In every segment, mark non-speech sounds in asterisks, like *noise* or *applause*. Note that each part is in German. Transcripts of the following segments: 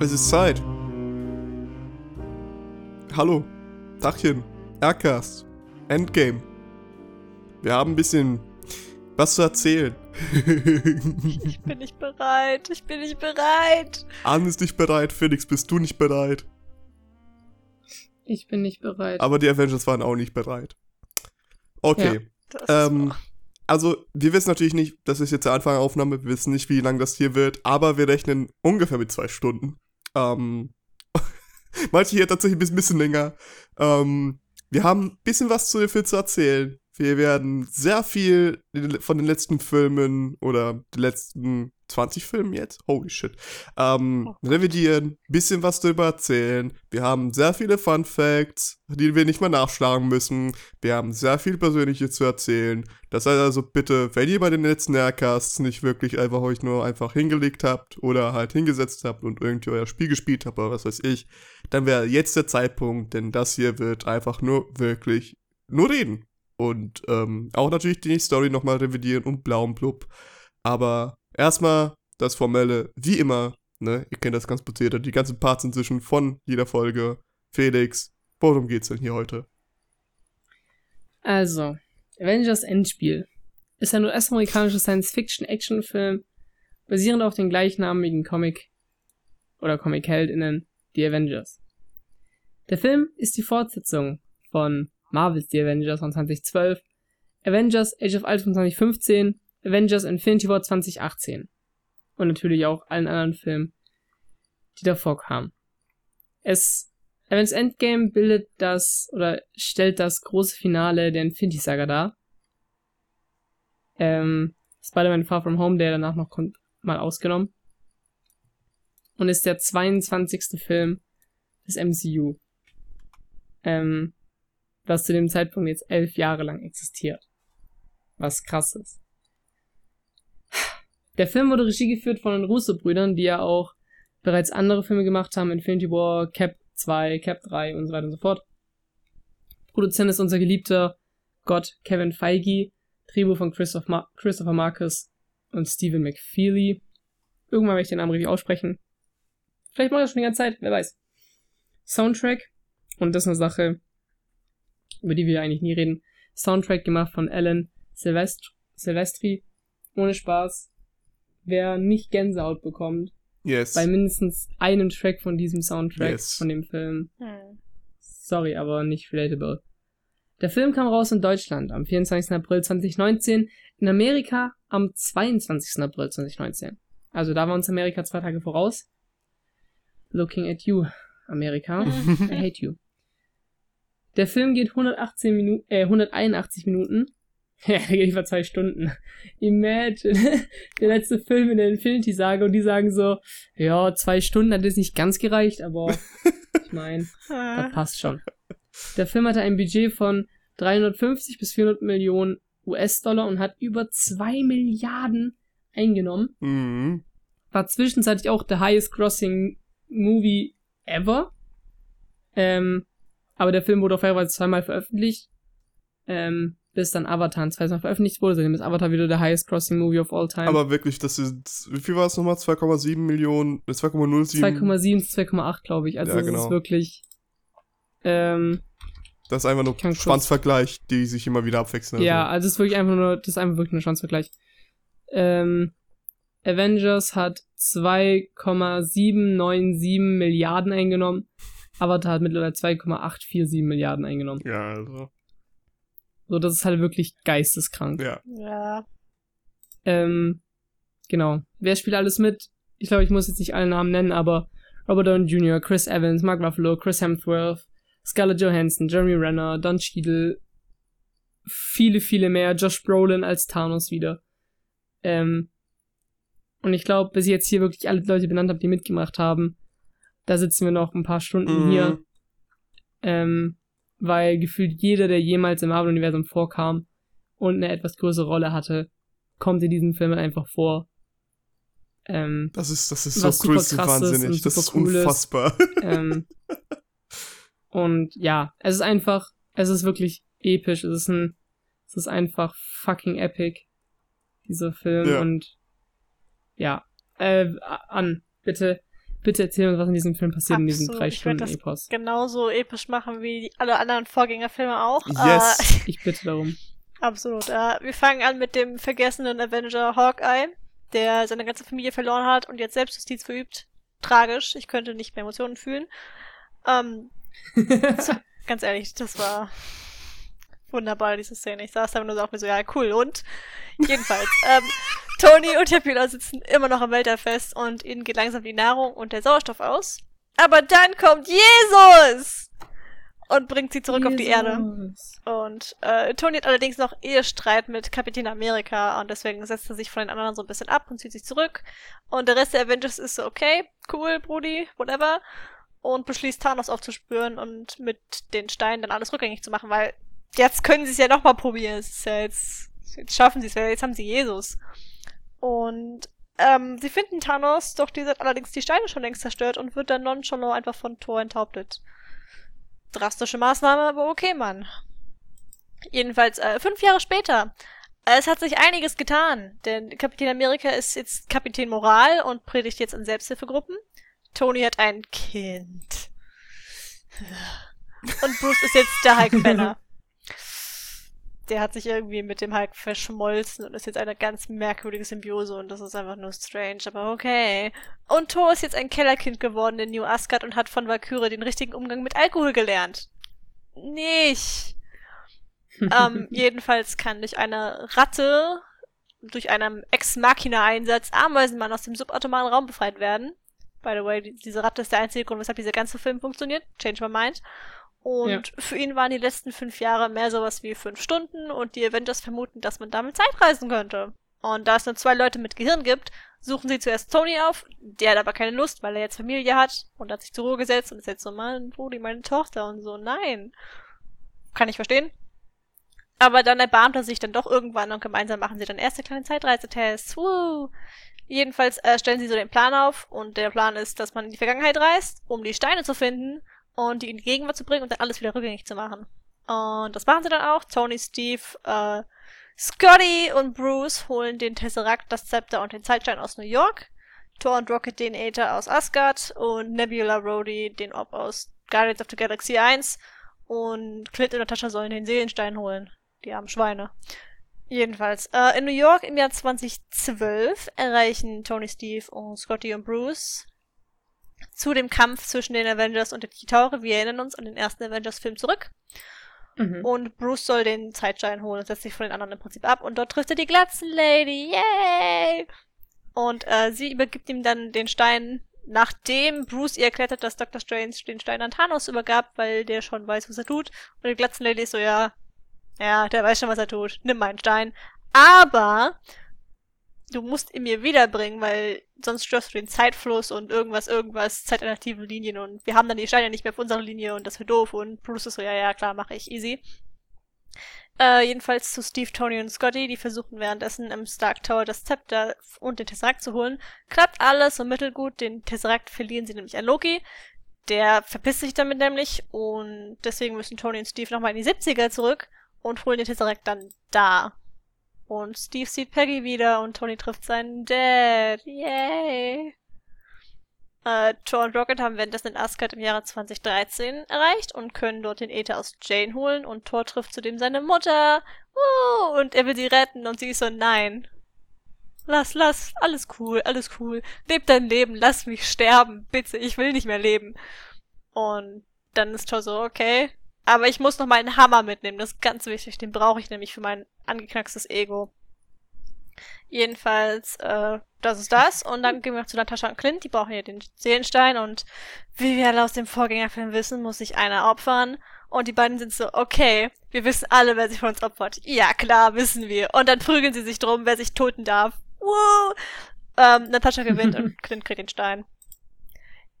Es ist Zeit. Hallo, Dachchen, Aircast, Endgame. Wir haben ein bisschen was zu erzählen. *laughs* ich bin nicht bereit, ich bin nicht bereit. Anne ist nicht bereit, Felix, bist du nicht bereit? Ich bin nicht bereit. Aber die Avengers waren auch nicht bereit. Okay. Ja, ähm, also, wir wissen natürlich nicht, das ist jetzt der Anfang der Aufnahme, wir wissen nicht, wie lang das hier wird, aber wir rechnen ungefähr mit zwei Stunden. Ähm, *laughs* manche hier tatsächlich ein bisschen länger. Ähm, wir haben ein bisschen was zu dem Film zu erzählen. Wir werden sehr viel von den letzten Filmen oder den letzten 20 Filmen jetzt, holy shit, ähm, oh. revidieren, bisschen was darüber erzählen. Wir haben sehr viele Fun Facts, die wir nicht mal nachschlagen müssen. Wir haben sehr viel Persönliches zu erzählen. Das heißt also bitte, wenn ihr bei den letzten Aircasts nicht wirklich einfach euch nur einfach hingelegt habt oder halt hingesetzt habt und irgendwie euer Spiel gespielt habt oder was weiß ich, dann wäre jetzt der Zeitpunkt, denn das hier wird einfach nur wirklich nur reden. Und ähm, auch natürlich die Story nochmal revidieren und blau und blub. Aber erstmal das Formelle, wie immer, ne? Ihr kennt das ganz Prozedere, die ganzen Parts inzwischen von jeder Folge. Felix, worum geht's denn hier heute? Also, Avengers Endspiel ist ein US-amerikanischer Science-Fiction-Action-Film, basierend auf den gleichnamigen Comic oder Comic-HeldInnen, die Avengers. Der Film ist die Fortsetzung von Marvel's The Avengers von 2012, Avengers Age of Ultron 2015, Avengers Infinity War 2018 und natürlich auch allen anderen Filmen, die davor kamen. Es Avengers Endgame bildet das oder stellt das große Finale der Infinity Saga dar. Ähm, Spider-Man Far From Home, der danach noch kommt, mal ausgenommen. Und ist der 22. Film des MCU. Ähm, das zu dem Zeitpunkt jetzt elf Jahre lang existiert. Was krass ist. Der Film wurde Regie geführt von den Russo-Brüdern, die ja auch bereits andere Filme gemacht haben, Infinity War, Cap 2, Cap 3 und so weiter und so fort. Produzent ist unser geliebter Gott Kevin Feige, Drehbuch von Christopher, Mar Christopher Marcus und Stephen McFeely. Irgendwann werde ich den Namen richtig aussprechen. Vielleicht mache ich das schon die ganze Zeit, wer weiß. Soundtrack, und das ist eine Sache, über die wir eigentlich nie reden. Soundtrack gemacht von Alan Silvest Silvestri. Ohne Spaß. Wer nicht Gänsehaut bekommt, yes. bei mindestens einem Track von diesem Soundtrack yes. von dem Film. Hm. Sorry, aber nicht relatable. Der Film kam raus in Deutschland am 24. April 2019, in Amerika am 22. April 2019. Also da war uns Amerika zwei Tage voraus. Looking at you, Amerika. *laughs* I hate you. Der Film geht 118 Minuten, äh, 181 Minuten. Ja, der geht über zwei Stunden. Imagine, *laughs* der letzte Film in der Infinity-Sage und die sagen so, ja, zwei Stunden hat es nicht ganz gereicht, aber ich meine, *laughs* das passt schon. Der Film hatte ein Budget von 350 bis 400 Millionen US-Dollar und hat über 2 Milliarden eingenommen. Mhm. War zwischenzeitlich auch der highest crossing Movie ever. Ähm, aber der Film wurde auch fairerweise zweimal veröffentlicht. Ähm, bis dann Avatar zweimal veröffentlicht wurde. Seitdem ist Avatar wieder der highest crossing movie of all time. Aber wirklich, das ist, wie viel war es nochmal? 2,7 Millionen, 2,07? 2,7 2,8 glaube ich. Also ja, genau. das ist wirklich, ähm, das ist einfach nur ein Schwanzvergleich, die sich immer wieder abwechseln. Also. Ja, also es ist wirklich einfach nur, das ist einfach wirklich ein Schwanzvergleich. Ähm, Avengers hat 2,797 Milliarden eingenommen. Avatar hat mittlerweile 2,847 Milliarden eingenommen. Ja, also. So, das ist halt wirklich geisteskrank. Ja. Ja. Ähm, genau. Wer spielt alles mit? Ich glaube, ich muss jetzt nicht alle Namen nennen, aber Robert Downey Jr., Chris Evans, Mark Ruffalo, Chris Hemsworth, Scarlett Johansson, Jeremy Renner, Don Cheadle, viele, viele mehr, Josh Brolin als Thanos wieder. Ähm, und ich glaube, bis ich jetzt hier wirklich alle Leute benannt habe, die mitgemacht haben, da sitzen wir noch ein paar Stunden mhm. hier. Ähm, weil gefühlt jeder, der jemals im Marvel-Universum vorkam und eine etwas größere Rolle hatte, kommt in diesem Film einfach vor. Ähm, das ist, das ist so crazy wahnsinnig. Das ist cool unfassbar. *laughs* Ähm, und ja, es ist einfach, es ist wirklich episch. Es ist ein, es ist einfach fucking epic, dieser Film. Ja. Und ja, äh, an, bitte Bitte erzähl mir, was in diesem Film passiert, Absolut. in diesem drei Stunden Epos. Genauso episch machen wie alle anderen Vorgängerfilme auch. Yes. Uh, *laughs* ich bitte darum. Absolut. Uh, wir fangen an mit dem vergessenen Avenger Hawkeye, der seine ganze Familie verloren hat und jetzt Selbstjustiz verübt. Tragisch. Ich könnte nicht mehr Emotionen fühlen. Um, *laughs* so, ganz ehrlich, das war wunderbar, diese Szene. Ich saß da nur so auch mir so, ja, cool. Und jedenfalls, *laughs* ähm, Tony und Tapiola sitzen immer noch am Welterfest und ihnen geht langsam die Nahrung und der Sauerstoff aus. Aber dann kommt Jesus! Und bringt sie zurück Jesus. auf die Erde. Und äh, Tony hat allerdings noch Ehestreit mit Kapitän Amerika und deswegen setzt er sich von den anderen so ein bisschen ab und zieht sich zurück. Und der Rest der Avengers ist so, okay, cool, Brudi, whatever. Und beschließt Thanos aufzuspüren und mit den Steinen dann alles rückgängig zu machen, weil jetzt können sie es ja nochmal probieren. Es ist ja jetzt, jetzt schaffen sie es, jetzt haben sie Jesus. Und ähm, sie finden Thanos, doch dieser hat allerdings die Steine schon längst zerstört und wird dann nonchalant einfach von Thor enthauptet. Drastische Maßnahme, aber okay, Mann. Jedenfalls, äh, fünf Jahre später. Es hat sich einiges getan, denn Kapitän Amerika ist jetzt Kapitän Moral und predigt jetzt in Selbsthilfegruppen. Tony hat ein Kind. Und Bruce ist jetzt der Hulk Banner *laughs* der hat sich irgendwie mit dem Hulk verschmolzen und ist jetzt eine ganz merkwürdige Symbiose und das ist einfach nur strange, aber okay. Und Thor ist jetzt ein Kellerkind geworden in New Asgard und hat von Valkyrie den richtigen Umgang mit Alkohol gelernt. Nicht. *laughs* ähm, jedenfalls kann durch eine Ratte, durch einen Ex-Machina-Einsatz Ameisenmann aus dem subatomaren Raum befreit werden. By the way, diese Ratte ist der einzige Grund, weshalb dieser ganze Film funktioniert. Change my mind. Und ja. für ihn waren die letzten fünf Jahre mehr sowas wie fünf Stunden und die Avengers vermuten, dass man damit Zeit reisen könnte. Und da es nur zwei Leute mit Gehirn gibt, suchen sie zuerst Tony auf, der hat aber keine Lust, weil er jetzt Familie hat und hat sich zur Ruhe gesetzt und ist jetzt so, Mann, Brody, meine Tochter und so, nein. Kann ich verstehen. Aber dann erbarmt er sich dann doch irgendwann und gemeinsam machen sie dann erste kleine Zeitreisetests. Woo! Jedenfalls äh, stellen sie so den Plan auf und der Plan ist, dass man in die Vergangenheit reist, um die Steine zu finden und die in die Gegenwart zu bringen und dann alles wieder rückgängig zu machen. Und das machen sie dann auch. Tony, Steve, äh, Scotty und Bruce holen den Tesseract, das Zepter und den Zeitstein aus New York. Thor und Rocket den Aether aus Asgard und Nebula Rhodey den Orb aus Guardians of the Galaxy 1 und Clint und Natascha sollen den Seelenstein holen. Die armen Schweine. Jedenfalls, äh, in New York im Jahr 2012 erreichen Tony, Steve und Scotty und Bruce zu dem Kampf zwischen den Avengers und den Chitauri. Wir erinnern uns an den ersten Avengers-Film zurück. Mhm. Und Bruce soll den Zeitstein holen und setzt sich von den anderen im Prinzip ab. Und dort trifft er die Glatzen-Lady. Yay! Und äh, sie übergibt ihm dann den Stein, nachdem Bruce ihr erklärt hat, dass Dr. Strange den Stein an Thanos übergab, weil der schon weiß, was er tut. Und die Glatzen-Lady ist so, ja, ja, der weiß schon, was er tut. Nimm meinen Stein. Aber du musst ihn mir wiederbringen, weil sonst störst du den Zeitfluss und irgendwas, irgendwas, zeitalternative Linien und wir haben dann die Steine nicht mehr auf unserer Linie und das wäre doof und Bruce ist so, ja, ja, klar, mache ich, easy. Äh, jedenfalls zu Steve, Tony und Scotty, die versuchen währenddessen im Stark Tower das Zepter und den Tesseract zu holen. Klappt alles so mittelgut, den Tesseract verlieren sie nämlich an Loki. Der verpisst sich damit nämlich und deswegen müssen Tony und Steve nochmal in die 70er zurück und holen den Tesseract dann da. Und Steve sieht Peggy wieder und Tony trifft seinen Dad. Yay! Äh, Thor und Rocket haben währenddessen in Asgard im Jahre 2013 erreicht und können dort den Äther aus Jane holen und Thor trifft zudem seine Mutter. Uh, und er will sie retten und sie ist so, nein. Lass, lass, alles cool, alles cool. Leb dein Leben, lass mich sterben, bitte, ich will nicht mehr leben. Und dann ist Thor so, okay, aber ich muss noch meinen Hammer mitnehmen, das ist ganz wichtig. Den brauche ich nämlich für mein angeknackstes Ego. Jedenfalls, äh, das ist das. Und dann gehen wir noch zu Natascha und Clint. Die brauchen ja den Seelenstein. Und wie wir alle aus dem Vorgängerfilm wissen, muss sich einer opfern. Und die beiden sind so, okay, wir wissen alle, wer sich von uns opfert. Ja, klar, wissen wir. Und dann prügeln sie sich drum, wer sich toten darf. Woo! Ähm, Natascha gewinnt *laughs* und Clint kriegt den Stein.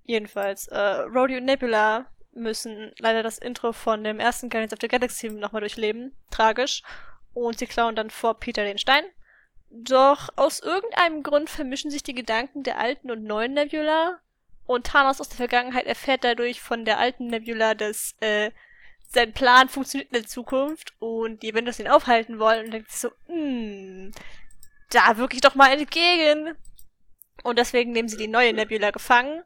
Jedenfalls, äh, Roddy und Nebula müssen leider das Intro von dem ersten Guardians of the Galaxy nochmal durchleben. Tragisch. Und sie klauen dann vor Peter den Stein. Doch aus irgendeinem Grund vermischen sich die Gedanken der alten und neuen Nebula. Und Thanos aus der Vergangenheit erfährt dadurch von der alten Nebula, dass äh, sein Plan funktioniert in der Zukunft und die Avengers ihn aufhalten wollen und denkt sich so, hm, da wirklich doch mal entgegen. Und deswegen nehmen sie die neue Nebula gefangen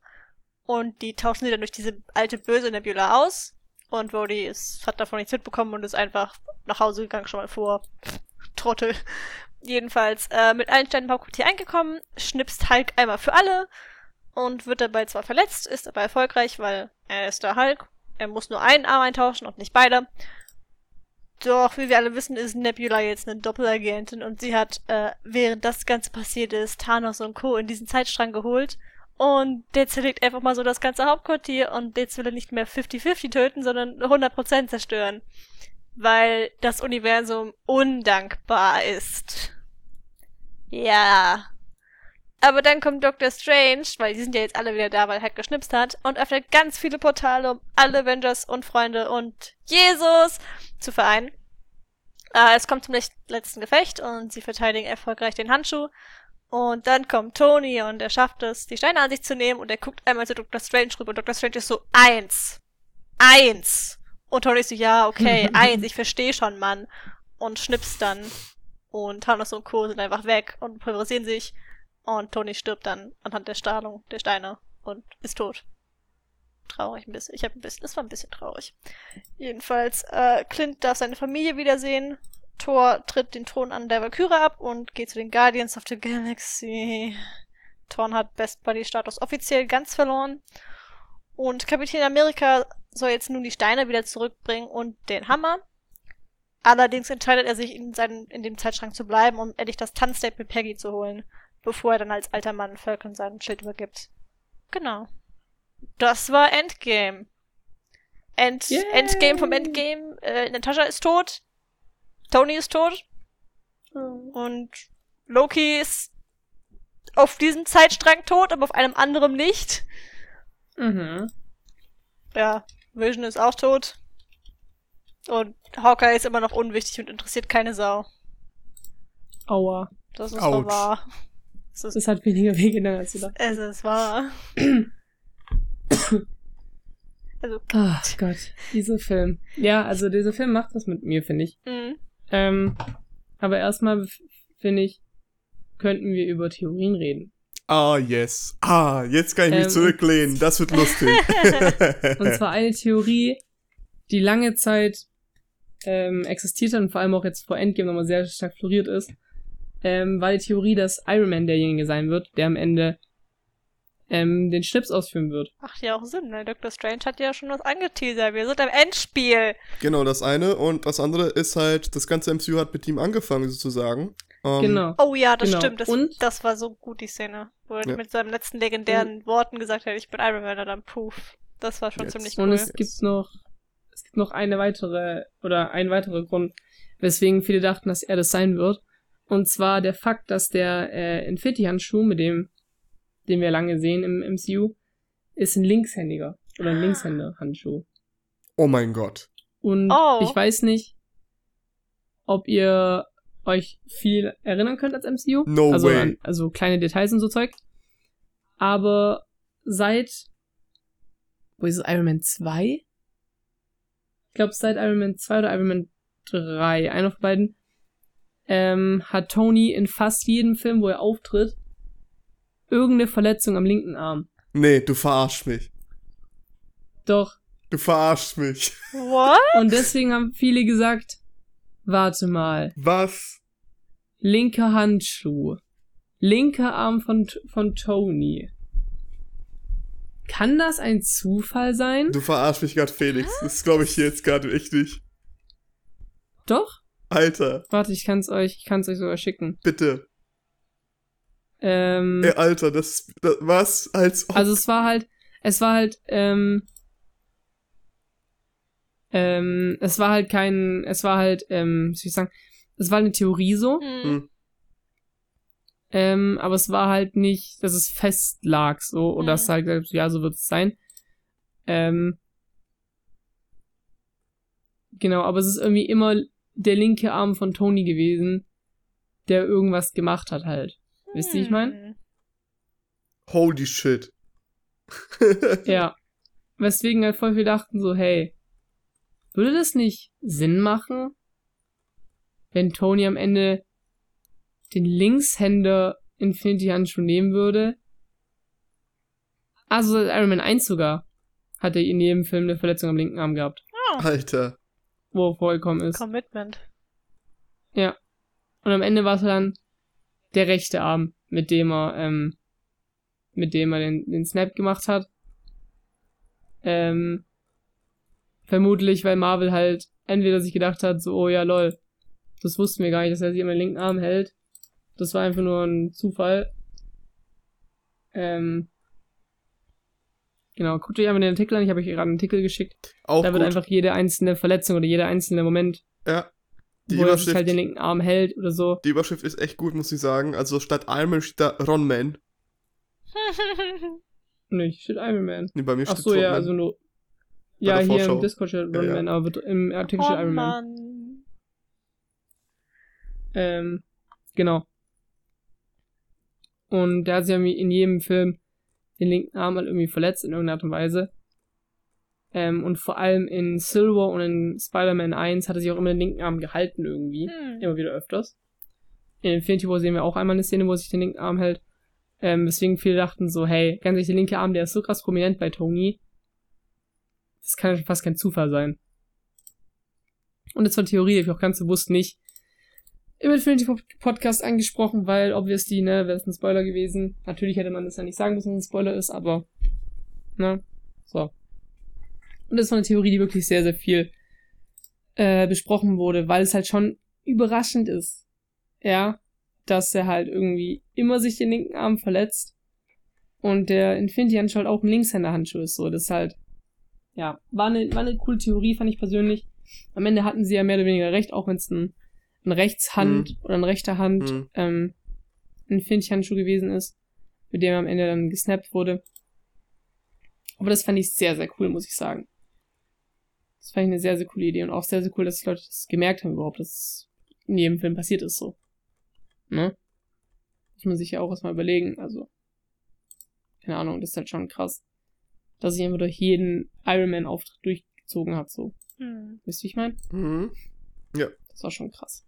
Und die tauschen sie dann durch diese alte böse Nebula aus. Und Rhodey ist, hat davon nichts mitbekommen und ist einfach nach Hause gegangen, schon mal vor. Trottel. *laughs* Jedenfalls äh, mit allen Steinen im Hauptquartier eingekommen, schnipst Hulk einmal für alle und wird dabei zwar verletzt, ist aber erfolgreich, weil er ist der Hulk. Er muss nur einen Arm eintauschen und nicht beide. Doch, wie wir alle wissen, ist Nebula jetzt eine Doppelagentin und sie hat, äh, während das Ganze passiert ist, Thanos und Co. in diesen Zeitstrang geholt. Und der zerlegt einfach mal so das ganze Hauptquartier und jetzt will er nicht mehr 50-50 töten, sondern 100% zerstören weil das Universum undankbar ist. Ja. Aber dann kommt Doctor Strange, weil die sind ja jetzt alle wieder da, weil er halt geschnipst hat, und öffnet ganz viele Portale, um alle Avengers und Freunde und Jesus zu vereinen. Äh, es kommt zum letzten Gefecht und sie verteidigen erfolgreich den Handschuh. Und dann kommt Tony und er schafft es, die Steine an sich zu nehmen und er guckt einmal zu Dr. Strange rüber und Dr. Strange ist so, eins. Eins. Und Tony so, ja, okay, *laughs* eins, ich verstehe schon, Mann. Und schnippst dann. Und Thanos und Co. sind einfach weg und pulverisieren sich. Und Tony stirbt dann anhand der Strahlung der Steine und ist tot. Traurig ein bisschen. Ich habe ein bisschen, das war ein bisschen traurig. Jedenfalls, äh, Clint darf seine Familie wiedersehen. Thor tritt den Thron an der Valkyrie ab und geht zu den Guardians of the Galaxy. Thorn hat Best Buddy Status offiziell ganz verloren. Und Kapitän Amerika soll jetzt nun die Steine wieder zurückbringen und den Hammer. Allerdings entscheidet er sich, in, seinen, in dem Zeitschrank zu bleiben, um endlich das Tanzdate mit Peggy zu holen, bevor er dann als alter Mann Falcon sein Schild übergibt. Genau. Das war Endgame. End, Endgame vom Endgame. Äh, Natascha ist tot. Tony ist tot. Oh. Und Loki ist auf diesem Zeitstrang tot, aber auf einem anderen nicht. Mhm. Ja, Vision ist auch tot. Und Hawkeye ist immer noch unwichtig und interessiert keine Sau. Aua. Das ist Ouch. wahr. Das, ist, das hat weniger Wege als du dachtest. Es ist wahr. *coughs* also. Ach Gott, dieser Film. Ja, also dieser Film macht was mit mir, finde ich. Mhm. Ähm, aber erstmal, finde ich, könnten wir über Theorien reden. Ah, yes. Ah, jetzt kann ich mich ähm, zurücklehnen. Das wird lustig. *laughs* und zwar eine Theorie, die lange Zeit ähm, existiert hat und vor allem auch jetzt vor Endgame nochmal sehr stark floriert ist, ähm, war die Theorie, dass Iron Man derjenige sein wird, der am Ende ähm, den Schnips ausführen wird. Macht ja auch Sinn, ne? Dr. Strange hat ja schon was angeteasert. Wir sind am Endspiel. Genau, das eine. Und das andere ist halt, das ganze MCU hat mit ihm angefangen, sozusagen. Ähm, genau. Oh ja, das genau. stimmt. Das, und? das war so gut, die Szene. Wo er ja. mit seinen letzten legendären und, Worten gesagt hat, ich bin Iron Man, dann Poof. Das war schon jetzt. ziemlich cool. Und es gibt noch, es gibt noch eine weitere, oder ein weiterer Grund, weswegen viele dachten, dass er das sein wird. Und zwar der Fakt, dass der äh, Infinity-Handschuh, mit dem, den wir lange sehen im MCU, ist ein Linkshändiger. Oder ein Linkshänder-Handschuh. Oh mein Gott. Und oh. ich weiß nicht, ob ihr euch viel erinnern könnt als MCU. No also, way. An, also kleine Details und so Zeug. Aber seit, wo ist es, Iron Man 2? Ich glaube, seit Iron Man 2 oder Iron Man 3, einer von beiden, ähm, hat Tony in fast jedem Film, wo er auftritt, irgendeine Verletzung am linken Arm. Nee, du verarschst mich. Doch. Du verarschst mich. What? Und deswegen haben viele gesagt, warte mal. Was? Linker Handschuh. Linker Arm von, von Tony. Kann das ein Zufall sein? Du verarsch mich gerade, Felix. Das glaube ich jetzt gerade echt nicht. Doch? Alter. Warte, ich kann's euch, ich kann's euch sogar schicken. Bitte. Ähm. Ey, Alter, das, das was? Als ob. Also es war halt, es war halt, ähm, ähm, es war halt kein, es war halt, ähm, wie soll ich sagen, es war eine Theorie so. Mhm. Ähm, aber es war halt nicht, dass es fest lag, so, oder mhm. dass halt, ja, so wird es sein. Ähm, genau, aber es ist irgendwie immer der linke Arm von Tony gewesen, der irgendwas gemacht hat halt. Wisst ihr, ich meine? Hm. Holy shit. *laughs* ja. Weswegen halt voll viel dachten so, hey, würde das nicht Sinn machen, wenn Tony am Ende den Linkshänder Infinity Handschuh nehmen würde, Also Iron Man 1 sogar hat er in jedem Film eine Verletzung am linken Arm gehabt. Oh. Alter. Wo er vorgekommen ist. Commitment. Ja. Und am Ende war es dann der rechte Arm, mit dem er, ähm, mit dem er den, den Snap gemacht hat. Ähm, vermutlich, weil Marvel halt entweder sich gedacht hat, so, oh ja, lol, das wussten wir gar nicht, dass er sich immer den linken Arm hält. Das war einfach nur ein Zufall. Ähm, genau, guckt euch einfach den Artikel an. Ich habe euch gerade einen Artikel geschickt. Auch da wird einfach jede einzelne Verletzung oder jeder einzelne Moment, ja, die wo er sich halt den linken Arm hält oder so. Die Überschrift ist echt gut, muss ich sagen. Also statt Iron Man steht da Ron Man. *laughs* nee, steht Iron Man. Nee, bei mir Ach steht so, ja, also nur. Ja, hier Vorschau. im Discord steht Ron ja, Man, aber im Artikel steht Iron Man. Ähm, genau. Und der hat sich ja in jedem Film den linken Arm halt irgendwie verletzt in irgendeiner Art und Weise. Ähm, und vor allem in Silver und in Spider-Man 1 hat er sich auch immer den linken Arm gehalten irgendwie. Hm. Immer wieder öfters. In Infinity War sehen wir auch einmal eine Szene, wo er sich den linken Arm hält. Ähm, weswegen viele dachten so, hey, ganz ehrlich, der linke Arm, der ist so krass prominent bei Tony. Das kann ja schon fast kein Zufall sein. Und das war eine Theorie, die ich auch ganz bewusst nicht im Infinity Podcast angesprochen, weil obviously, ne, wäre es ein Spoiler gewesen. Natürlich hätte man das ja nicht sagen müssen, dass es ein Spoiler ist, aber, ne, so. Und das war eine Theorie, die wirklich sehr, sehr viel äh, besprochen wurde, weil es halt schon überraschend ist, ja, dass er halt irgendwie immer sich den linken Arm verletzt und der Infinity-Handschuh halt auch ein Linkshänder-Handschuh ist, so, das ist halt, ja, war eine, war eine coole Theorie, fand ich persönlich. Am Ende hatten sie ja mehr oder weniger recht, auch wenn es ein ein Rechtshand mhm. oder ein rechter Hand mhm. ähm, ein Finch-Handschuh gewesen ist, mit dem er am Ende dann gesnappt wurde. Aber das fand ich sehr, sehr cool, muss ich sagen. Das fand ich eine sehr, sehr coole Idee und auch sehr, sehr cool, dass die Leute das gemerkt haben überhaupt, dass es in jedem Film passiert ist so. Ne? Muss man sich ja auch erstmal überlegen, also. Keine Ahnung, das ist halt schon krass. Dass sich einfach durch jeden Iron Man-Auftritt durchgezogen hat, so. Hm. Wisst ihr, wie ich meine? Mhm. Ja. Das war schon krass.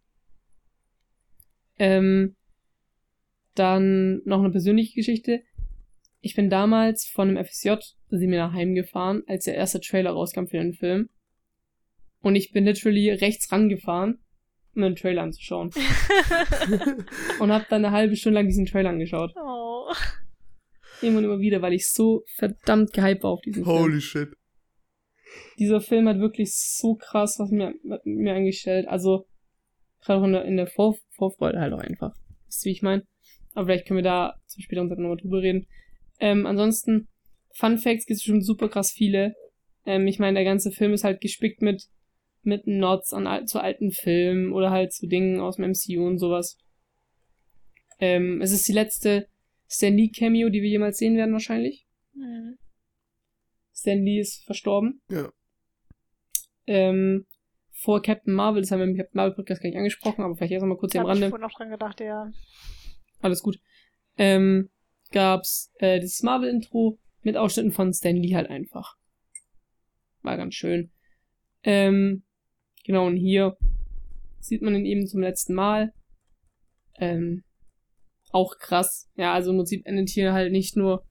Ähm, dann noch eine persönliche Geschichte. Ich bin damals von einem FSJ-Seminar heimgefahren, als der erste Trailer rauskam für den Film. Und ich bin literally rechts rangefahren, um den Trailer anzuschauen. *laughs* und hab dann eine halbe Stunde lang diesen Trailer angeschaut. Oh. Immer und immer wieder, weil ich so verdammt gehypt war auf diesen Holy Film. Holy shit. Dieser Film hat wirklich so krass was mir, mir eingestellt. Also, Gerade auch in der, in der Vor Vorfreude halt auch einfach. Wisst ihr, wie ich meine? Aber vielleicht können wir da zum späteren Zeitpunkt nochmal drüber reden. Ähm, ansonsten, Fun Facts gibt es schon super krass viele. Ähm, ich meine, der ganze Film ist halt gespickt mit, mit Nods an, zu alten Filmen oder halt zu Dingen aus dem MCU und sowas. Ähm, es ist die letzte Stan Lee Cameo, die wir jemals sehen werden, wahrscheinlich. Mhm. Stan Lee ist verstorben. Ja. Ähm, vor Captain Marvel, das haben wir im Captain Marvel Podcast gar nicht angesprochen, aber vielleicht erst mal kurz hier am Rande. Ich noch dran gedacht, ja. Alles gut. Ähm, gab's äh, das Marvel-Intro mit Ausschnitten von Stan Lee halt einfach. War ganz schön. Ähm, genau, und hier sieht man ihn eben zum letzten Mal. Ähm, auch krass. Ja, also im Prinzip endet hier halt nicht nur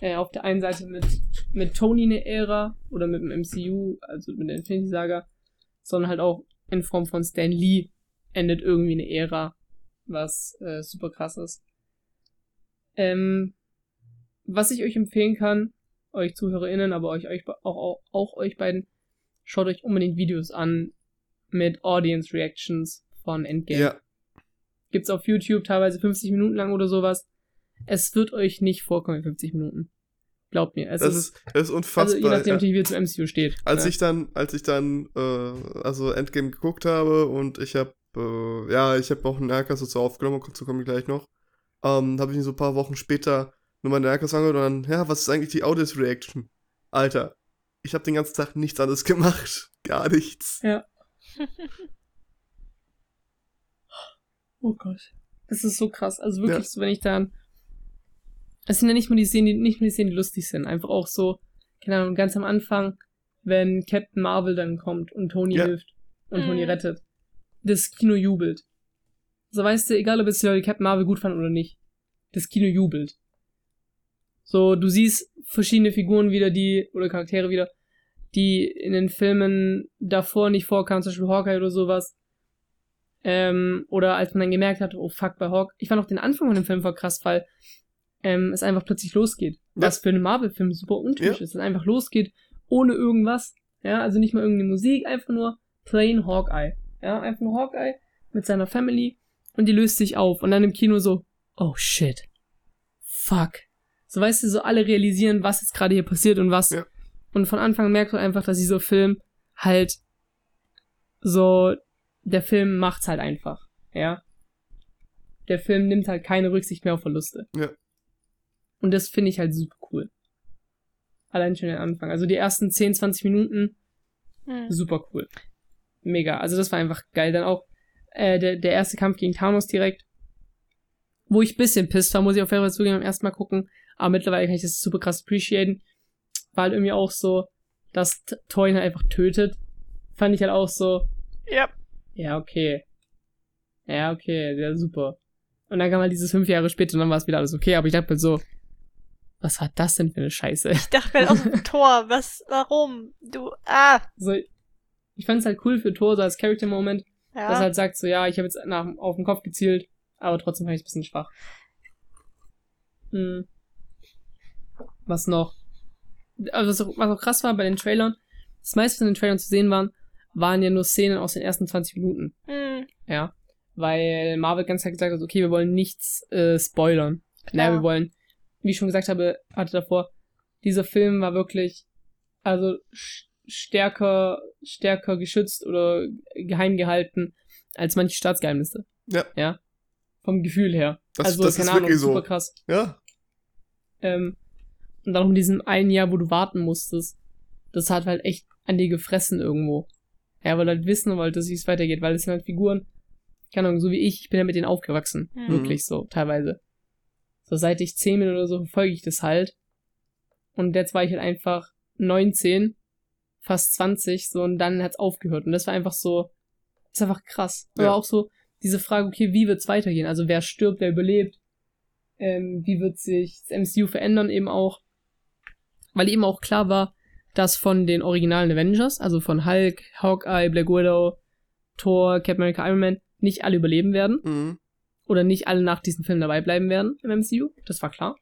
äh, auf der einen Seite mit, mit Tony eine Ära oder mit dem MCU, also mit der Infinity Saga, sondern halt auch in Form von Stan Lee endet irgendwie eine Ära, was äh, super krass ist. Ähm, was ich euch empfehlen kann, euch ZuhörerInnen, aber euch, euch auch, auch, auch euch beiden, schaut euch unbedingt Videos an mit Audience Reactions von Endgame. Ja. Gibt's auf YouTube teilweise 50 Minuten lang oder sowas. Es wird euch nicht vorkommen in 50 Minuten. Glaubt mir. Es das ist, ist, ist unfassbar. Also je nachdem, wie es zum MCU steht. Als ja. ich dann, als ich dann, äh, also Endgame geguckt habe und ich habe, äh, ja, ich habe auch einen Erkas dazu aufgenommen, dazu komme ich gleich noch. Ähm, habe ich ihn so ein paar Wochen später nur meine Erkas angehört und dann, ja, was ist eigentlich die Audience Reaction? Alter, ich habe den ganzen Tag nichts anderes gemacht. *laughs* Gar nichts. Ja. oh Gott. Das ist so krass. Also wirklich, ja. so, wenn ich dann es sind ja nicht nur die Szenen, die, nicht nur die Szenen, die lustig sind, einfach auch so, keine Ahnung, ganz am Anfang, wenn Captain Marvel dann kommt und Tony ja. hilft und mhm. Tony rettet. Das Kino jubelt. So weißt du, egal ob jetzt die Leute Captain Marvel gut fanden oder nicht, das Kino jubelt. So, du siehst verschiedene Figuren wieder, die, oder Charaktere wieder, die in den Filmen davor nicht vorkamen, zum Beispiel Hawkeye oder sowas. Ähm, oder als man dann gemerkt hat, oh fuck, bei Hawk. Ich fand auch den Anfang von dem Film voll krass, weil ähm, es einfach plötzlich losgeht. Ja. Was für einen Marvel-Film super untypisch ja. ist. Es einfach losgeht, ohne irgendwas. Ja, also nicht mal irgendeine Musik, einfach nur plain Hawkeye. Ja, einfach nur Hawkeye mit seiner Family und die löst sich auf. Und dann im Kino so, oh shit. Fuck. So weißt du, so alle realisieren, was jetzt gerade hier passiert und was. Ja. Und von Anfang merkst du einfach, dass dieser Film halt so, der Film macht's halt einfach. Ja. Der Film nimmt halt keine Rücksicht mehr auf Verluste. Ja. Und das finde ich halt super cool. Allein schon den Anfang. Also die ersten 10, 20 Minuten, hm. super cool. Mega. Also das war einfach geil. Dann auch äh, der, der erste Kampf gegen Thanos direkt. Wo ich bisschen pisst war, muss ich auf jeden Fall zugeben, beim ersten Mal gucken. Aber mittlerweile kann ich das super krass appreciaten. War halt irgendwie auch so, dass Thor ihn halt einfach tötet. Fand ich halt auch so. Ja. Ja, okay. Ja, okay, ja, super. Und dann kam halt dieses fünf Jahre später und dann war es wieder alles okay. Aber ich dachte halt so, was war das denn für eine Scheiße? Ich dachte mir auch so, *laughs* Thor, was, warum? Du, ah. So, ich fand es halt cool für Thor, so als Character-Moment, ja. dass er halt sagt so, ja, ich habe jetzt nach, auf den Kopf gezielt, aber trotzdem fand ich es ein bisschen schwach. Hm. Was noch? Also was auch, was auch krass war bei den Trailern, das meiste von den Trailern zu sehen waren, waren ja nur Szenen aus den ersten 20 Minuten. Mhm. Ja. Weil Marvel ganz klar gesagt hat, okay, wir wollen nichts äh, spoilern. Naja, wir wollen, wie ich schon gesagt habe, hatte davor, dieser Film war wirklich, also stärker, stärker geschützt oder geheim gehalten als manche Staatsgeheimnisse. Ja. Ja. Vom Gefühl her. Das, also, das keine ist Ahnung, super so. krass. Ja. Ähm, und dann noch in diesem einen Jahr, wo du warten musstest, das hat halt echt an dir gefressen irgendwo. Ja, weil du halt wissen wolltest, wie es weitergeht, weil es sind halt Figuren, keine Ahnung, so wie ich, ich bin ja mit denen aufgewachsen. Mhm. Wirklich so, teilweise. So seit ich 10 bin oder so verfolge ich das halt. Und jetzt war ich halt einfach 19, fast 20, so, und dann hat's aufgehört. Und das war einfach so, das ist einfach krass. Ja. Aber auch so, diese Frage, okay, wie wird's weitergehen? Also wer stirbt, wer überlebt? Ähm, wie wird sich das MCU verändern eben auch? Weil eben auch klar war, dass von den originalen Avengers, also von Hulk, Hawkeye, Black Widow, Thor, Captain America, Iron Man, nicht alle überleben werden. Mhm. Oder nicht alle nach diesem Film dabei bleiben werden im MCU. Das war klar.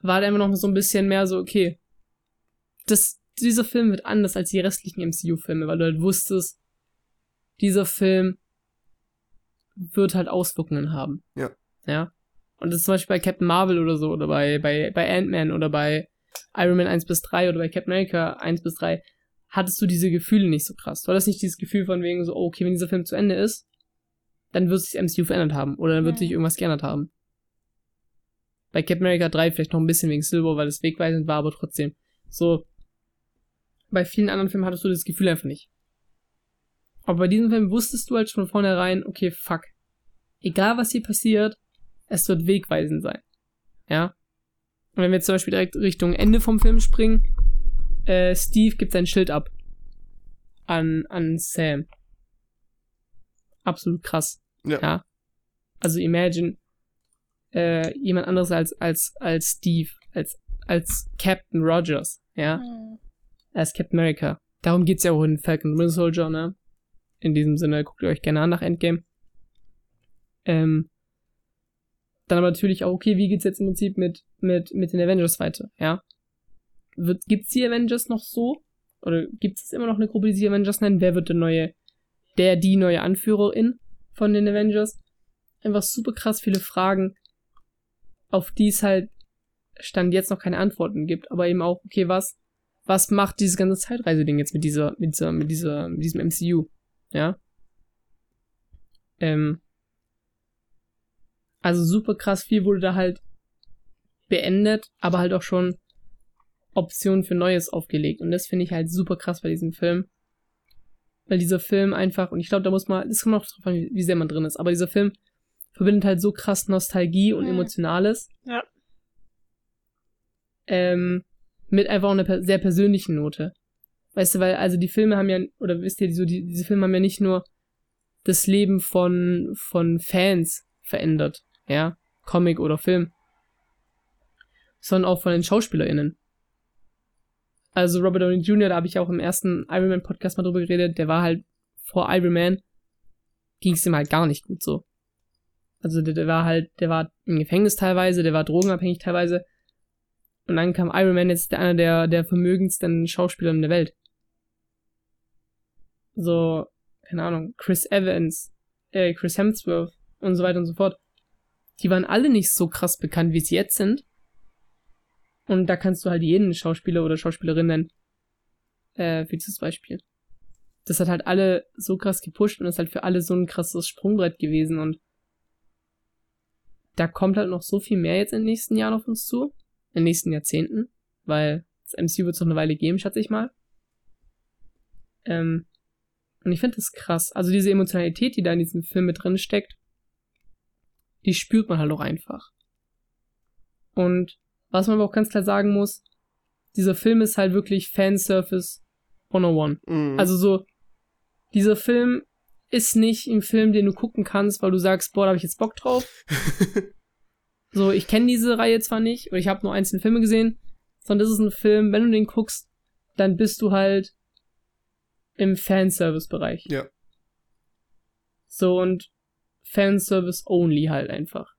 War da immer noch so ein bisschen mehr so, okay, das, dieser Film wird anders als die restlichen MCU-Filme, weil du halt wusstest, dieser Film wird halt Auswirkungen haben. Ja. Ja. Und das ist zum Beispiel bei Captain Marvel oder so, oder bei, bei, bei Ant-Man oder bei Iron Man 1 bis 3 oder bei Captain America 1 bis 3, hattest du diese Gefühle nicht so krass. Du hattest nicht dieses Gefühl von wegen so, oh, okay, wenn dieser Film zu Ende ist, dann wird sich das MCU verändert haben. Oder dann wird sich irgendwas geändert haben. Bei Captain America 3 vielleicht noch ein bisschen wegen Silver, weil es wegweisend war, aber trotzdem. So, bei vielen anderen Filmen hattest du das Gefühl einfach nicht. Aber bei diesem Film wusstest du halt schon von vornherein, okay, fuck. Egal was hier passiert, es wird wegweisend sein. Ja? Und wenn wir jetzt zum Beispiel direkt Richtung Ende vom Film springen, äh, Steve gibt sein Schild ab. An, an Sam. Absolut krass. Ja. ja? Also imagine, äh, jemand anderes als, als, als Steve, als, als Captain Rogers, ja? Mhm. Als Captain America. Darum geht's ja auch in Falcon Winter Soldier, ne? In diesem Sinne, guckt ihr euch gerne an nach Endgame. Ähm, dann aber natürlich auch, okay, wie geht's jetzt im Prinzip mit, mit, mit den Avengers weiter, ja? Wird, gibt's die Avengers noch so? Oder gibt es immer noch eine Gruppe, die sich Avengers nennen? Wer wird der neue, der, die neue Anführerin von den Avengers? Einfach super krass viele Fragen, auf die es halt Stand jetzt noch keine Antworten gibt, aber eben auch, okay, was, was macht dieses ganze Zeitreise-Ding jetzt mit dieser, mit dieser, mit dieser, mit diesem MCU? Ja? Ähm, also super krass viel wurde da halt beendet, aber halt auch schon Optionen für Neues aufgelegt. Und das finde ich halt super krass bei diesem Film. Weil dieser Film einfach, und ich glaube, da muss man, das kommt auch drauf an, wie sehr man drin ist, aber dieser Film verbindet halt so krass Nostalgie und mhm. Emotionales. Ja. Ähm, mit einfach auch einer sehr persönlichen Note. Weißt du, weil, also die Filme haben ja, oder wisst ihr, so, die, diese Filme haben ja nicht nur das Leben von, von Fans verändert, ja, Comic oder Film, sondern auch von den SchauspielerInnen. Also Robert Downey Jr., da habe ich auch im ersten Iron Man Podcast mal drüber geredet, der war halt vor Iron Man, ging es ihm halt gar nicht gut so. Also der, der war halt, der war im Gefängnis teilweise, der war drogenabhängig teilweise. Und dann kam Iron Man jetzt einer der, der vermögendsten Schauspieler in der Welt. So, keine Ahnung, Chris Evans, äh, Chris Hemsworth und so weiter und so fort. Die waren alle nicht so krass bekannt, wie sie jetzt sind. Und da kannst du halt jeden Schauspieler oder Schauspielerin nennen. Äh, für dieses Beispiel. Das hat halt alle so krass gepusht und ist halt für alle so ein krasses Sprungbrett gewesen und da kommt halt noch so viel mehr jetzt in den nächsten Jahren auf uns zu. In den nächsten Jahrzehnten. Weil das MCU wird es noch eine Weile geben, schätze ich mal. Ähm, und ich finde das krass. Also diese Emotionalität, die da in diesem Film mit drin steckt, die spürt man halt auch einfach. Und was man aber auch ganz klar sagen muss, dieser Film ist halt wirklich Fansurface 101. Mhm. Also so, dieser Film ist nicht ein Film, den du gucken kannst, weil du sagst, boah, da habe ich jetzt Bock drauf. *laughs* so, ich kenne diese Reihe zwar nicht, oder ich habe nur einzelne Filme gesehen, sondern das ist ein Film, wenn du den guckst, dann bist du halt im Fanservice-Bereich. Ja. So, und Fanservice only halt einfach.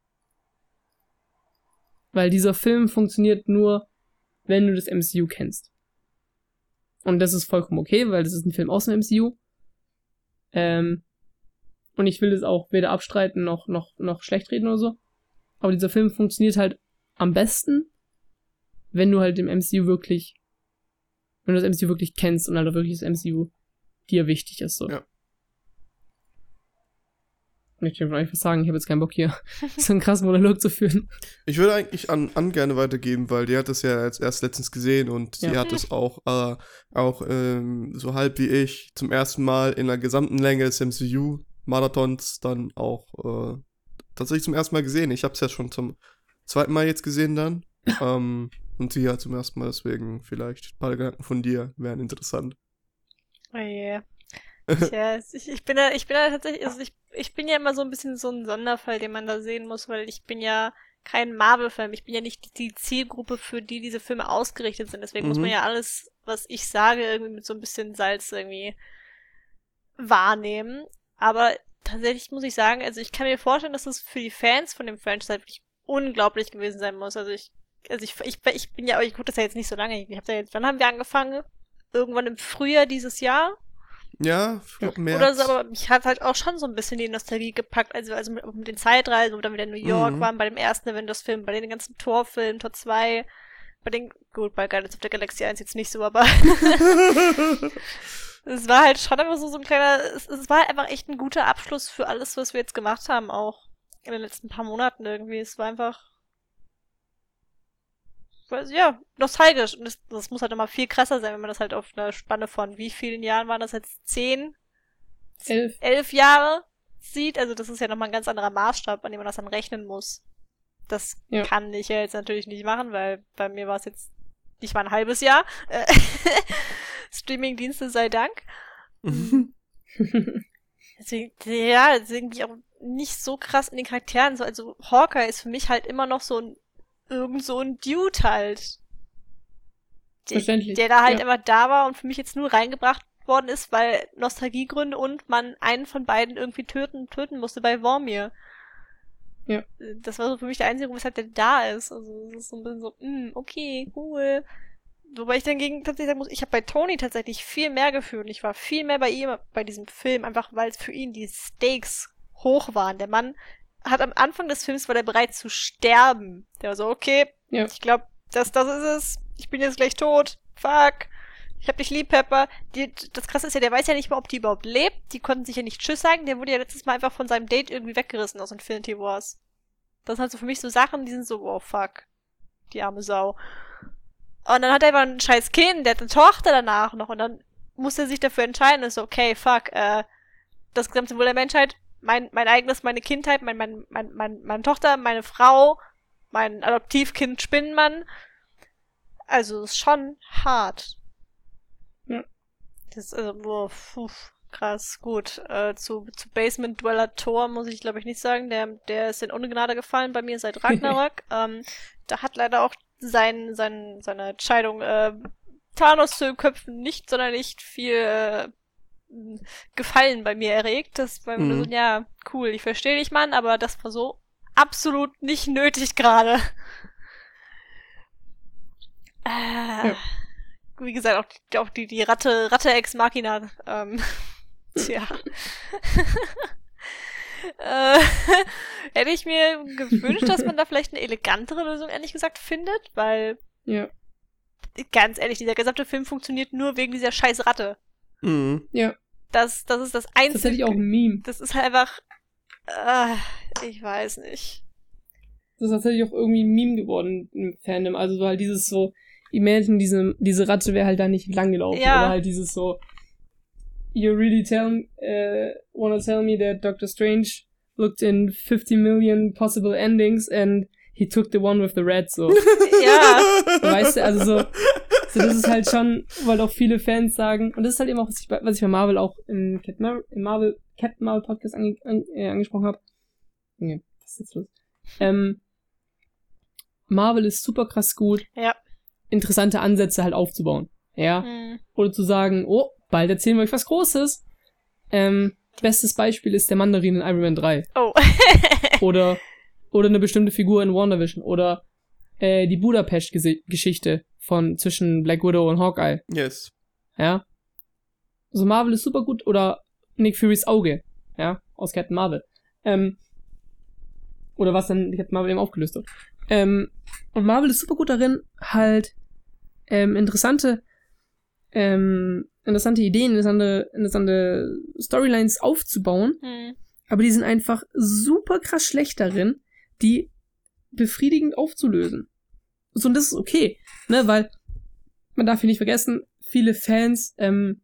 Weil dieser Film funktioniert nur, wenn du das MCU kennst. Und das ist vollkommen okay, weil das ist ein Film aus dem MCU. Ähm, und ich will das auch weder abstreiten noch, noch, noch schlecht reden oder so. Aber dieser Film funktioniert halt am besten, wenn du halt dem MCU wirklich, wenn du das MCU wirklich kennst und halt auch wirklich das MCU dir wichtig ist, so. Ja. Ich will einfach sagen, ich habe jetzt keinen Bock hier *laughs* so einen krassen Monolog zu führen. Ich würde eigentlich an, an gerne weitergeben, weil die hat das ja jetzt erst letztens gesehen und ja. die hat es auch, äh, auch ähm, so halb wie ich zum ersten Mal in der gesamten Länge des MCU-Marathons dann auch äh, tatsächlich zum ersten Mal gesehen. Ich habe es ja schon zum zweiten Mal jetzt gesehen dann. ähm, und sie ja zum ersten Mal, deswegen vielleicht ein paar Gedanken von dir wären interessant. Oh yeah. Tja, *laughs* ich, ich bin da, ich bin da tatsächlich, also ich, ich bin ja immer so ein bisschen so ein Sonderfall, den man da sehen muss, weil ich bin ja kein Marvel-Film. Ich bin ja nicht die, Zielgruppe, für die diese Filme ausgerichtet sind. Deswegen mhm. muss man mhm. ja alles, was ich sage, irgendwie mit so ein bisschen Salz irgendwie wahrnehmen. Aber tatsächlich muss ich sagen, also ich kann mir vorstellen, dass es für die Fans von dem Franchise wirklich unglaublich gewesen sein muss. Also ich, also ich, ich, ich bin ja, ich gucke das ja jetzt nicht so lange. Ich hab da jetzt, wann haben wir angefangen? Irgendwann im Frühjahr dieses Jahr. Ja, mehr. Oder so, aber mich hat halt auch schon so ein bisschen die Nostalgie gepackt, also, also mit, mit den Zeitreisen, wo dann wieder in New York mhm. waren, bei dem ersten Avengers-Film, bei den ganzen Torfilmen, Tor 2, bei den, gut, bei Guardians of the Galaxy 1 jetzt nicht so, aber *laughs* *laughs* es war halt schon einfach so, so ein kleiner, es, es war einfach echt ein guter Abschluss für alles, was wir jetzt gemacht haben, auch in den letzten paar Monaten irgendwie. Es war einfach ja, nostalgisch. Und das, das muss halt immer viel krasser sein, wenn man das halt auf einer Spanne von wie vielen Jahren waren das jetzt? Zehn? Elf. Elf Jahre sieht. Also das ist ja nochmal ein ganz anderer Maßstab, an dem man das dann rechnen muss. Das ja. kann ich ja jetzt natürlich nicht machen, weil bei mir war es jetzt nicht mal ein halbes Jahr. *laughs* Streaming-Dienste sei Dank. *laughs* deswegen, ja, deswegen bin ich auch nicht so krass in den Charakteren. So, also Hawkeye ist für mich halt immer noch so ein irgend so ein Dude halt. Verständlich. Der da halt ja. immer da war und für mich jetzt nur reingebracht worden ist, weil Nostalgiegründe und man einen von beiden irgendwie töten, töten musste bei Vormir. Ja. Das war so für mich der einzige, weshalb der da ist. Also, es ist so ein bisschen so, mm, okay, cool. Wobei ich dann gegen tatsächlich sagen muss, ich habe bei Tony tatsächlich viel mehr gefühlt. Ich war viel mehr bei ihm, bei diesem Film, einfach weil es für ihn die Stakes hoch waren. Der Mann hat am Anfang des Films war der bereit zu sterben. Der war so, okay, ja. ich glaube, das, das ist es. Ich bin jetzt gleich tot. Fuck. Ich hab dich lieb, Pepper. Die, das krasse ist ja, der weiß ja nicht mal, ob die überhaupt lebt. Die konnten sich ja nicht Tschüss sagen. Der wurde ja letztes Mal einfach von seinem Date irgendwie weggerissen aus Infinity Wars. Das sind halt so für mich so Sachen, die sind so, oh fuck. Die arme Sau. Und dann hat er einfach ein scheiß Kind, der hat eine Tochter danach noch. Und dann muss er sich dafür entscheiden. Ist so, okay, fuck, äh, das gesamte Wohl der Menschheit mein, mein eigenes, meine Kindheit, mein, mein, mein, mein, meine Tochter, meine Frau, mein Adoptivkind Spinnenmann. Also ist schon hart. Ja. Das ist also, boah, puh, krass, gut. Äh, zu, zu Basement Dweller Tor muss ich glaube ich nicht sagen. Der, der ist in Ungnade gefallen bei mir seit Ragnarok. *laughs* ähm, da hat leider auch sein, sein, seine Entscheidung, äh, Thanos zu köpfen, nicht sonderlich viel äh, Gefallen bei mir erregt. Das war mhm. so, ja, cool, ich verstehe dich, Mann, aber das war so absolut nicht nötig gerade. Äh, ja. Wie gesagt, auch, die, auch die, die Ratte, Ratte ex Machina. Ähm, *laughs* tja. *laughs* äh, hätte ich mir gewünscht, dass man da vielleicht eine elegantere Lösung, ehrlich gesagt, findet, weil. Ja. Ganz ehrlich, dieser gesamte Film funktioniert nur wegen dieser scheiß Ratte. Mhm. Ja. Das, das ist das Einzige. Das hätte ich auch ein Meme. Das ist halt einfach. Äh, ich weiß nicht. Das ist tatsächlich auch irgendwie ein Meme geworden im Fandom. Also so halt dieses so, imagine, diese, diese Ratte wäre halt da nicht lang gelaufen. Ja. Oder halt dieses so, you really tell, uh, wanna tell me that Doctor Strange looked in 50 million possible endings and he took the one with the red, so. *laughs* ja. Weißt du, also so, so, das ist halt schon, weil auch viele Fans sagen, und das ist halt eben auch, was ich, bei, was ich bei Marvel auch im Captain Marvel, im Marvel, Captain Marvel Podcast ange, an, äh, angesprochen habe. Nee, was ist jetzt los? Ähm, Marvel ist super krass gut. Ja. Interessante Ansätze halt aufzubauen. Ja. Mhm. Oder zu sagen, oh, bald erzählen wir euch was Großes. Ähm, bestes Beispiel ist der Mandarin in Iron Man 3. Oh. oder, oder eine bestimmte Figur in WandaVision. Oder äh, die Budapest-Geschichte von zwischen Black Widow und Hawkeye. Yes. Ja. So Marvel ist super gut. Oder Nick Furys Auge. Ja. Aus Captain Marvel. Ähm, oder was dann Captain Marvel eben aufgelöst wird. Ähm, und Marvel ist super gut darin, halt ähm, interessante, ähm, interessante Ideen, interessante, interessante Storylines aufzubauen. Mhm. Aber die sind einfach super krass schlecht darin, die befriedigend aufzulösen. So, und das ist okay, ne, weil man darf hier nicht vergessen, viele Fans ähm,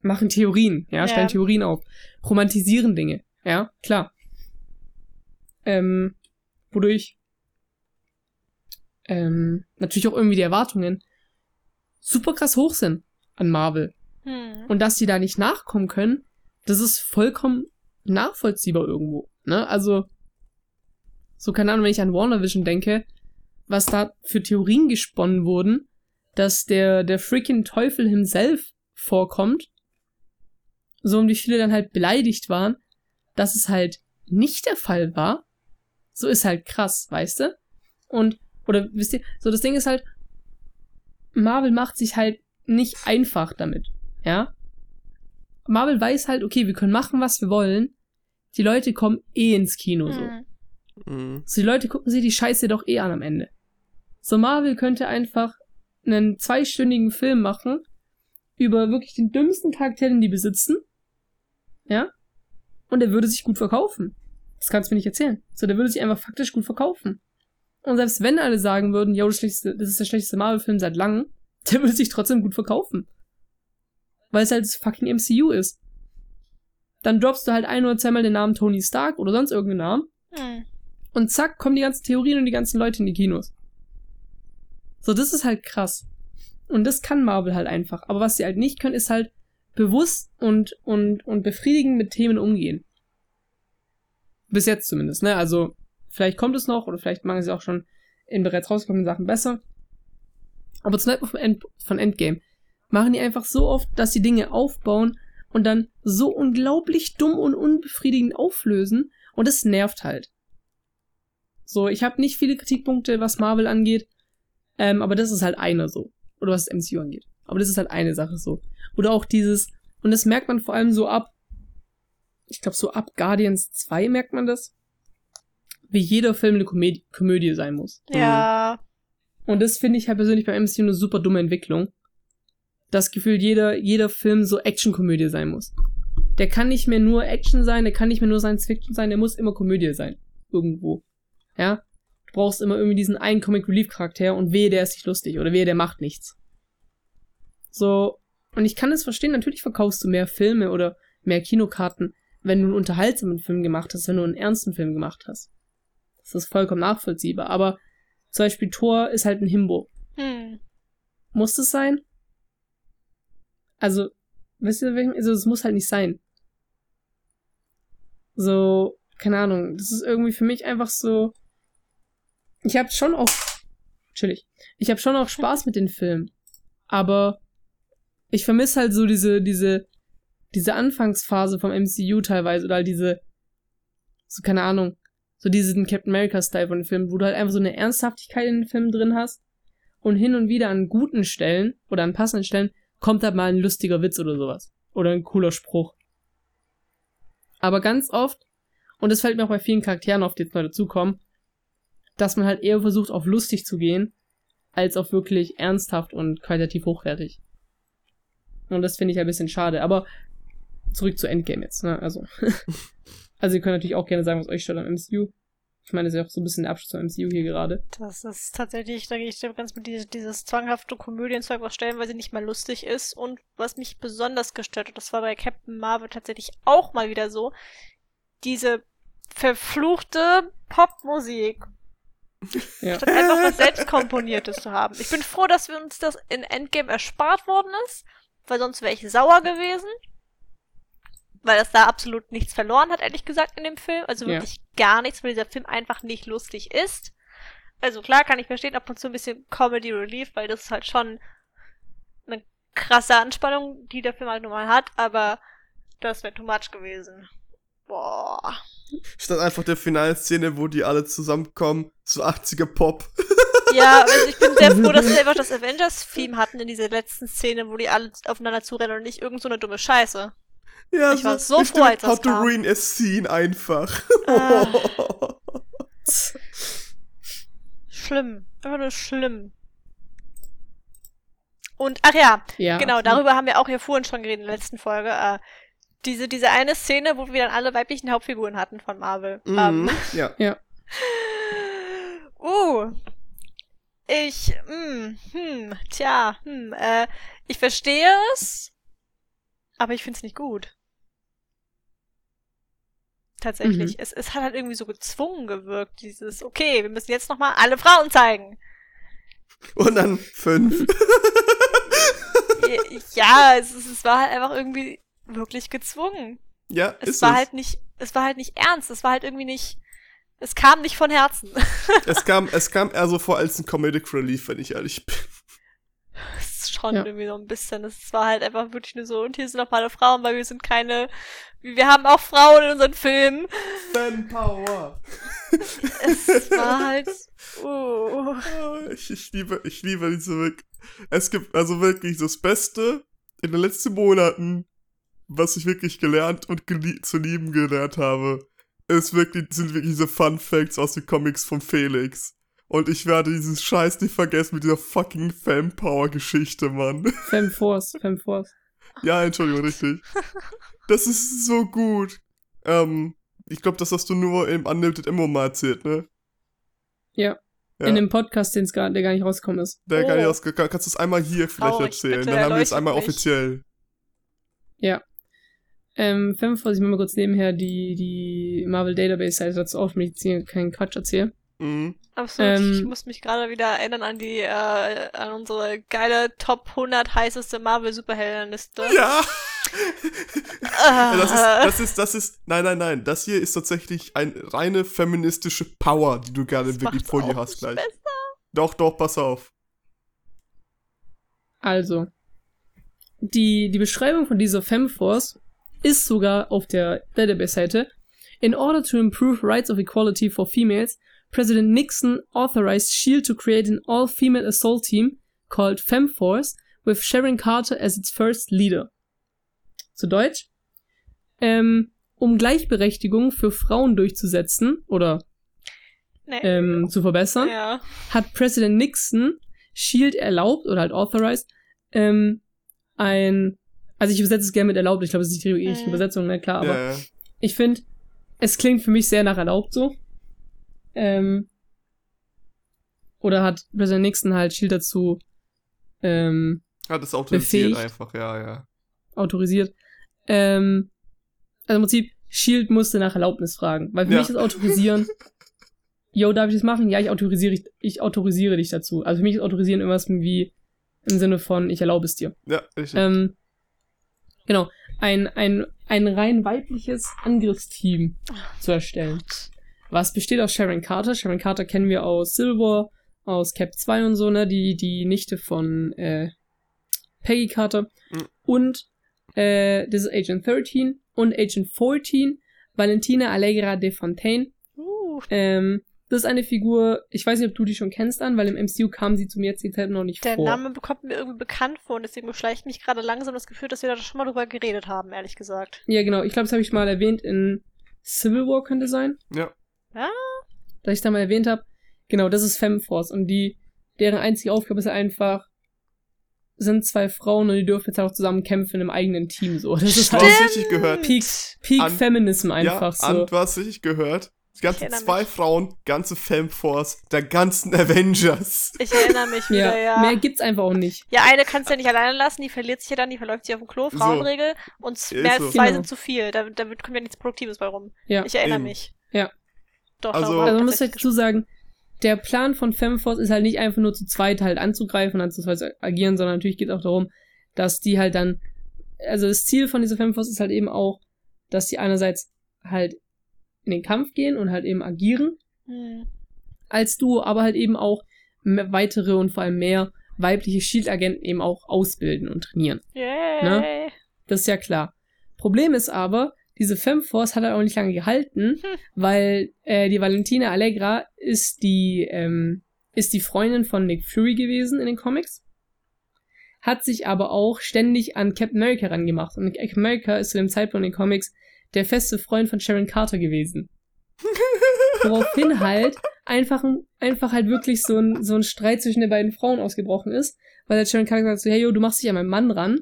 machen Theorien, ja, stellen ja. Theorien auf, romantisieren Dinge, ja, klar. Ähm, wodurch ähm, natürlich auch irgendwie die Erwartungen super krass hoch sind an Marvel. Hm. Und dass die da nicht nachkommen können, das ist vollkommen nachvollziehbar irgendwo. Ne? Also, so keine Ahnung, wenn ich an WandaVision denke, was da für Theorien gesponnen wurden, dass der, der freaking Teufel himself vorkommt, so und wie viele dann halt beleidigt waren, dass es halt nicht der Fall war, so ist halt krass, weißt du? Und, oder wisst ihr, so das Ding ist halt, Marvel macht sich halt nicht einfach damit, ja? Marvel weiß halt, okay, wir können machen, was wir wollen. Die Leute kommen eh ins Kino so. Mhm. So, die Leute gucken sich die Scheiße doch eh an am Ende. So, Marvel könnte einfach einen zweistündigen Film machen über wirklich den dümmsten Charakter, den die besitzen. Ja? Und der würde sich gut verkaufen. Das kannst du mir nicht erzählen. So, der würde sich einfach faktisch gut verkaufen. Und selbst wenn alle sagen würden, yo, das, schlechteste, das ist der schlechteste Marvel-Film seit langem, *laughs* der würde sich trotzdem gut verkaufen. Weil es halt das fucking MCU ist. Dann droppst du halt ein oder zweimal den Namen Tony Stark oder sonst irgendeinen Namen. Hm. Und zack, kommen die ganzen Theorien und die ganzen Leute in die Kinos. So, das ist halt krass. Und das kann Marvel halt einfach. Aber was sie halt nicht können, ist halt bewusst und, und, und befriedigend mit Themen umgehen. Bis jetzt zumindest, ne? Also, vielleicht kommt es noch oder vielleicht machen sie auch schon in bereits rausgekommenen Sachen besser. Aber zum Beispiel von, End von Endgame machen die einfach so oft, dass sie Dinge aufbauen und dann so unglaublich dumm und unbefriedigend auflösen und es nervt halt. So, ich habe nicht viele Kritikpunkte, was Marvel angeht, ähm, aber das ist halt eine so. Oder was das MCU angeht. Aber das ist halt eine Sache so. Oder auch dieses, und das merkt man vor allem so ab ich glaube, so ab Guardians 2 merkt man das, wie jeder Film eine Komödie, Komödie sein muss. Ja. Und das finde ich halt persönlich beim MCU eine super dumme Entwicklung. Das Gefühl, jeder, jeder Film so Actionkomödie sein muss. Der kann nicht mehr nur Action sein, der kann nicht mehr nur Science Fiction sein, der muss immer Komödie sein. Irgendwo. Ja? Du brauchst immer irgendwie diesen einen Comic Relief Charakter und wehe, der ist nicht lustig oder wehe, der macht nichts. So. Und ich kann es verstehen, natürlich verkaufst du mehr Filme oder mehr Kinokarten, wenn du einen unterhaltsamen Film gemacht hast, wenn du einen ernsten Film gemacht hast. Das ist vollkommen nachvollziehbar. Aber zum Beispiel Thor ist halt ein Himbo. Hm. Muss das sein? Also, wisst ihr, also es muss halt nicht sein. So, keine Ahnung, das ist irgendwie für mich einfach so. Ich habe schon auch chillig. Ich habe schon auch Spaß mit den Filmen, aber ich vermisse halt so diese, diese, diese Anfangsphase vom MCU teilweise oder halt diese, so keine Ahnung, so diesen Captain America-Style von den Filmen, wo du halt einfach so eine Ernsthaftigkeit in den Filmen drin hast und hin und wieder an guten Stellen oder an passenden Stellen kommt halt mal ein lustiger Witz oder sowas. Oder ein cooler Spruch. Aber ganz oft, und das fällt mir auch bei vielen Charakteren auf, die jetzt neu dazukommen, dass man halt eher versucht, auf lustig zu gehen, als auf wirklich ernsthaft und qualitativ hochwertig. Und das finde ich ein bisschen schade. Aber zurück zu Endgame jetzt, ne? Also. *laughs* also ihr könnt natürlich auch gerne sagen, was euch stört am MCU. Ich meine, das ist ja auch so ein bisschen der Abschluss zum MCU hier gerade. Das ist tatsächlich, da gehe ich ganz mit dieses, dieses zwanghafte Komödienzeug, was stellenweise nicht mal lustig ist. Und was mich besonders gestört hat, das war bei Captain Marvel tatsächlich auch mal wieder so, diese verfluchte Popmusik. Ja. Statt einfach was selbstkomponiertes zu haben. Ich bin froh, dass wir uns das in Endgame erspart worden ist, weil sonst wäre ich sauer gewesen. Weil das da absolut nichts verloren hat, ehrlich gesagt, in dem Film. Also wirklich ja. gar nichts, weil dieser Film einfach nicht lustig ist. Also klar kann ich verstehen, ab und zu ein bisschen Comedy Relief, weil das ist halt schon eine krasse Anspannung, die der Film halt nun mal hat, aber das wäre too much gewesen. Boah. Statt einfach der Finalszene, wo die alle zusammenkommen, so 80er Pop. Ja, *laughs* also ich bin sehr froh, dass wir einfach das Avengers-Theme hatten in dieser letzten Szene, wo die alle aufeinander zurennen und nicht irgend so eine dumme Scheiße. Ja, ich war so froh, als das How to ruin a scene einfach. Ah. *laughs* schlimm. Einfach nur schlimm. Und, ach ja, ja, genau, darüber haben wir auch hier vorhin schon geredet in der letzten Folge. Äh, diese, diese eine Szene, wo wir dann alle weiblichen Hauptfiguren hatten von Marvel. Mhm, um, ähm, ja. *laughs* ja. Uh. Ich, hm, hm, tja, hm, äh, ich verstehe es, aber ich finde es nicht gut. Tatsächlich. Mhm. Es, es hat halt irgendwie so gezwungen gewirkt, dieses, okay, wir müssen jetzt nochmal alle Frauen zeigen. Und dann fünf. *laughs* ja, es, es war halt einfach irgendwie wirklich gezwungen. Ja, es war es. halt nicht, es war halt nicht ernst, es war halt irgendwie nicht, es kam nicht von Herzen. *laughs* es kam, es kam eher so vor als ein Comedic Relief, wenn ich ehrlich bin. Das ist schon ja. irgendwie so ein bisschen, es war halt einfach wirklich nur so, und hier sind noch mal Frauen, weil wir sind keine, wir haben auch Frauen in unseren Filmen. Fan Power. Es war halt, uh. *laughs* ich, ich liebe, ich liebe diese wirklich, es gibt also wirklich das Beste in den letzten Monaten was ich wirklich gelernt und zu lieben gelernt habe, ist wirklich, sind wirklich diese Fun Facts aus den Comics von Felix. Und ich werde dieses Scheiß nicht vergessen mit dieser fucking Fempower-Geschichte, Mann. *laughs* Femforce, Femforce. Ja, Entschuldigung, richtig. Das ist so gut. Ähm, ich glaube, das hast du nur im Unlimited Immo mal erzählt, ne? Ja. ja. In dem Podcast, den's gar, der gar nicht rausgekommen ist. Der oh. gar nicht oh. rausgekommen Kannst du es einmal hier vielleicht Traurig, erzählen? Dann haben wir es einmal mich. offiziell. Ja. Ähm, fünf, was ich mir mal kurz nebenher die, die Marvel Database Seite dazu auf, damit ich jetzt keinen Quatsch erzähle. Mhm. Absolut. Ähm, ich muss mich gerade wieder erinnern an die, äh, an unsere geile Top 100 heißeste Marvel Superheldenliste. *laughs* Ja! das, ist, das ist, das ist, nein, nein, nein. Das hier ist tatsächlich eine reine feministische Power, die du gerne wirklich vor dir hast gleich. Besser. Doch, doch, pass auf. Also, die, die Beschreibung von dieser Femforce ist sogar auf der Database-Seite. In order to improve rights of equality for females, President Nixon authorized SHIELD to create an all-female assault team called FemForce with Sharon Carter as its first leader. Zu Deutsch. Ähm, um Gleichberechtigung für Frauen durchzusetzen oder nee. ähm, zu verbessern, ja. hat President Nixon SHIELD erlaubt oder halt authorized ähm, ein also ich übersetze es gerne mit erlaubt, ich glaube, es ist nicht die richtige mhm. Übersetzung, ne, klar, aber ja. ich finde, es klingt für mich sehr nach erlaubt so. Ähm, oder hat President Nixon halt Shield dazu ähm, hat es autorisiert befähigt, einfach, ja, ja. Autorisiert. Ähm, also im Prinzip, Shield musste nach Erlaubnis fragen, weil für ja. mich ist Autorisieren, *laughs* yo, darf ich das machen? Ja, ich autorisiere, ich, ich autorisiere dich dazu. Also für mich ist Autorisieren irgendwas wie im Sinne von, ich erlaube es dir. Ja, richtig. Ähm, Genau, ein, ein, ein rein weibliches Angriffsteam zu erstellen. Was besteht aus Sharon Carter? Sharon Carter kennen wir aus Silver, aus Cap 2 und so, ne? Die, die Nichte von äh, Peggy Carter. Mhm. Und äh, das ist Agent 13 und Agent 14, Valentina Allegra de Fontaine. Uh. Ähm, das ist eine Figur, ich weiß nicht, ob du die schon kennst an, weil im MCU kam sie zum jetzigen Zeitpunkt noch nicht Der vor. Der Name bekommt mir irgendwie bekannt vor und deswegen beschleicht mich gerade langsam das Gefühl, dass wir da schon mal drüber geredet haben, ehrlich gesagt. Ja, genau. Ich glaube, das habe ich mal erwähnt in Civil War könnte sein. Ja. Ja? Dass ich da mal erwähnt habe. Genau, das ist Femforce und die, deren einzige Aufgabe ist einfach, sind zwei Frauen und die dürfen jetzt auch zusammen kämpfen im eigenen Team so. Das ist halt richtig gehört. Peak, Peak an, Feminism einfach ja, so. An, du hast richtig gehört. Die ganzen zwei mich. Frauen, ganze Femforce, der ganzen *laughs* Avengers. Ich erinnere mich wieder, ja. ja. Mehr gibt's einfach auch nicht. Ja, eine kannst du ja nicht alleine lassen, die verliert sich ja dann, die verläuft sich auf dem Klo, Frauenregel. So. Und mehr als so. zwei genau. sind zu viel. Da, da kommt ja nichts Produktives bei rum. Ja. Ich erinnere Eben. mich. Ja. Doch, also, also man muss dazu sagen, der Plan von Femforce ist halt nicht einfach nur zu zweit halt anzugreifen, und zu agieren, sondern natürlich geht es auch darum, dass die halt dann, also das Ziel von dieser Femforce ist halt eben auch, dass die einerseits halt in den Kampf gehen und halt eben agieren mhm. als du, aber halt eben auch weitere und vor allem mehr weibliche Shield-Agenten eben auch ausbilden und trainieren. Yay. Ne? Das ist ja klar. Problem ist aber, diese Femforce hat halt auch nicht lange gehalten, hm. weil äh, die Valentina Allegra ist die, ähm, ist die Freundin von Nick Fury gewesen in den Comics. Hat sich aber auch ständig an Captain America rangemacht. Und Captain America ist zu dem Zeitpunkt in den Comics der feste Freund von Sharon Carter gewesen. *laughs* Woraufhin halt einfach, einfach halt wirklich so ein, so ein Streit zwischen den beiden Frauen ausgebrochen ist, weil halt Sharon Carter gesagt so, hey, yo, du machst dich an meinen Mann ran.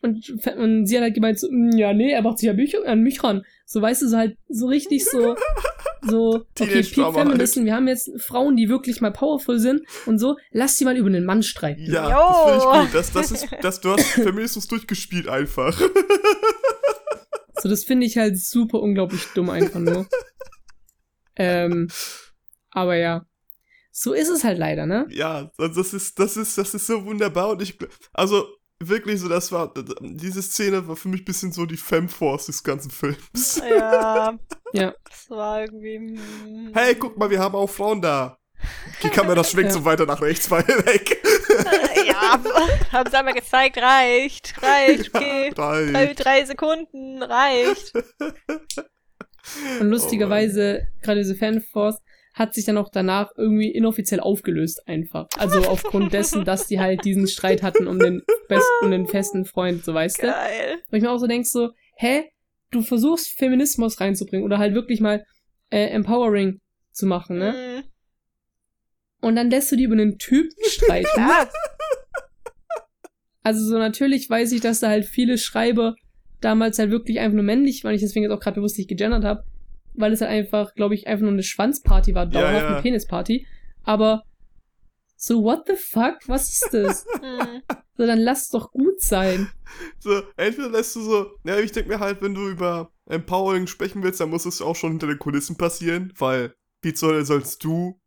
Und, und sie hat halt gemeint, so, mm, ja, nee, er macht sich ja mich, an mich ran. So, weißt du, so halt, so richtig so, *laughs* so, okay, Peak Feminism, wir haben jetzt Frauen, die wirklich mal powerful sind und so, lass sie mal über den Mann streiten. Ja, jo. das finde ich gut. Das, das ist, das, du hast *laughs* Feminismus durchgespielt einfach. So, das finde ich halt super unglaublich dumm einfach nur. ähm, aber ja. So ist es halt leider, ne? Ja, das ist, das ist, das ist so wunderbar und ich, also, wirklich so, das war, diese Szene war für mich ein bisschen so die Femforce des ganzen Films. Ja. *laughs* ja. Das war irgendwie. Hm. Hey, guck mal, wir haben auch Frauen da. Die Kamera schwenkt ja. so weiter nach rechts *laughs* weil weg. *laughs* ja, haben sie einmal gezeigt, reicht, reicht, okay. Ja, reicht. Drei, drei Sekunden, reicht. Und lustigerweise, oh gerade diese Fanforce hat sich dann auch danach irgendwie inoffiziell aufgelöst einfach. Also aufgrund dessen, dass die halt diesen Streit hatten um den besten, um den festen Freund, so weißt Geil. du. Und ich mir auch so denkst so, hä? Du versuchst Feminismus reinzubringen oder halt wirklich mal äh, empowering zu machen, ne? Mm. Und dann lässt du die über einen Typen streiten. also so natürlich weiß ich, dass da halt viele Schreiber damals halt wirklich einfach nur männlich waren, ich deswegen jetzt auch gerade bewusst nicht gegendert habe weil es halt einfach, glaube ich, einfach nur eine Schwanzparty war, dauerhaft ja, ja. eine Penisparty. Aber so, what the fuck? Was ist das? *laughs* Hm. so, dann lass es doch gut sein. So, entweder lässt du so, ja, ich denke mir halt, wenn du über Empowering sprechen willst, dann muss es auch schon hinter den Kulissen passieren, weil wie soll, sollst du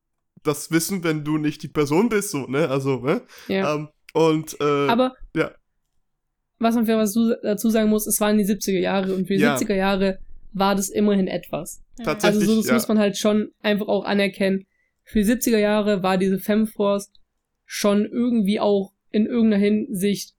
das wissen, wenn du nicht die Person bist, so, ne? Also, ne? Ja. Ähm, und, äh, Aber, ja. Was man für was dazu sagen muss, es waren die 70er Jahre und für die ja. 70er Jahre war das immerhin etwas. Tatsächlich, also so, das ja. muss man halt schon einfach auch anerkennen. Für die 70er Jahre war diese Femforce schon irgendwie auch in irgendeiner Hinsicht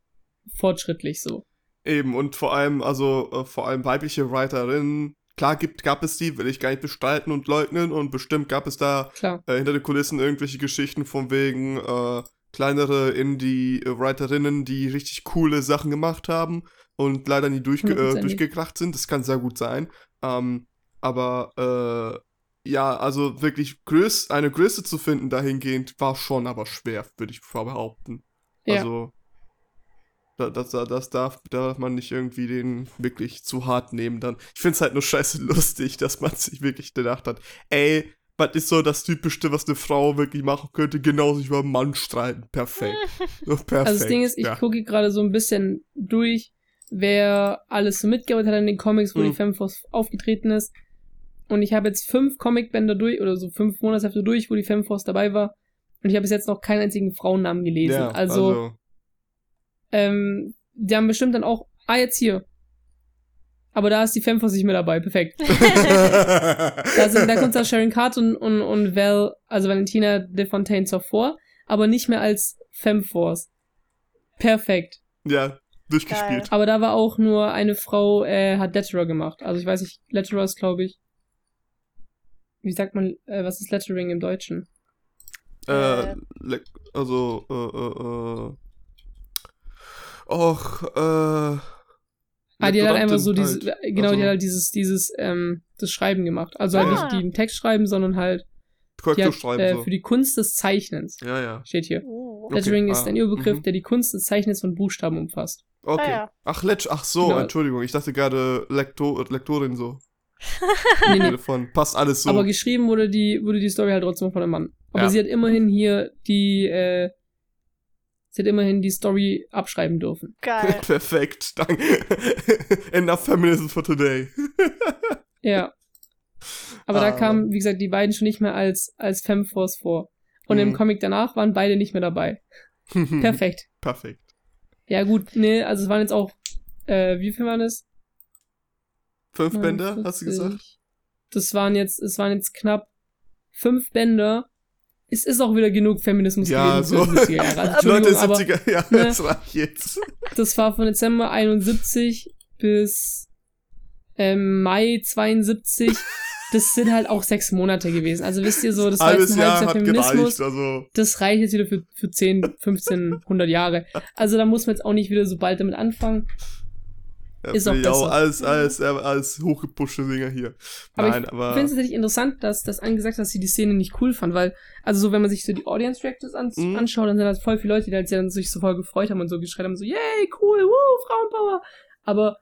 fortschrittlich so. Eben, und vor allem, also äh, vor allem weibliche Writerinnen, klar gibt, gab es die, will ich gar nicht bestreiten und leugnen, und bestimmt gab es da äh, hinter den Kulissen irgendwelche Geschichten von wegen äh, kleinere Indie-Writerinnen, die richtig coole Sachen gemacht haben und leider nie durchge äh, durchgekracht sind. Das kann sehr gut sein. Ähm, aber äh, ja, also wirklich größ eine Größe zu finden dahingehend war schon aber schwer, würde ich behaupten. Ja. Also das, das, das darf, darf man nicht irgendwie den wirklich zu hart nehmen dann. Ich finde es halt nur scheiße *laughs* lustig, dass man sich wirklich gedacht hat, ey, was ist so das Typischste, was eine Frau wirklich machen könnte? Genauso wie über einen Mann streiten. Perfekt. *laughs* So, perfekt. Also das Ding ist, ich ja. gucke gerade so ein bisschen durch, wer alles so mitgearbeitet hat in den Comics, wo mhm. die Femforce aufgetreten ist. Und ich habe jetzt fünf Comicbänder durch, oder so fünf Monatshefte durch, wo die Femforce dabei war. Und ich habe bis jetzt noch keinen einzigen Frauennamen gelesen. Ja, also, also, ähm, die haben bestimmt dann auch, ah, jetzt hier. Aber da ist die Femforce nicht mehr dabei. Perfekt. *laughs* da, sind, da kommt da Sharon Cart und, und, und Val, also Valentina de Fontaine zwar vor, aber nicht mehr als Femforce. Perfekt. Ja, durchgespielt. Geil. Aber da war auch nur eine Frau, äh, hat Letterer gemacht. Also ich weiß nicht, Letterer ist, glaube ich. Wie sagt man, äh, was ist Lettering im Deutschen? Äh, also, äh, äh, äh. Och, äh. Ah, die hat halt einfach so dieses, halt. genau, also, die hat halt dieses, dieses, ähm, das Schreiben gemacht. Also halt nicht die den Text schreiben, sondern halt Korrektur schreiben. Äh, so. Für die Kunst des Zeichnens. Ja, ja. Steht hier. Oh. Lettering okay. ist ah, ein Überbegriff, mhm. der die Kunst des Zeichnens von Buchstaben umfasst. Okay. Ah, ja. Ach, Letsch, ach so, genau. Entschuldigung. Ich dachte gerade Lektor, Lektorin so. *laughs* nee, nee. Von, passt alles so. Aber geschrieben wurde die, wurde die Story halt trotzdem von einem Mann. Aber ja. sie hat immerhin hier die, äh, sie hat immerhin die Story abschreiben dürfen. Geil. *laughs* Perfekt, danke. *laughs* Enough Feminism for today. *laughs* ja. Aber ah, da kamen, wie gesagt, die beiden schon nicht mehr als, als Femforce vor. Und mhm. im Comic danach waren beide nicht mehr dabei. Perfekt. Perfekt. Ja, gut, nee, also es waren jetzt auch, äh, wie viel waren es? Fünf Bänder, hast du gesagt? Das waren jetzt, es waren jetzt knapp fünf Bänder. Es ist auch wieder genug Feminismus ja, gewesen. So. 70er Jahre. Also, *laughs* Leute, 70er, ja, ne, das reicht jetzt. *laughs* Das war von Dezember 71 bis ähm, Mai 72 das sind halt auch sechs Monate gewesen. Also wisst ihr so, das war jetzt ein halbes Jahr Feminismus. Gereicht, also. Das reicht jetzt wieder für, für 10, 15, 100 Jahre. Also da muss man jetzt auch nicht wieder so bald damit anfangen. Ja, ist auch besser. Auch als, als, als hochgepushte Dinger hier. Aber Nein, ich aber finde es tatsächlich interessant, dass, dass angesagt dass sie die Szene nicht cool fand, weil, also so, wenn man sich so die Audience Reactors an, mhm. anschaut, dann sind halt voll viele Leute, die halt sich so voll gefreut haben und so geschreit haben, so, yay, cool, woo, Frauenpower. Aber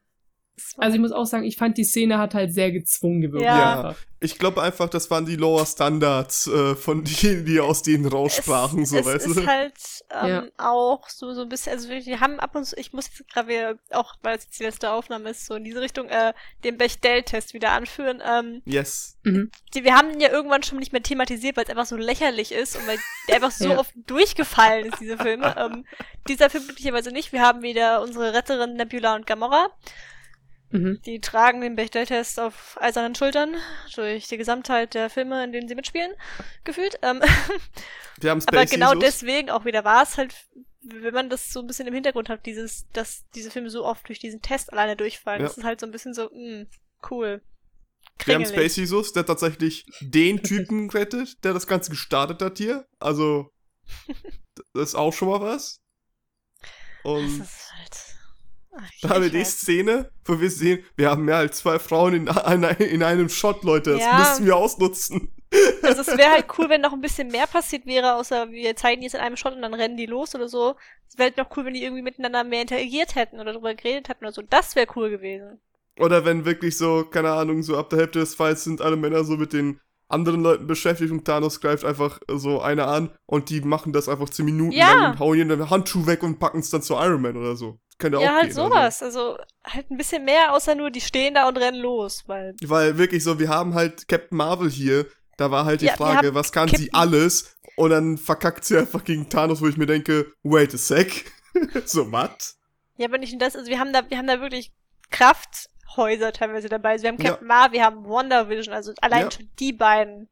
also ich muss auch sagen, ich fand die Szene hat halt sehr gezwungen gewirkt. Ja, ja. ich glaube einfach, das waren die Lower Standards äh, von *laughs* denen, die aus denen raussprachen, es, so es weißt du. ist halt ähm, ja. auch so so ein bisschen, also wir haben ab und zu, ich muss jetzt gerade auch weil es jetzt die letzte Aufnahme ist, so in diese Richtung, äh, den Bechdel-Test wieder anführen. Ähm, yes. Mhm. Die, wir haben ihn ja irgendwann schon nicht mehr thematisiert, weil es einfach so lächerlich ist und weil der einfach so *laughs* ja. oft durchgefallen ist, diese Filme. ähm, dieser Film glücklicherweise nicht. Wir haben wieder unsere Retterin Nebula und Gamora. Mhm. Die tragen den Bechdel-Test auf eisernen Schultern durch die Gesamtheit der Filme, in denen sie mitspielen, gefühlt. Ähm, Wir haben Aber genau Jesus. deswegen auch wieder war es halt, wenn man das so ein bisschen im Hintergrund hat, dieses, dass diese Filme so oft durch diesen Test alleine durchfallen. Ja. Das ist halt so ein bisschen so, mh, hm, cool. Kringelig. Wir haben Space Jesus, der tatsächlich den Typen *laughs* rettet, der das Ganze gestartet hat hier. Also, *laughs* das ist auch schon mal was. Und das ist halt da haben wir die Szene, wo wir sehen, wir haben mehr als zwei Frauen in, in einem Shot, Leute. Das ja. müssen wir ausnutzen. Also es wäre halt cool, *laughs* wenn noch ein bisschen mehr passiert wäre, außer wir zeigen die jetzt in einem Shot und dann rennen die los oder so. Es wäre halt noch cool, wenn die irgendwie miteinander mehr interagiert hätten oder darüber geredet hätten oder so. Das wäre cool gewesen. Oder wenn wirklich so, keine Ahnung, so ab der Hälfte des Falls sind alle Männer so mit den anderen Leuten beschäftigt und Thanos greift einfach so eine an und die machen das einfach 10 Minuten ja. lang und hauen ihnen den Handschuh weg und packen es dann zu Iron Man oder so. Könnte ja, auch halt gehen, sowas. Also. also. halt ein bisschen mehr, außer nur die stehen da und rennen los. Weil, weil wirklich so, wir haben halt Captain Marvel hier. Da war halt die ja, Frage, was kann Captain sie alles? Und dann verkackt sie einfach gegen Thanos, wo ich mir denke, wait a sec. *laughs* so, was? Ja, aber nicht nur das. Also wir haben da, wir haben da wirklich Krafthäuser teilweise dabei. Also wir haben Captain ja. Marvel, wir haben Wonder Vision. Also allein ja. schon die beiden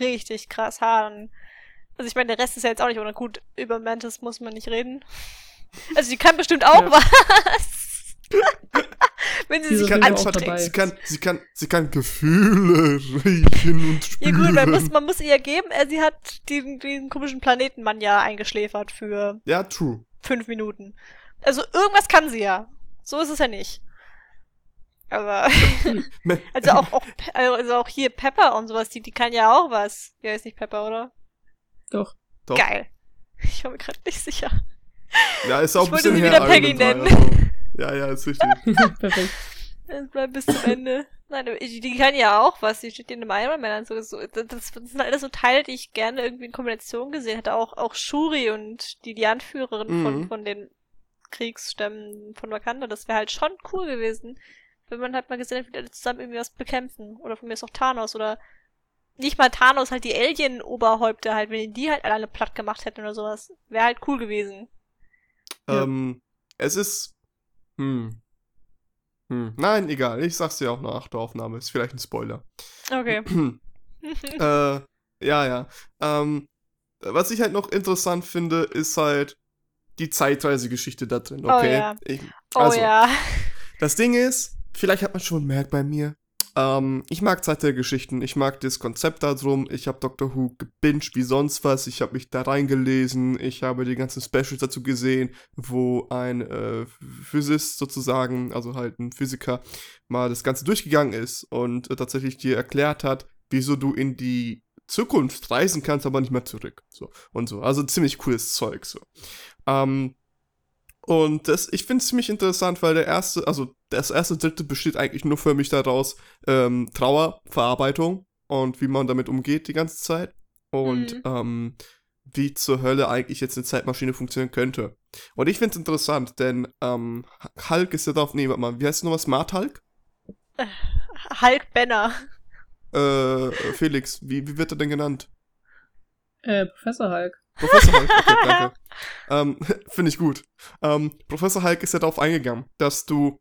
richtig krass haben. Also ich meine, der Rest ist ja jetzt auch nicht ohne gut. Über Mantis muss man nicht reden. Also sie kann bestimmt auch ja. was. *laughs* Wenn sie, sie sich kann anstrengt. Sie kann, sie kann, sie kann Gefühle *laughs* riechen und spüren. Ja gut, man muss, man muss ihr geben, äh, sie hat diesen, diesen komischen Planetenmann ja eingeschläfert für. Ja, true. Fünf Minuten. Also irgendwas kann sie ja. So ist es ja nicht. Aber *laughs* also auch, auch also auch hier Pepper und sowas, die, die kann ja auch was. Ja, ist nicht Pepper, oder? Doch. Doch. Geil. Ich war mir gerade nicht sicher. Ja, ist auch ich ein bisschen sie wieder Peggy nennen. Also. Ja, ja, ist richtig. *laughs* Perfekt. Es bleibt bis zum Ende. Nein, die, kann ja auch was. Die steht in einem Iron Man so, so. Das, das sind alles so Teile, die ich gerne irgendwie in Kombination gesehen hätte. Auch, auch Shuri und die, die Anführerin mhm. von, von den Kriegsstämmen von Wakanda. Das wäre halt schon cool gewesen. Wenn man halt mal gesehen hätte, wie alle zusammen irgendwie was bekämpfen. Oder von mir ist auch Thanos oder nicht mal Thanos, halt die Alien-Oberhäupter halt, wenn die halt alleine platt gemacht hätten oder sowas. Wäre halt cool gewesen. Ähm, es ist. Hm. Hm. Nein, egal. Ich sag's dir auch nach der Aufnahme. Ist vielleicht ein Spoiler. Okay. *clears throat* äh, ja, ja. Ähm, was ich halt noch interessant finde, ist halt die Zeitreisegeschichte da drin, oh okay? Oh ja. Ich, also, oh ja. Das Ding ist, vielleicht hat man schon gemerkt bei mir, ähm, ich mag Zeitreisegeschichten, ich mag das Konzept darum, ich habe Doctor Who gebinged wie sonst was, ich habe mich da reingelesen, ich habe die ganzen Specials dazu gesehen, wo ein äh, Physist sozusagen, also halt ein Physiker, mal das Ganze durchgegangen ist und äh, tatsächlich dir erklärt hat, wieso du in die Zukunft reisen kannst, aber nicht mehr zurück. So und so. Also ziemlich cooles Zeug. So. Ähm, und das, ich finde es ziemlich interessant, weil der erste, also das erste Dritte besteht eigentlich nur für mich daraus ähm, Trauerverarbeitung und wie man damit umgeht die ganze Zeit. Und mhm. ähm, wie zur Hölle eigentlich jetzt eine Zeitmaschine funktionieren könnte. Und ich finde es interessant, denn ähm, Hulk ist ja drauf, nee, warte mal, wie heißt nochmal, Smart Hulk? Äh, Hulk Banner. Äh, Felix, wie, wie wird er denn genannt? Äh, Professor Hulk. Professor Hulk, okay, *laughs* danke. ähm, *laughs* Finde ich gut. Ähm, Professor Hulk ist ja darauf eingegangen, dass du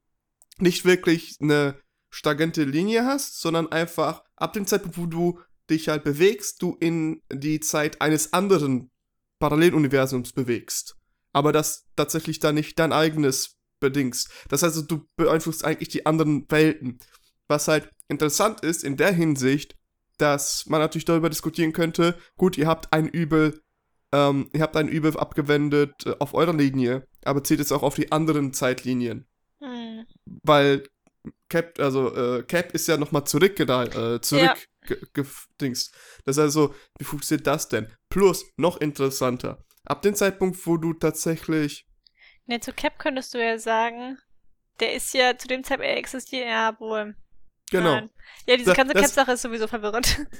nicht wirklich eine stagente Linie hast, sondern einfach ab dem Zeitpunkt, wo du dich halt bewegst, du in die Zeit eines anderen Paralleluniversums bewegst. Aber das tatsächlich dann nicht dein eigenes bedingst. Das heißt, du beeinflusst eigentlich die anderen Welten. Was halt interessant ist in der Hinsicht, dass man natürlich darüber diskutieren könnte, gut, ihr habt ein Übel ähm, ihr habt ein Übel abgewendet äh, auf eurer Linie, aber zählt es auch auf die anderen Zeitlinien. Hm. Weil Cap, also äh, Cap ist ja nochmal zurück, äh, zurück ja. Das heißt also, wie funktioniert das denn? Plus, noch interessanter, ab dem Zeitpunkt, wo du tatsächlich. Ne, zu Cap könntest du ja sagen, der ist ja zu dem Zeitpunkt, er existiert ja wohl. Genau. Nein. Ja, diese ganze Cap-Sache ist sowieso verwirrend. *laughs*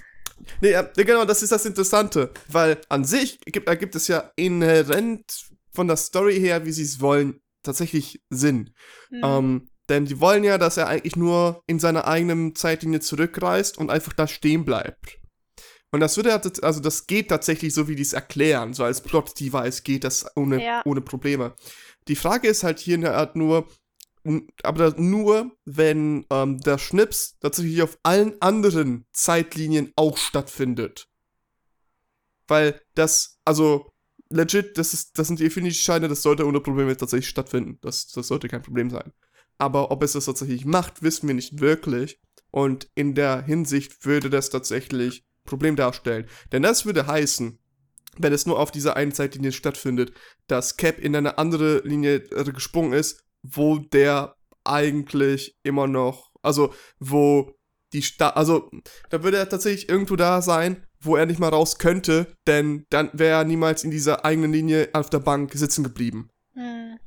Nee, ja, genau, das ist das Interessante, weil an sich gibt, ergibt es ja inhärent von der Story her, wie sie es wollen, tatsächlich Sinn. Mhm. Ähm, denn die wollen ja, dass er eigentlich nur in seiner eigenen Zeitlinie zurückreist und einfach da stehen bleibt. Und das würde also das geht tatsächlich so, wie die es erklären, so als Plot-Device geht das ohne, ja. ohne Probleme. Die Frage ist halt hier in der Art nur, aber nur, wenn ähm, der Schnips tatsächlich auf allen anderen Zeitlinien auch stattfindet. Weil das, also legit, das, ist, das sind die Infinity-Scheine, das sollte ohne Probleme tatsächlich stattfinden. Das, das sollte kein Problem sein. Aber ob es das tatsächlich macht, wissen wir nicht wirklich. Und in der Hinsicht würde das tatsächlich Problem darstellen. Denn das würde heißen, wenn es nur auf dieser einen Zeitlinie stattfindet, dass Cap in eine andere Linie äh, gesprungen ist wo der eigentlich immer noch, also wo die Stadt, also da würde er tatsächlich irgendwo da sein, wo er nicht mal raus könnte, denn dann wäre er niemals in dieser eigenen Linie auf der Bank sitzen geblieben. Hm.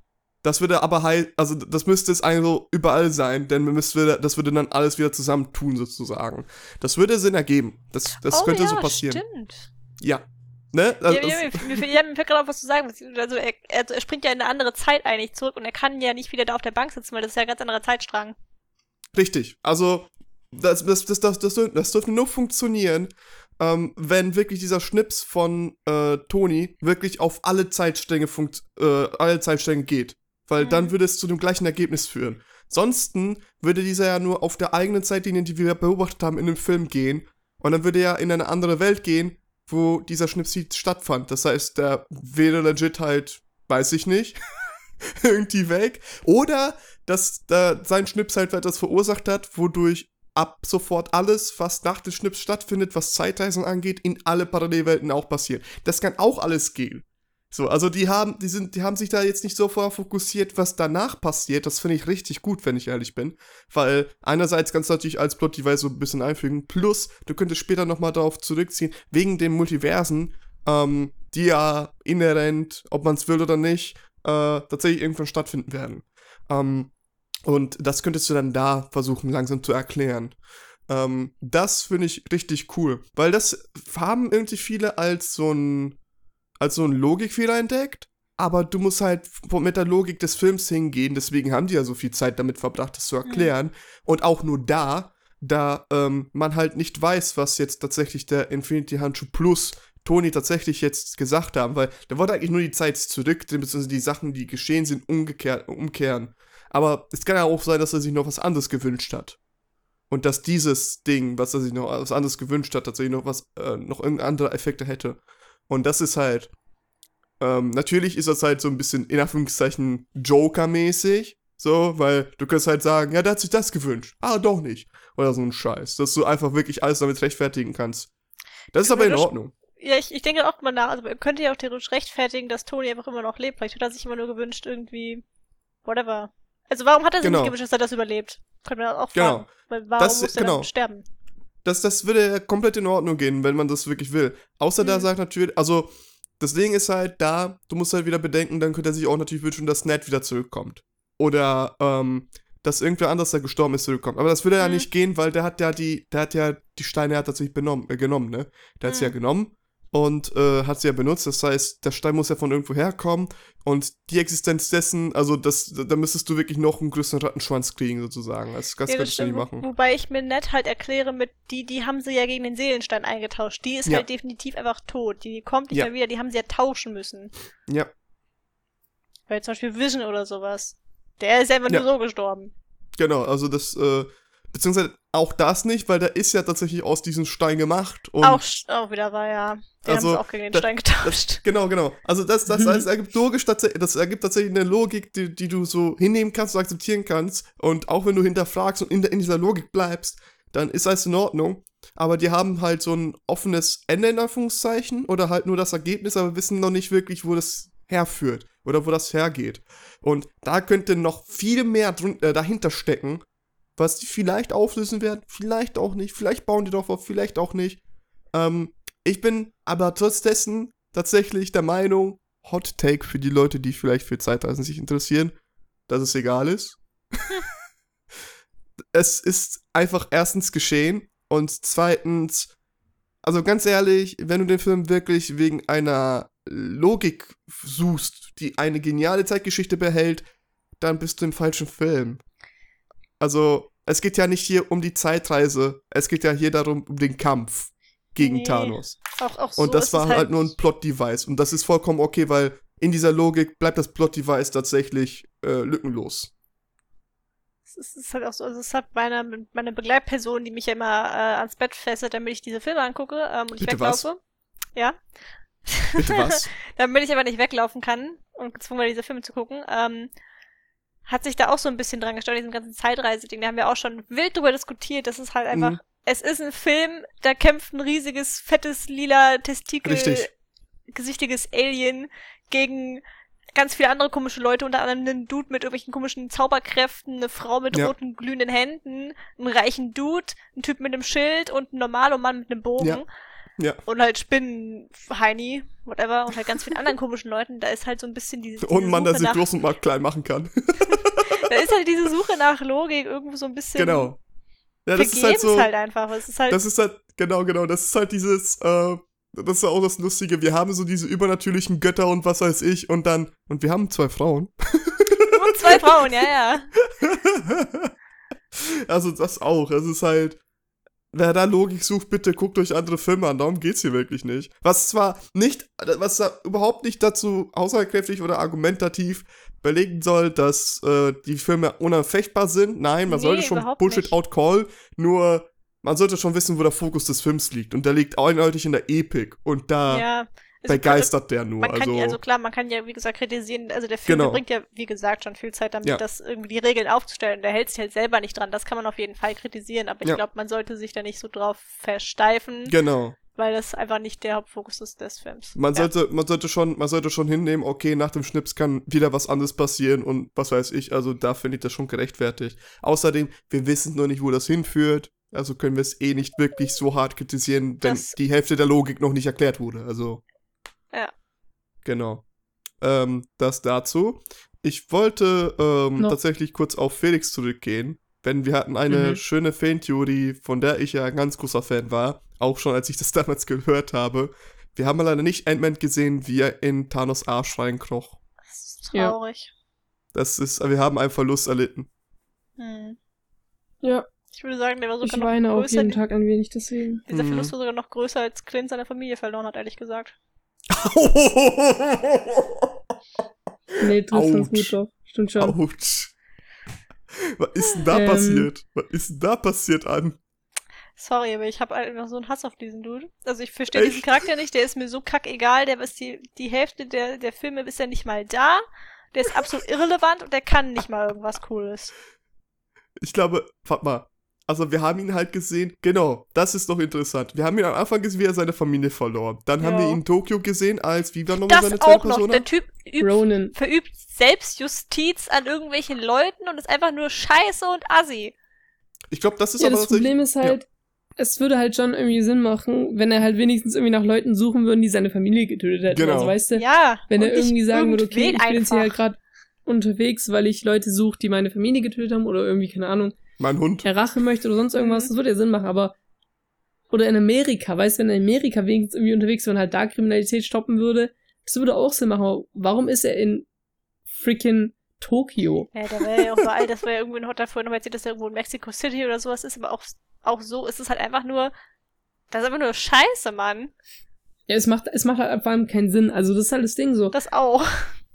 Das würde aber halt, also das müsste es eigentlich überall sein, denn müsste, das würde dann alles wieder zusammentun sozusagen. Das würde Sinn ergeben. Das, das oh, könnte ja, so passieren. Stimmt. Ja, Ne? Also, ja, ja, mir, mir, mir fällt gerade auf, was zu sagen. Also er, also er springt ja in eine andere Zeit eigentlich zurück und er kann ja nicht wieder da auf der Bank sitzen, weil das ist ja ein ganz anderer Zeitstrang. Richtig. Also das, das, das, das, das, das dürfte nur funktionieren, ähm, wenn wirklich dieser Schnips von äh, Toni wirklich auf alle Zeitstränge funkt, äh, alle Zeitstränge geht. Weil mhm. dann würde es zu dem gleichen Ergebnis führen. Sonst würde dieser ja nur auf der eigenen Zeitlinie, die wir beobachtet haben, in dem Film gehen. Und dann würde er in eine andere Welt gehen, wo dieser Schnipseed stattfand. Das heißt, der wäre legit halt, weiß ich nicht, *laughs* irgendwie weg. Oder dass da sein Schnips halt etwas verursacht hat, wodurch ab sofort alles, was nach dem Schnips stattfindet, was Zeitreisen angeht, in alle Parallelwelten auch passiert. Das kann auch alles gehen. So, also die haben, die sind, die haben sich da jetzt nicht so vorher fokussiert, was danach passiert. Das finde ich richtig gut, wenn ich ehrlich bin. Weil einerseits kannst du natürlich als Plot-Device so ein bisschen einfügen. Plus, du könntest später nochmal darauf zurückziehen, wegen den Multiversen, ähm, die ja inhärent, ob man es will oder nicht, äh, tatsächlich irgendwann stattfinden werden. Ähm, und das könntest du dann da versuchen, langsam zu erklären. Ähm, das finde ich richtig cool. Weil das haben irgendwie viele als so ein als so einen Logikfehler entdeckt, aber du musst halt mit der Logik des Films hingehen, deswegen haben die ja so viel Zeit damit verbracht, das zu erklären. Mhm. Und auch nur da, da ähm, man halt nicht weiß, was jetzt tatsächlich der Infinity Handschuh Plus Tony tatsächlich jetzt gesagt haben, weil da wollte eigentlich nur die Zeit zurück, beziehungsweise die Sachen, die geschehen sind, umgekehrt, umkehren. Aber es kann ja auch sein, dass er sich noch was anderes gewünscht hat. Und dass dieses Ding, was er sich noch was anderes gewünscht hat, tatsächlich noch was, äh, noch irgendeine andere Effekte hätte. Und das ist halt, ähm, natürlich ist das halt so ein bisschen, in Anführungszeichen, Joker-mäßig. So, weil du kannst halt sagen, ja, der hat sich das gewünscht. Ah, doch nicht. Oder so ein Scheiß. Dass du einfach wirklich alles damit rechtfertigen kannst. Das ist aber in Ordnung. Ja, ich, ich denke auch mal nach. Also man könnte ja auch theoretisch rechtfertigen, dass Tony einfach immer noch lebt. Vielleicht hat er sich immer nur gewünscht, irgendwie. Whatever. Also warum hat er sich genau. nicht gewünscht, dass er das überlebt? Können wir auch genau. fragen. Weil warum das, muss er genau. sterben? Das, das würde komplett in Ordnung gehen, wenn man das wirklich will. Außer mhm. da sagt natürlich, also das Ding ist halt da, du musst halt wieder bedenken, dann könnte er sich auch natürlich wünschen, dass Ned wieder zurückkommt. Oder, ähm, dass irgendwer anders, der gestorben ist, zurückkommt. Aber das würde mhm. ja nicht gehen, weil der hat ja die, der hat ja die Steine hat tatsächlich benommen, äh, genommen, ne? Der hat sie ja mhm. genommen und äh, hat sie ja benutzt. Das heißt, der Stein muss ja von irgendwo herkommen und die Existenz dessen, also das, da müsstest du wirklich noch einen größeren Rattenschwanz kriegen sozusagen. Das, das ja, kannst du nicht machen. Wobei ich mir nett halt erkläre, mit die, die haben sie ja gegen den Seelenstein eingetauscht. Die ist ja. halt definitiv einfach tot. Die kommt nicht ja. mehr wieder. Die haben sie ja tauschen müssen. Ja. Weil zum Beispiel Vision oder sowas. Der ist einfach nur so gestorben. Genau, also das äh, Beziehungsweise auch das nicht, weil der ist ja tatsächlich aus diesem Stein gemacht. Und auch, auch wieder war ja. Die also, haben es auch gegen den da, Stein getauscht. Das, *laughs* genau, genau. Also das, das, das, ergibt logisch das ergibt tatsächlich eine Logik, die, die du so hinnehmen kannst und akzeptieren kannst. Und auch wenn du hinterfragst und in, in dieser Logik bleibst, dann ist alles in Ordnung. Aber die haben halt so ein offenes Ende in Anführungszeichen oder halt nur das Ergebnis, aber wissen noch nicht wirklich, wo das herführt oder wo das hergeht. Und da könnte noch viel mehr drin, äh, dahinter stecken, was die vielleicht auflösen werden, vielleicht auch nicht, vielleicht bauen die doch auf, vielleicht auch nicht. Ähm, ich bin aber trotz dessen tatsächlich der Meinung, Hot Take für die Leute, die vielleicht für Zeitreisen sich interessieren, dass es egal ist. *laughs* es ist einfach erstens geschehen und zweitens, also ganz ehrlich, wenn du den Film wirklich wegen einer Logik suchst, die eine geniale Zeitgeschichte behält, dann bist du im falschen Film. Also, es geht ja nicht hier um die Zeitreise. Es geht ja hier darum, um den Kampf gegen nee. Thanos. Auch, auch so und das war halt, halt nur ein Plot-Device. Und das ist vollkommen okay, weil in dieser Logik bleibt das Plot-Device tatsächlich äh, lückenlos. Es ist halt auch so, also es hat meine, meine Begleitperson, die mich ja immer äh, ans Bett fesselt, damit ich diese Filme angucke ähm, und ich Bitte weglaufe. Was? Ja. Bitte was? *laughs* damit ich aber nicht weglaufen kann und gezwungen werde, diese Filme zu gucken. Ähm, hat sich da auch so ein bisschen dran gestört, diesem ganzen Zeitreise-Ding. Da haben wir auch schon wild drüber diskutiert. Das ist halt einfach, mhm. es ist ein Film, da kämpft ein riesiges, fettes, lila Testikel, Richtig. gesichtiges Alien gegen ganz viele andere komische Leute, unter anderem einen Dude mit irgendwelchen komischen Zauberkräften, eine Frau mit ja. roten glühenden Händen, einen reichen Dude, ein Typ mit einem Schild und ein normaler Mann mit einem Bogen. Ja. Ja. Und halt Spinnen, Heini, whatever, und halt ganz vielen anderen komischen Leuten. Da ist halt so ein bisschen diese. *laughs* diese und Mann, der sich groß und mal klein machen kann. *laughs* da ist halt diese Suche nach Logik irgendwo so ein bisschen. Genau. Ja, das ist halt so. halt einfach. Es ist halt das ist halt, genau, genau. Das ist halt dieses, äh, das ist auch das Lustige. Wir haben so diese übernatürlichen Götter und was weiß ich und dann, und wir haben zwei Frauen. Und zwei Frauen, ja, ja. *laughs* also das auch. Es ist halt, wer da Logik sucht, bitte guckt euch andere Filme an. Darum geht's hier wirklich nicht. Was zwar nicht, was überhaupt nicht dazu aussagekräftig oder argumentativ belegen soll, dass äh, die Filme unanfechtbar sind. Nein, man nee, sollte schon Bullshit nicht. out call. Nur man sollte schon wissen, wo der Fokus des Films liegt. Und der liegt eindeutig in der Epik. Und da ja, begeistert der nur. Man kann also, ja, also klar, man kann ja, wie gesagt, kritisieren, also der Film genau. bringt ja, wie gesagt, schon viel Zeit damit, ja. das irgendwie die Regeln aufzustellen. Der hält sich halt selber nicht dran. Das kann man auf jeden Fall kritisieren, aber ich ja. glaube, man sollte sich da nicht so drauf versteifen. Genau. Weil das einfach nicht der Hauptfokus ist des Films. Man ja. sollte, man sollte schon, man sollte schon hinnehmen, okay, nach dem Schnips kann wieder was anderes passieren und was weiß ich, also da finde ich das schon gerechtfertigt. Außerdem, wir wissen nur nicht, wo das hinführt. Also können wir es eh nicht wirklich so hart kritisieren, wenn das die Hälfte der Logik noch nicht erklärt wurde. Also. Ja. Genau. Ähm, das dazu. Ich wollte ähm, no. tatsächlich kurz auf Felix zurückgehen, denn wir hatten eine mhm. schöne Fan-Theorie, von der ich ja ein ganz großer Fan war, auch schon als ich das *laughs* damals gehört habe. Wir haben leider nicht Ant-Man gesehen, wie er in Thanos Arsch reinkroch. Das ist traurig. Das ist, wir haben einen Verlust erlitten. Hm. Ja. Ich würde sagen, der war sogar ich noch weine größer. auf jeden Tag ein wenig deswegen. Dieser mhm. Verlust war sogar noch größer, als Clint seine Familie verloren hat, ehrlich gesagt. *laughs* nee, trifft uns gut doch. Stimmt schon. Autsch. Was ist denn da ähm, passiert? Was ist denn da passiert an? Sorry, aber ich habe einfach so einen Hass auf diesen Dude. Also ich verstehe diesen Charakter nicht, der ist mir so kackegal, der ist die, die Hälfte der, der Filme ist ja nicht mal da. Der ist absolut *laughs* irrelevant und der kann nicht mal irgendwas Cooles. Ich glaube, warte mal. Also wir haben ihn halt gesehen, genau, das ist doch interessant. Wir haben ihn am Anfang gesehen, wie er seine Familie verloren. Dann ja. haben wir ihn in Tokio gesehen, als, wie war nochmal seine zweite auch noch. Der Typ übt, verübt Selbstjustiz an irgendwelchen Leuten und ist einfach nur scheiße und assi. Ich glaube, das ist ja, aber das Problem ist halt, ja es würde halt schon irgendwie Sinn machen, wenn er halt wenigstens irgendwie nach Leuten suchen würde, die seine Familie getötet hätten. Genau. Also weißt du, ja, wenn er irgendwie sagen würde, okay, ich bin jetzt hier halt gerade unterwegs, weil ich Leute suche, die meine Familie getötet haben oder irgendwie, keine Ahnung, mein Hund. Er Rache möchte oder sonst irgendwas, mhm. das würde ja Sinn machen, aber oder in Amerika, weißt du, wenn er in Amerika wenigstens irgendwie unterwegs wäre und halt da Kriminalität stoppen würde, das würde auch Sinn machen. Aber warum ist er in freaking Tokio? Ja, da wäre ja auch überall, das wäre ja irgendwo in Hotel vorhin noch erzählt, dass er irgendwo in Mexico City oder sowas ist, aber auch auch so ist es halt einfach nur, das ist einfach nur Scheiße, Mann. Ja, es macht, es macht halt vor allem keinen Sinn. Also, das ist halt das Ding so. Das auch.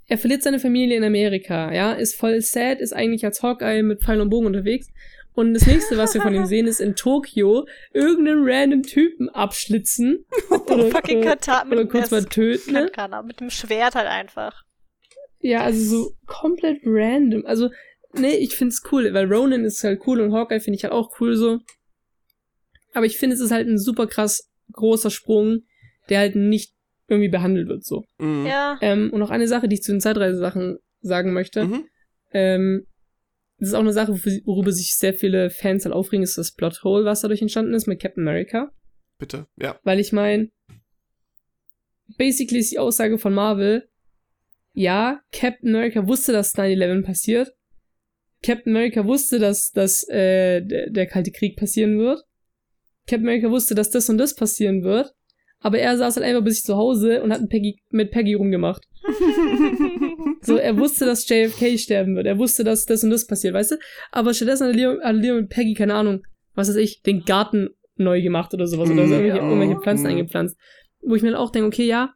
Er verliert seine Familie in Amerika, ja, ist voll sad, ist eigentlich als Hawkeye mit Pfeil und Bogen unterwegs. Und das nächste, was wir von ihm sehen, ist in Tokio irgendeinen random Typen abschlitzen. *laughs* oder, fucking Kata oder kurz mal töten. Mit dem Schwert halt einfach. Ja, also so komplett random. Also, nee, ich find's cool, weil Ronan ist halt cool und Hawkeye finde ich halt auch cool so. Aber ich finde, es ist halt ein super krass großer Sprung, der halt nicht irgendwie behandelt wird so. Mhm. Ja. Ähm, und noch eine Sache, die ich zu den Zeitreisesachen sagen möchte. Mhm. Ähm, das ist auch eine Sache, worüber sich sehr viele Fans halt aufregen, ist das Plothole, was dadurch entstanden ist mit Captain America. Bitte, ja. Weil ich meine, basically ist die Aussage von Marvel, ja, Captain America wusste, dass 9-11 passiert. Captain America wusste, dass, dass äh, der, der Kalte Krieg passieren wird. Captain America wusste, dass das und das passieren wird, aber er saß halt einfach bei sich zu Hause und hat Peggy, mit Peggy rumgemacht. *laughs* so, er wusste, dass JFK sterben wird. Er wusste, dass das und das passiert, weißt du? Aber stattdessen hat Leo, hat Leo mit Peggy, keine Ahnung, was weiß ich, den Garten neu gemacht oder sowas. Oder so irgendwelche, irgendwelche Pflanzen mm. eingepflanzt. Wo ich mir dann auch denke, okay, ja,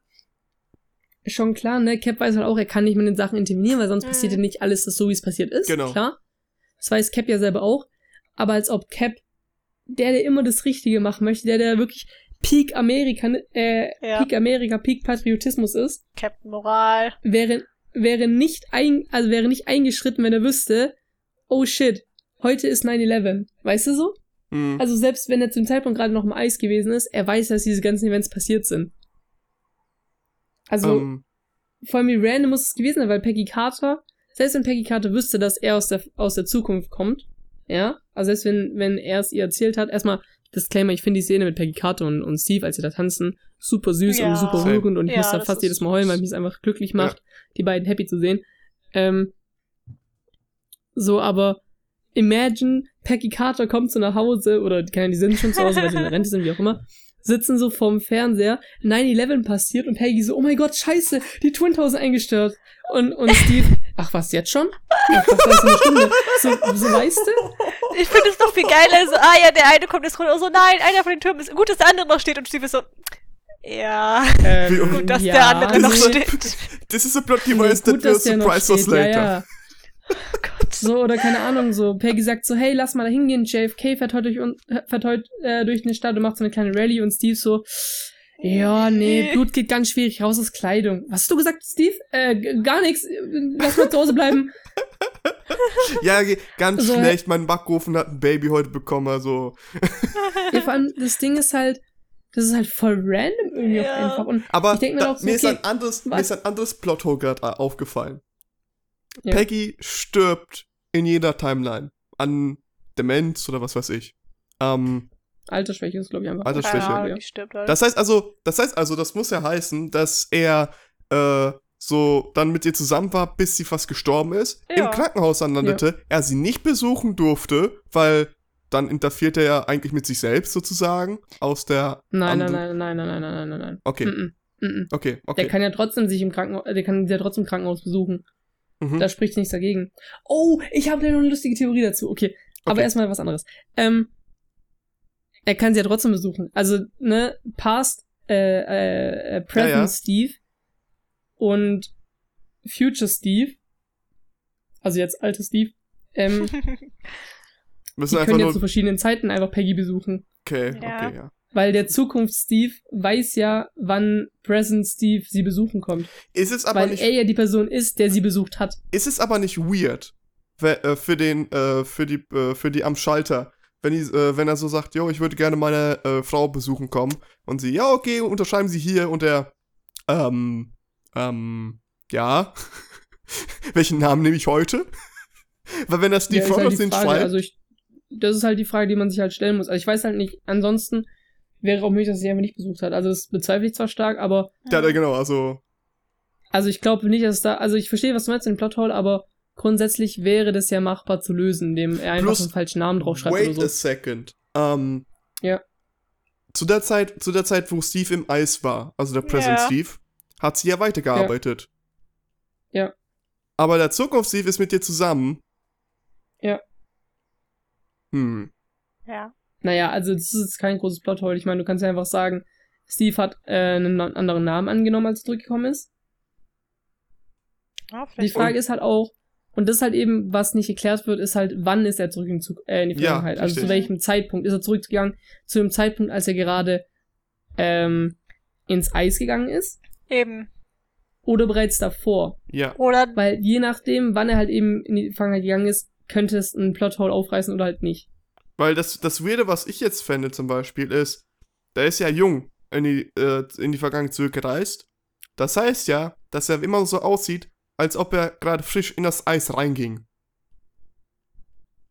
schon klar, ne? Cap weiß halt auch, er kann nicht mit den Sachen intervenieren, weil sonst passiert ja nicht alles das so, wie es passiert ist. Genau. Klar. Das weiß Cap ja selber auch. Aber als ob Cap der, der immer das Richtige machen möchte, der, der wirklich Peak Amerika, äh, ja. Peak Amerika, Peak Patriotismus ist. Captain Moral. Wäre, wäre nicht ein, also wäre nicht eingeschritten, wenn er wüsste, oh shit, heute ist 9-11. Weißt du so? Mhm. Also selbst wenn er zum Zeitpunkt gerade noch im Eis gewesen ist, er weiß, dass diese ganzen Events passiert sind. Also, um. Ähm. vor allem wie random muss es gewesen sein, weil Peggy Carter, selbst wenn Peggy Carter wüsste, dass er aus der, aus der Zukunft kommt, ja, also selbst wenn, wenn er es ihr erzählt hat, erstmal Disclaimer, ich finde die Szene mit Peggy Carter und, und Steve, als sie da tanzen, super süß ja. und super rührend und ich ja, muss da fast jedes Mal heulen, weil mich es einfach glücklich macht, ja. die beiden happy zu sehen. Ähm, so, aber imagine, Peggy Carter kommt so nach Hause, oder die, die sind schon zu Hause, weil sie in der Rente sind, wie auch immer, *laughs* sitzen so vorm Fernseher, 9-11 passiert und Peggy so, oh mein Gott, scheiße, die Twin Towers eingestört. Und, und *laughs* Steve, ach was, jetzt schon? Ach, was, das ist eine Stunde. So, so weißt du? Ich finde es doch viel geiler, so, ah ja, der eine kommt jetzt runter, so, nein, einer von den Türmen ist gut, dass der andere noch steht und Steve ist so, ja, ähm, gut, dass ja, der andere noch steht. *laughs* Das ist a plot device that will surprise us later. Ja, ja. Oh Gott. So, oder keine Ahnung, so, Peggy sagt so, hey, lass mal da hingehen, JFK fährt heute durch, fährt heute, äh, durch eine Stadt und macht so eine kleine Rallye und Steve so, ja, nee, Blut geht ganz schwierig raus aus Kleidung. Was hast du gesagt, Steve? Äh, gar nichts. Lass mal zu Hause bleiben. *laughs* ja, ganz so, schlecht. Mein Backofen hat ein Baby heute bekommen, also. ja, vor allem, das Ding ist halt, das ist halt voll random irgendwie ja. auch einfach. Und Aber mir, da, so, mir, okay, ist ein anderes, mir ist ein anderes Plothole gerade äh, aufgefallen. Ja. Peggy stirbt in jeder Timeline. An Demenz oder was weiß ich. Ähm, Altersschwäche ist, glaube ich, einfach. Altersschwäche. Ja, ja. Stirbt halt. Das heißt also, das heißt also, das muss ja heißen, dass er äh, so dann mit ihr zusammen war, bis sie fast gestorben ist, ja. im Krankenhaus anlandete, ja. er sie nicht besuchen durfte, weil dann interferiert er ja eigentlich mit sich selbst sozusagen aus der. Nein, nein, nein, nein, nein, nein, nein, nein, nein. Okay. Mm -mm. Okay, okay. Der kann ja trotzdem sich im Krankenhaus, der kann sie ja trotzdem im Krankenhaus besuchen. Mhm. Da spricht nichts dagegen. Oh, ich habe da noch eine lustige Theorie dazu. Okay. okay. Aber erstmal was anderes. Ähm, er kann sie ja trotzdem besuchen. Also, ne, Past, äh, äh, Present ja, ja. Steve und Future Steve, also jetzt alte Steve, Ähm, *laughs* Müssen die einfach können ja nur. zu verschiedenen Zeiten einfach Peggy besuchen. Okay, Ja. okay, ja. Weil der Zukunft-Steve weiß ja, wann Present Steve sie besuchen kommt. Ist es aber weil nicht, er ja die Person ist, der sie besucht hat. ist es aber nicht weird we- äh, für den, äh, für die, äh, für die am Schalter, wenn, die, wenn er so sagt, yo, ich würde gerne meine äh, Frau besuchen kommen und sie, ja, okay, unterschreiben Sie hier und er, ähm, ähm, ja, *laughs* welchen Namen nehme ich heute? *laughs* Weil wenn das die Ja, Frau halt den schreibt, Also ich, das ist halt die Frage, die man sich halt stellen muss. Also ich weiß halt nicht, ansonsten wäre auch möglich, dass sie einfach nicht besucht hat. Also das bezweifle ich zwar stark, aber ja, ja, genau, also, also ich glaube nicht, dass es da, also ich verstehe, was du meinst, den Plothole, aber grundsätzlich wäre das ja machbar zu lösen, indem er einfach Plus, einen falschen Namen draufschreibt wait oder a so. second, ähm, Ja. zu der Zeit, zu der Zeit, wo Steve im Eis war, also der Present Ja. Steve, hat sie ja weitergearbeitet. Ja. Aber der Zukunft Steve ist mit dir zusammen. Ja. Hm. Ja. Naja, also das ist jetzt kein großes Plothole. Ich meine, du kannst ja einfach sagen, Steve hat äh, einen anderen Namen angenommen, als er zurückgekommen ist. Ja, Die. Frage ist halt auch, und das ist halt eben, was nicht geklärt wird, ist halt, wann ist er zurück in, Zug äh, in die Ja, Vergangenheit? also zu welchem Zeitpunkt ist er zurückgegangen? Zu dem Zeitpunkt, als er gerade ähm, ins Eis gegangen ist? Eben. Oder bereits davor? Ja. Oder Weil je nachdem, wann er halt eben in die Vergangenheit gegangen ist, könnte es einen Plothole aufreißen oder halt nicht. Weil das, das Weirde, was ich jetzt fände zum Beispiel, ist, der ist ja jung in die, äh, in die Vergangenheit zurückgereist. Das heißt ja, dass er immer so aussieht, als ob er gerade frisch in das Eis reinging.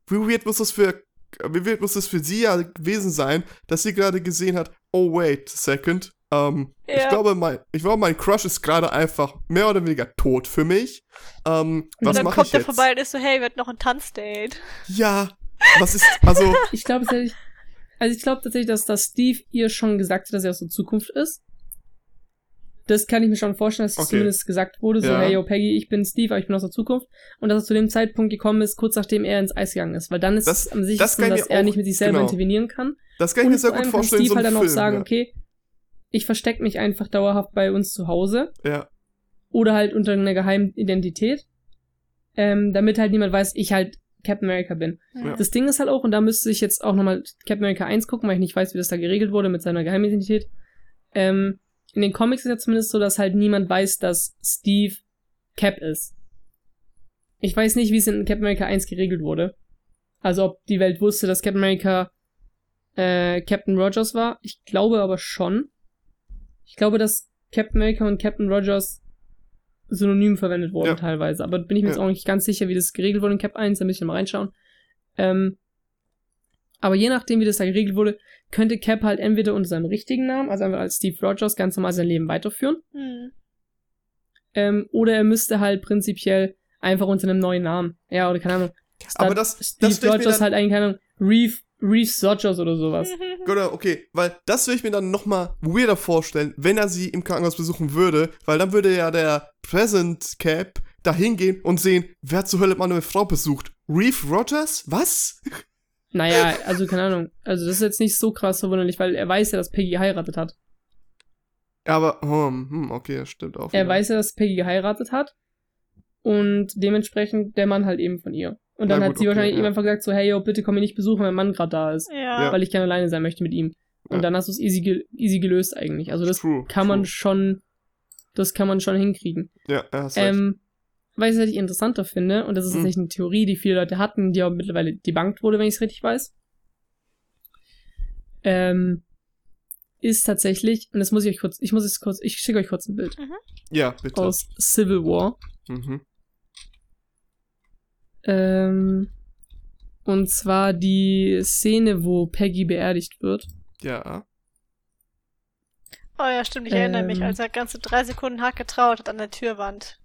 Wie weird muss das für, wie weird muss das für sie ja gewesen sein, dass sie gerade gesehen hat, oh wait a second, ähm, ich Ja. glaube, mein, ich glaube, mein Crush ist gerade einfach mehr oder weniger tot für mich. Ähm, Und was dann mache kommt ich er vorbei und ist so, hey, wir hatten noch ein Tanzdate. Ja, was ist, also, Ich glaube tatsächlich, also ich glaube tatsächlich, dass, dass Steve ihr schon gesagt hat, dass er aus der Zukunft ist. Das kann ich mir schon vorstellen, dass es Okay. zumindest gesagt wurde, so, Ja. hey, yo, Peggy, ich bin Steve, aber ich bin aus der Zukunft. Und dass er zu dem Zeitpunkt gekommen ist, kurz nachdem er ins Eis gegangen ist. Weil dann ist Das- es am sichersten, das dass mir er auch- nicht mit sich selber genau. intervenieren kann. das kann ich mir Und sehr vor gut vorstellen, Steve so halt dann Film, auch sagen, ja. okay, ich verstecke mich einfach dauerhaft bei uns zu Hause ja. oder halt unter einer geheimen Identität, ähm, damit halt niemand weiß, ich halt Captain America bin. Ja. Das Ding ist halt auch, und da müsste ich jetzt auch nochmal Captain America 1 gucken, weil ich nicht weiß, wie das da geregelt wurde mit seiner Geheimidentität. Ähm, in den Comics ist ja zumindest so, dass halt niemand weiß, dass Steve Cap ist. Ich weiß nicht, wie es in Captain America 1 geregelt wurde. Also ob die Welt wusste, dass Captain America äh, Captain Rogers war. Ich glaube aber schon. Ich glaube, dass Captain America und Captain Rogers synonym verwendet wurden Ja. teilweise. Aber bin ich mir jetzt Ja. auch nicht ganz sicher, wie das geregelt wurde in Cap 1. Da müssen wir mal reinschauen. Ähm, aber je nachdem, wie das da geregelt wurde, könnte Cap halt entweder unter seinem richtigen Namen, also einfach als Steve Rogers, ganz normal sein Leben weiterführen. Hm. Ähm, oder er müsste halt prinzipiell einfach unter einem neuen Namen. Ja, oder keine Ahnung. Aber das, Steve das ich Rogers halt eigentlich, keine Ahnung, Reeve, Reeve Rogers oder sowas. *laughs* Genau, okay, weil das würde ich mir dann nochmal weirder vorstellen, wenn er sie im Krankenhaus besuchen würde, weil dann würde ja der Present Cap da hingehen und sehen, wer zur Hölle meine Frau besucht? Reeve Rogers? Was? *laughs* Naja, *laughs* also keine Ahnung. Also das ist jetzt nicht so krass verwunderlich, weil er weiß ja, dass Peggy geheiratet hat. Aber, hm, hm, okay, das stimmt auch. Er wieder. weiß ja, dass Peggy geheiratet hat. Und dementsprechend der Mann halt eben von ihr. Und dann Na hat gut, sie okay, wahrscheinlich ja. ihm einfach gesagt, so, hey, yo, bitte komm mich nicht besuchen, wenn mein Mann gerade da ist. Ja. Weil ich gerne alleine sein möchte mit ihm. Und Ja. dann hast du es easy, ge easy gelöst eigentlich. Also das True, kann man true. schon, das kann man schon hinkriegen. Ja, er hast recht. Ähm, was ich tatsächlich interessanter finde, und das ist Mhm. nicht eine Theorie, die viele Leute hatten, die aber mittlerweile debunked wurde, wenn ich es richtig weiß, ähm, ist tatsächlich, und das muss ich euch kurz, ich muss es kurz, ich schicke euch kurz ein Bild Ja, bitte. aus Civil War. Mhm. Ähm, und zwar die Szene, wo Peggy beerdigt wird. Ja. Oh ja, stimmt, ich erinnere mich, Ähm. als er ganze drei Sekunden hart getraut hat an der Türwand.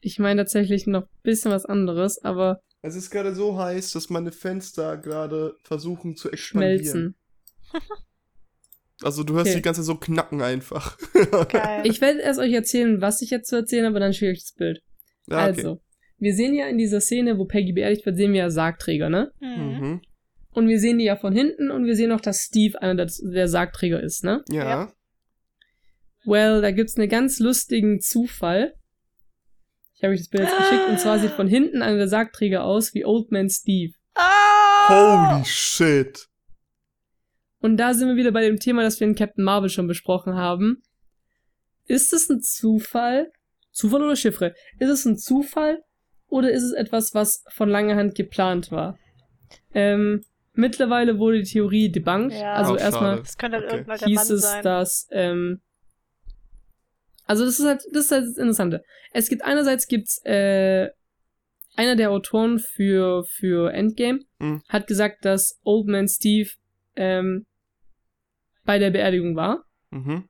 Ich meine tatsächlich noch ein bisschen was anderes, aber Es ist gerade so heiß, dass meine Fenster gerade versuchen zu expandieren. schmelzen. *laughs* Also du hörst Okay. die ganze so knacken einfach. Geil. *laughs* Ich werde erst euch erzählen, was ich jetzt zu erzählen habe, dann schicke ich euch das Bild. ja, okay. Also, wir sehen ja in dieser Szene, wo Peggy beerdigt wird, sehen wir ja Sargträger, ne? mhm. Mhm. Und wir sehen die ja von hinten und wir sehen auch, dass Steve einer der, der Sargträger ist, ne? Ja. Ja. Well, da gibt's einen ganz lustigen Zufall. Ich habe euch das Bild jetzt geschickt und zwar sieht von hinten einer der Sargträger aus wie Old Man Steve. Ah! Holy shit. Und da sind wir wieder bei dem Thema, das wir in Captain Marvel schon besprochen haben. Ist es ein Zufall? Zufall oder Chiffre? Ist es ein Zufall oder ist es etwas, was von langer Hand geplant war? Ähm, mittlerweile wurde die Theorie debunked. Ja. Also Oh, erstmal Das könnte halt Okay. irgendwann der hieß Mann es, sein. dass ähm, also das ist halt das ist halt das Interessante. Es gibt einerseits gibt's äh, einer der Autoren für für Endgame Mhm. hat gesagt, dass Old Man Steve ähm, bei der Beerdigung war. Mhm.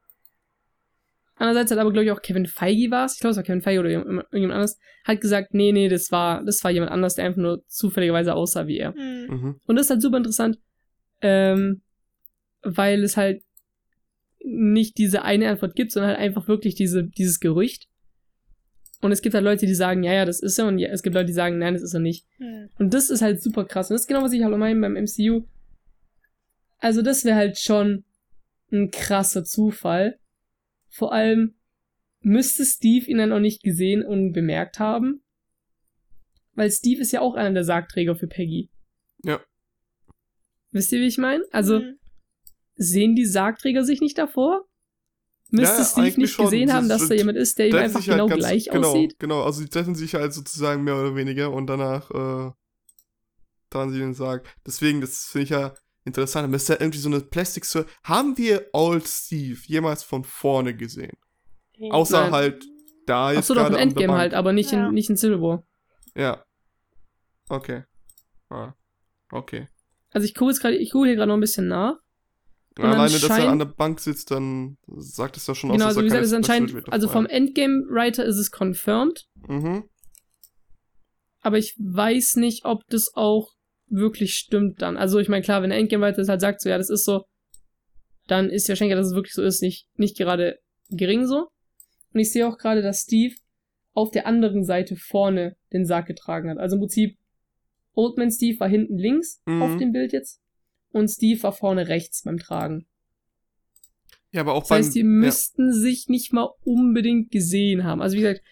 Andererseits hat aber glaube ich auch Kevin Feige war es, ich glaube es war Kevin Feige oder irgendjemand anderes, hat gesagt, nee, nee, das war das war jemand anders, der einfach nur zufälligerweise aussah wie er. Hm. Mhm. Und das ist halt super interessant, ähm, weil es halt nicht diese eine Antwort gibt, sondern halt einfach wirklich diese, dieses Gerücht. Und es gibt halt Leute, die sagen, ja, ja, das ist er, und ja, es gibt Leute, die sagen, nein, das ist er nicht. Hm. Und das ist halt super krass. Und das ist genau, was ich halt meine beim MCU. Also, das wäre halt schon ein krasser Zufall. Vor allem müsste Steve ihn dann auch nicht gesehen und bemerkt haben. Weil Steve ist ja auch einer der Sargträger für Peggy. Ja. Wisst ihr, wie ich meine? Also, Hm. sehen die Sargträger sich nicht davor? Müsste Ja, Steve nicht schon. gesehen haben, dass da jemand ist, der ihm einfach halt genau ganz- gleich genau, aussieht? Genau, also sie treffen sich halt sozusagen mehr oder weniger und danach äh, dran sie den sagen. Deswegen, das finde ich ja interessant. Aber es ist ja irgendwie so eine plastik -Sur Haben wir Old Steve jemals von vorne gesehen? Außer Nein. halt da jetzt Ach so, doch, gerade ein Endgame halt, aber nicht, Ja. in, nicht in Civil War. Ja. Okay. Ah. Okay. Also ich gucke jetzt gerade, ich gucke hier gerade noch ein bisschen nach. Und Alleine, dass er an der Bank sitzt, dann sagt es ja schon genau, aus, dass also wie er gesagt, keine ist also vom Writer Endgame-Writer ist es confirmed. Mhm. aber ich weiß nicht, ob das auch wirklich stimmt dann. Also ich meine, klar, wenn der Endgame-Writer das halt sagt, so ja, das ist so, dann ist ja wahrscheinlich, dass es wirklich so ist, nicht, nicht gerade gering so. Und ich sehe auch gerade, dass Steve auf der anderen Seite vorne den Sarg getragen hat. Also im Prinzip, Old Man Steve war hinten links Mhm. auf dem Bild jetzt und Steve war vorne rechts beim Tragen. Ja, aber auch Das heißt, die ja. müssten sich nicht mal unbedingt gesehen haben. Also wie gesagt,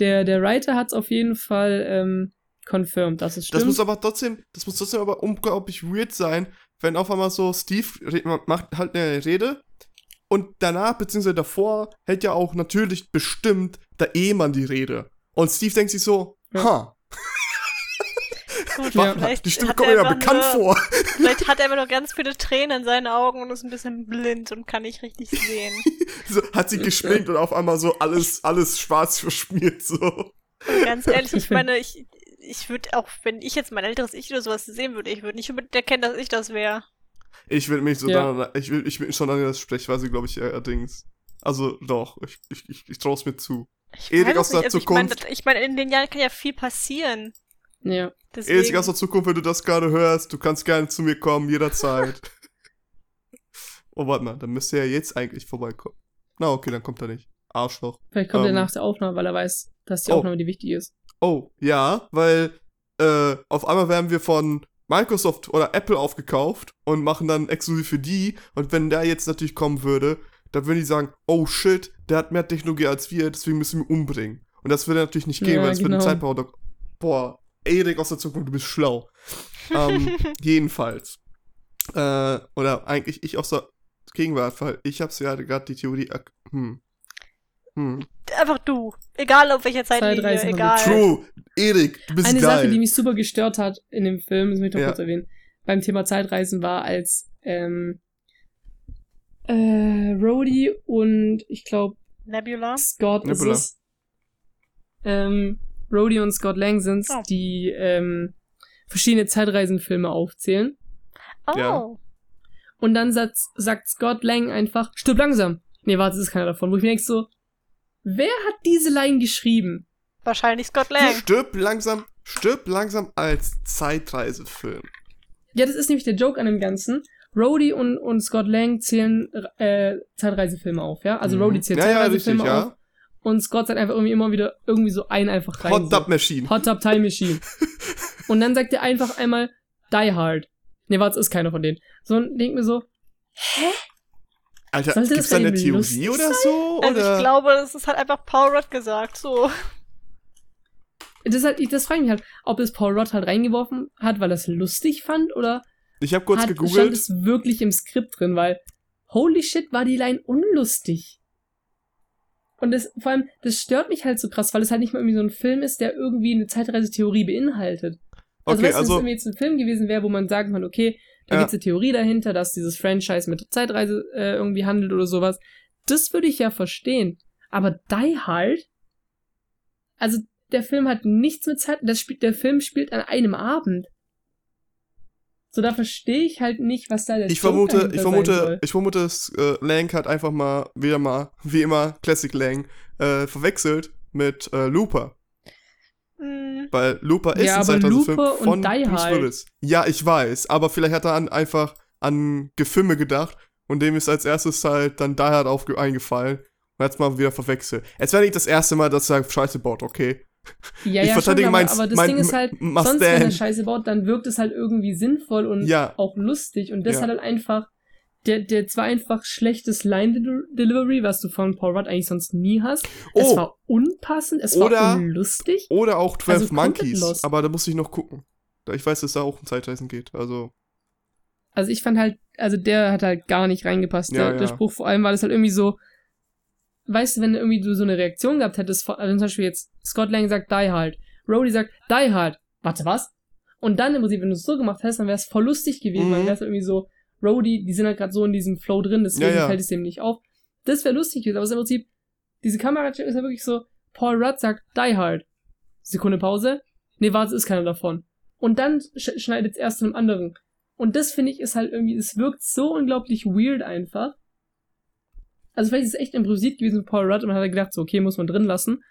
der, der Writer hat es auf jeden Fall ähm, confirmed, dass es stimmt. Das muss aber trotzdem, das muss trotzdem aber unglaublich weird sein, wenn auf einmal so Steve macht halt eine Rede und danach, beziehungsweise davor, hält ja auch natürlich bestimmt der Ehemann die Rede. Und Steve denkt sich so, Ja. ha, Gut, Ja. die Stimme kommt mir ja bekannt nur, vor. Vielleicht hat er immer noch ganz viele Tränen in seinen Augen und ist ein bisschen blind und kann nicht richtig sehen. *laughs* So, hat sie geschminkt und auf einmal so alles, alles schwarz verschmiert, so. Und ganz ehrlich, ich meine, ich, ich würde auch, wenn ich jetzt mein älteres Ich oder sowas sehen würde, ich würde nicht unbedingt erkennen, dass ich das wäre. Ich will mich so Ja. dann, ich will, ich will schon an das Sprechweise, glaube ich, allerdings. Also, doch, ich, ich, ich, ich traue es mir zu. Ich Erik aus es der nicht. Also ich meine, Zukunft. ich meine, in den Jahren kann ja viel passieren. ja. Deswegen, Erik aus der Zukunft, wenn du das gerade hörst, du kannst gerne zu mir kommen, jederzeit. *laughs* oh, warte mal, dann müsste er jetzt eigentlich vorbeikommen. Na, okay, dann kommt er nicht. Arschloch. Vielleicht kommt er Ähm. nach der Aufnahme, weil er weiß, dass die Oh. Aufnahme die wichtig ist. Oh, ja, weil äh, auf einmal werden wir von Microsoft oder Apple aufgekauft und machen dann exklusiv für die. Und wenn der jetzt natürlich kommen würde, dann würden die sagen, oh shit, der hat mehr Technologie als wir, deswegen müssen wir ihn umbringen. Und das würde natürlich nicht gehen, Ja, weil es genau. würde Zeit brauchen. Boah, Erik aus der Zukunft, du bist schlau. *laughs* ähm, jedenfalls. Äh, oder eigentlich ich aus der Gegenwart, weil ich hab's ja gerade die Theorie. Hm. Hm. einfach du. Egal auf welcher Zeitlinie, egal. True, Erik, du bist Eine geil. Sache, die mich super gestört hat in dem Film, das möchte ich noch Ja. kurz erwähnen, beim Thema Zeitreisen war, als ähm, äh, Rhodey und ich glaube Nebula. Scott Nebula. ist es. Ähm, Rhodey und Scott Lang sind's, Oh. die ähm, verschiedene Zeitreisenfilme aufzählen. Oh. Ja. Und dann sagt, sagt Scott Lang einfach, stirb langsam. Nee, warte, das ist keiner davon. Wo ich mir denke so, wer hat diese Line geschrieben? Wahrscheinlich Scott Lang. Stirb langsam, stirb langsam als Zeitreisefilm. Ja, das ist nämlich der Joke an dem Ganzen. Rhodey und, und Scott Lang zählen äh, Zeitreisefilme auf, ja? Also Mhm. Rhodey zählt ja, ja, richtig, Zeitreisefilme auf ja. und Scott sagt einfach irgendwie immer wieder irgendwie so einen einfach rein. Hot so. Tub Machine. Hot Tub Time Machine. *laughs* und dann sagt er einfach einmal Die Hard. Nee, warte, es ist keiner von denen. So und denk mir so, Alter, Sollte gibt's das da eine Theorie oder so? Also oder? ich glaube, das ist halt einfach Paul Rudd gesagt. So. das, halt, das frage ich mich halt, ob es Paul Rudd halt reingeworfen hat, weil er es lustig fand oder ich habe kurz hat, gegoogelt. stand es wirklich im Skript drin, weil holy shit war die Line unlustig. Und das, vor allem, das stört mich halt so krass, weil es halt nicht mal irgendwie so ein Film ist, der irgendwie eine Zeitreisetheorie beinhaltet. Also, Okay, weißt du, also- wenn es jetzt ein Film gewesen wäre, wo man sagen kann, okay, da Ja. gibt's eine Theorie dahinter, dass dieses Franchise mit Zeitreise äh, irgendwie handelt oder sowas. Das würde ich ja verstehen. Aber Die Hard, also der Film hat nichts mit Zeit, das spielt, der Film spielt an einem Abend. So, da verstehe ich halt nicht, was da der Ich vermute, ich vermute, ich vermute, dass äh, Lang hat einfach mal, wieder mal, wie immer, Classic Lang, äh, verwechselt mit äh, Looper. Hm, Weil Looper ist Ja, ein aber Zeitreisefilm Looper und von Bruce. Willis. Ja, ich weiß, aber vielleicht hat er an, einfach an Gefilme gedacht und dem ist als erstes halt dann Die Hard aufge eingefallen und hat's mal wieder verwechselt. Es wäre nicht das erste Mal, dass er Scheiße baut, okay? Ja, ich ja, verteidige schon, aber, meins- aber das mein Ding ist halt, sonst, wenn er. Scheiße baut, dann wirkt es halt irgendwie sinnvoll und Ja. auch lustig. Und das Ja. hat halt einfach, der, der zwar einfach schlechtes Line-Delivery, was du von Paul Rudd eigentlich sonst nie hast. Es Oh, war unpassend, es Oder- war unlustig. oder auch 12 also Monkeys, aber da muss ich noch gucken. Ich weiß, dass da auch um Zeitreisen geht, also. Also ich fand halt, also der hat halt gar nicht reingepasst. Ja, der, der ja. Spruch vor allem war das halt irgendwie so, weißt du, wenn du irgendwie du so eine Reaktion gehabt hättest, also zum Beispiel jetzt Scott Lang sagt Die Hard, Rhodey sagt Die Hard, warte was? Und dann im Prinzip, wenn du es so gemacht hast, dann wäre es voll lustig gewesen, Mhm. weil wäre es irgendwie so, Rhodey, die sind halt gerade so in diesem Flow drin, deswegen Ja, ja. fällt es dem nicht auf. Das wäre lustig gewesen, aber es ist im Prinzip, diese Kamera ist ja wirklich so, Paul Rudd sagt Die Hard. Sekunde Pause. Nee, warte, ist keiner davon. Und dann sch schneidet es erst zu einem anderen. Und das finde ich ist halt irgendwie, es wirkt so unglaublich weird einfach. Also vielleicht ist es echt improvisiert gewesen von Paul Rudd und man hat halt gedacht, so, okay, muss man drin lassen.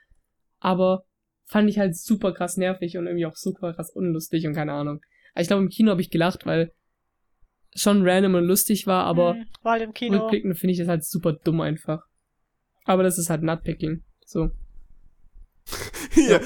Aber fand ich halt super krass nervig und irgendwie auch super krass unlustig und keine Ahnung. Aber ich glaube, im Kino habe ich gelacht, weil schon random und lustig war, aber hm, war halt im Kino. rückblickend finde ich das halt super dumm einfach. Aber das ist halt Nutpicking. So. *laughs* Hier.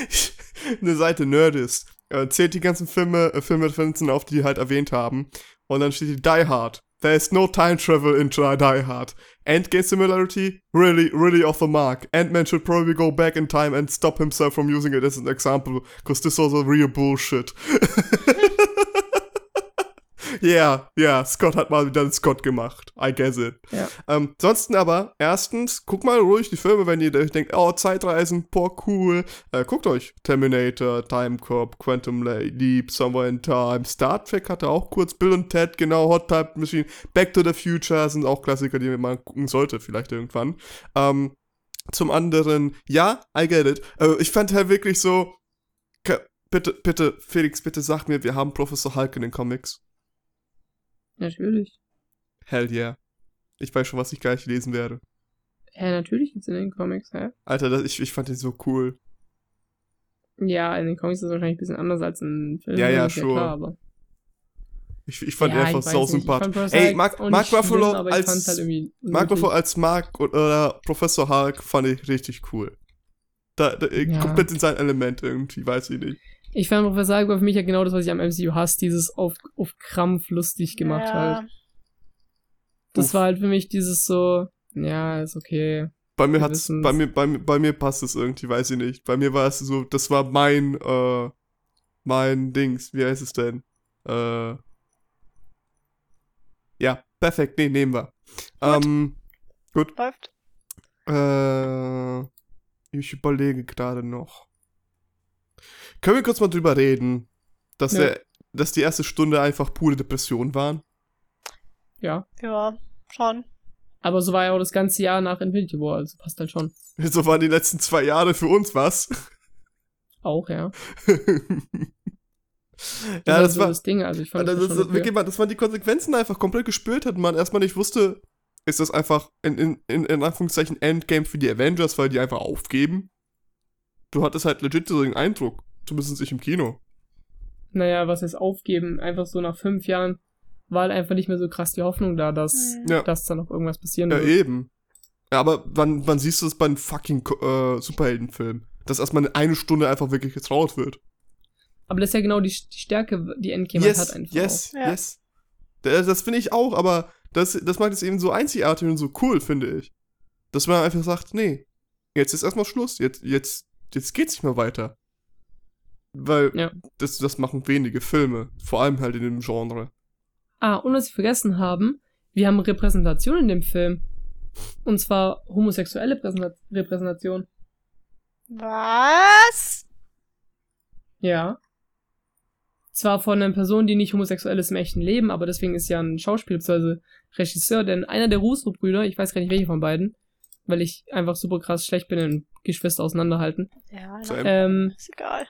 *laughs* Eine Seite Nerdist. Äh, zählt die ganzen Filme, äh, Filmreferenzen auf, die die halt erwähnt haben. Und dann steht die Die Hard. There is no time travel in Die Hard. Endgame similarity? Really, really off the mark. Ant-Man should probably go back in time and stop himself from using it as an example, because this was a real bullshit. *laughs* yeah, yeah, Scott hat mal wieder den Scott gemacht. I guess it. Ja. Ähm, ansonsten aber, erstens, guckt mal ruhig die Filme, wenn ihr euch denkt, oh, Zeitreisen, boah, cool. Äh, guckt euch Terminator, Time Cop, Quantum Leap, Somewhere in Time, Star Trek hatte auch kurz, Bill und Ted, genau, Hot Type Machine, Back to the Future sind auch Klassiker, die man gucken sollte, vielleicht irgendwann. Ähm, zum anderen, ja, I get it. Äh, ich fand halt wirklich so, bitte, bitte, Felix, bitte sag mir, wir haben Professor Hulk in den Comics. Natürlich. Hell yeah. Ich weiß schon, was ich gleich lesen werde. Ja, natürlich gibt's in den Comics, hä? Alter, das, ich, ich fand den so cool. Ja, in den Comics ist es wahrscheinlich ein bisschen anders als in Film. Ja, ja, ist sure. Ich, ich fand ja, ihn einfach sau ich sympathisch. Ey, Mark, auch Mark schlimm, Ruffalo als halt Mark. Ruffalo als Mark oder Professor Hulk fand ich richtig cool. Da, da Ja. komplett in sein Element irgendwie, weiß ich nicht. Ich fand Professor Hulk war für mich ja genau das, was ich am MCU hasse, dieses auf, auf Krampf lustig gemacht ja. halt. Das Uff. war halt für mich dieses so, ja, ist okay. Bei mir Wir hat's, wissen's. bei mir, bei mir, bei mir passt es irgendwie, weiß ich nicht. Bei mir war es so, das war mein, äh, mein Dings, wie heißt es denn? Äh, ja, perfekt, nee, nehmen wir. Ähm, Läuft. Äh, ich überlege gerade noch. Können wir kurz mal drüber reden, dass, Ja. der, dass die erste Stunde einfach pure Depression waren? Ja. Ja, schon. Aber so war ja auch das ganze Jahr nach Infinity War, also passt halt schon. *laughs* So waren die letzten zwei Jahre für uns was. Auch, ja. *laughs* ja, das so war. das Ding, also ich fand das, das, das, wirklich mal, dass man die Konsequenzen einfach komplett gespürt hat und man erstmal nicht wusste, ist das einfach in, in, in, in Anführungszeichen Endgame für die Avengers, weil die einfach aufgeben? Du hattest halt legit so den Eindruck, zumindest ich im Kino. Naja, was heißt aufgeben? Einfach so nach fünf Jahren war halt einfach nicht mehr so krass die Hoffnung da, dass, Hm. Ja. dass da noch irgendwas passieren Ja, wird. eben. Ja, aber wann, wann siehst du das bei einem fucking äh, Superheldenfilm? Dass erstmal eine Stunde einfach wirklich getraut wird. Aber das ist ja genau die, die Stärke, die Endgame halt hat einfach yes, Ja. yes. Das, das finde ich auch, aber das, das macht es eben so einzigartig und so cool, finde ich. Dass man einfach sagt, nee, jetzt ist erstmal Schluss, jetzt, jetzt, jetzt geht's nicht mehr weiter. Weil ja. das, das machen wenige Filme, vor allem halt in dem Genre. Ah, und was wir vergessen haben, wir haben Repräsentation in dem Film. Und zwar homosexuelle Repräsentation. Was? Ja. Zwar von einer Person, die nicht homosexuell ist im echten Leben, aber deswegen ist ja ein Schauspieler bzw. Regisseur, denn einer der Russo-Brüder, ich weiß gar nicht welche von beiden, weil ich einfach super krass schlecht bin in Geschwister auseinanderhalten. Ja, ähm, ist egal.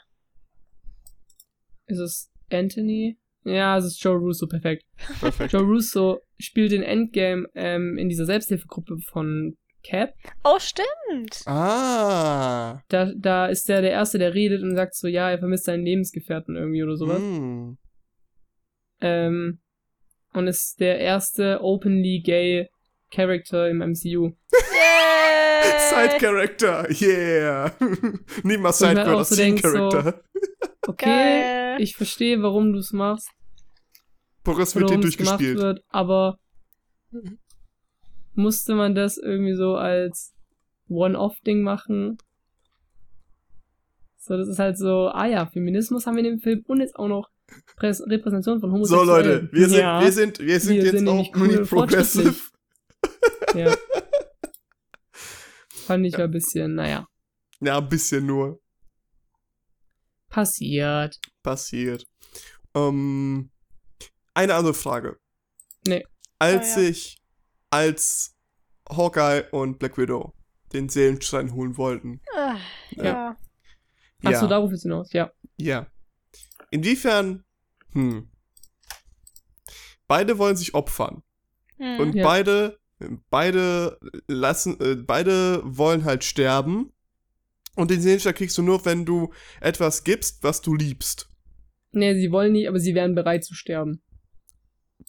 Ist es Anthony? Ja, es ist Joe Russo, perfekt. perfekt. Joe Russo spielt in Endgame ähm, in dieser Selbsthilfegruppe von Cap. Oh, stimmt. Ah. Da, da ist der der Erste, der redet und sagt so, ja, er vermisst seinen Lebensgefährten irgendwie oder sowas. Mm. Ähm, und ist der erste openly gay Character im MCU. Yeah. *laughs* Side Character, yeah. *laughs* Nicht mal Side Character, so Scene Character. So, okay, Geil. ich verstehe, warum du es machst. Boris wird dir durchgespielt. Wird, aber musste man das irgendwie so als One-Off-Ding machen? So, das ist halt so, ah ja, Feminismus haben wir in dem Film und jetzt auch noch Präs Repräsentation von Homosexuellen. So Leute, wir sind, ja, wir sind, wir sind wir jetzt sind auch cool progressive. ja. *laughs* Fand ich ja ein bisschen, naja. Ja, ein bisschen nur. Passiert. Passiert. Ähm, eine andere Frage. Nee. Als oh, ja. ich als Hawkeye und Black Widow den Seelenstein holen wollten. Ach, ja. ja. Achso, darauf ist hinaus, ja. Ja. Inwiefern, hm. Beide wollen sich opfern. Hm. Und ja. beide, beide lassen, äh, beide wollen halt sterben. Und den Seelenstein kriegst du nur, wenn du etwas gibst, was du liebst. Nee, sie wollen nicht, aber sie wären bereit zu sterben.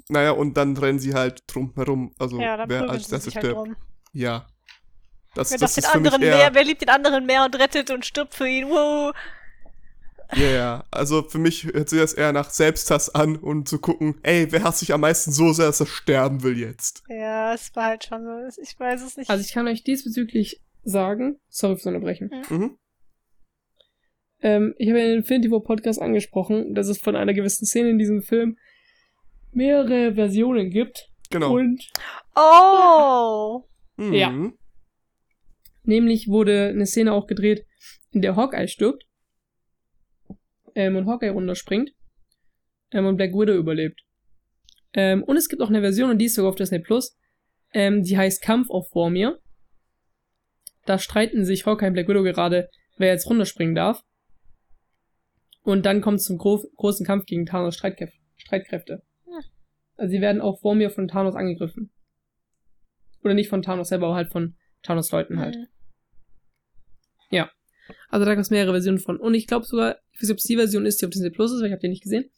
Naja, und dann rennen sie halt drum herum. Also ja, wer als das halt stirbt. Halt ja. Das, wer, das ist den anderen eher... mehr, wer liebt den anderen mehr und rettet und stirbt für ihn. Wow. Ja, ja. Also für mich hört sich das eher nach Selbsthass an und zu gucken, ey, wer hasst sich am meisten so sehr, dass er sterben will jetzt? Ja, es war halt schon so. Ich weiß es nicht. Also ich kann euch diesbezüglich sagen, sorry fürs Unterbrechen. Mhm. mhm. Ähm, ich habe in den Infinity War Podcast angesprochen, dass es von einer gewissen Szene in diesem Film mehrere Versionen gibt. Genau. Und oh! Mhm. Ja. Nämlich wurde eine Szene auch gedreht, in der Hawkeye stirbt. Ähm, und Hawkeye runterspringt. Ähm, und Black Widow überlebt. Ähm, und es gibt auch eine Version, und die ist sogar auf Disney Plus. Ähm, die heißt Kampf auf Vormir. Da streiten sich Hawkeye und Black Widow gerade, wer jetzt runterspringen darf. Und dann kommt es zum gro großen Kampf gegen Thanos Streitkräfte. Also sie werden auch vor mir von Thanos angegriffen. Oder nicht von Thanos selber, aber halt von Thanos Leuten halt. Mhm. Ja. Also da gab es mehrere Versionen von. Und ich glaube sogar, ich weiß nicht, ob es die Version ist, die auf Disney Plus ist, weil ich habe die nicht gesehen.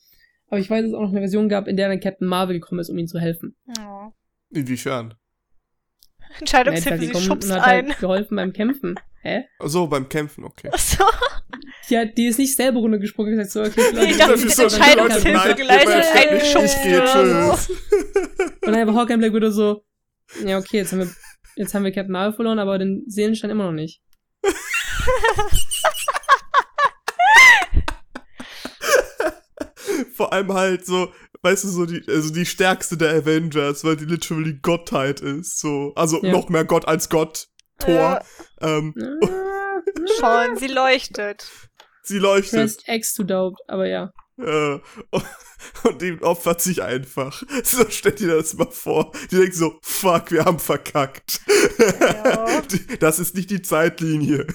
Aber ich weiß, dass es auch noch eine Version gab, in der dann Captain Marvel gekommen ist, um ihm zu helfen. Oh. Inwiefern? Entscheidungshilfe, ja, sie schubst und hat ein. Halt geholfen beim Kämpfen. Hä? Ach so, beim Kämpfen, okay. Ach so. Ja, die ist nicht selber runtergesprungen, gesagt so, okay, nee, ich dachte, sie hat *laughs* Entscheidungshilfe geleistet, einen Schubs Ich gehe, tschüss. Und dann war Hawkeye Black Widow so, ja, okay, jetzt haben wir, jetzt haben wir Captain Marvel verloren, aber den Seelenstein immer noch nicht. *laughs* Vor allem halt so, weißt du, so die, also die stärkste der Avengers, weil die literally Gottheit ist, so, also ja. noch mehr Gott als Gott, Thor. Ja. Ähm, *laughs* Schon, sie leuchtet. Sie leuchtet. Pressed X to dope, aber ja. Äh, *laughs* und die opfert sich einfach. *laughs* So stellt dir das mal vor. Die denkt so, fuck, wir haben verkackt. Ja. Das ist nicht die Zeitlinie.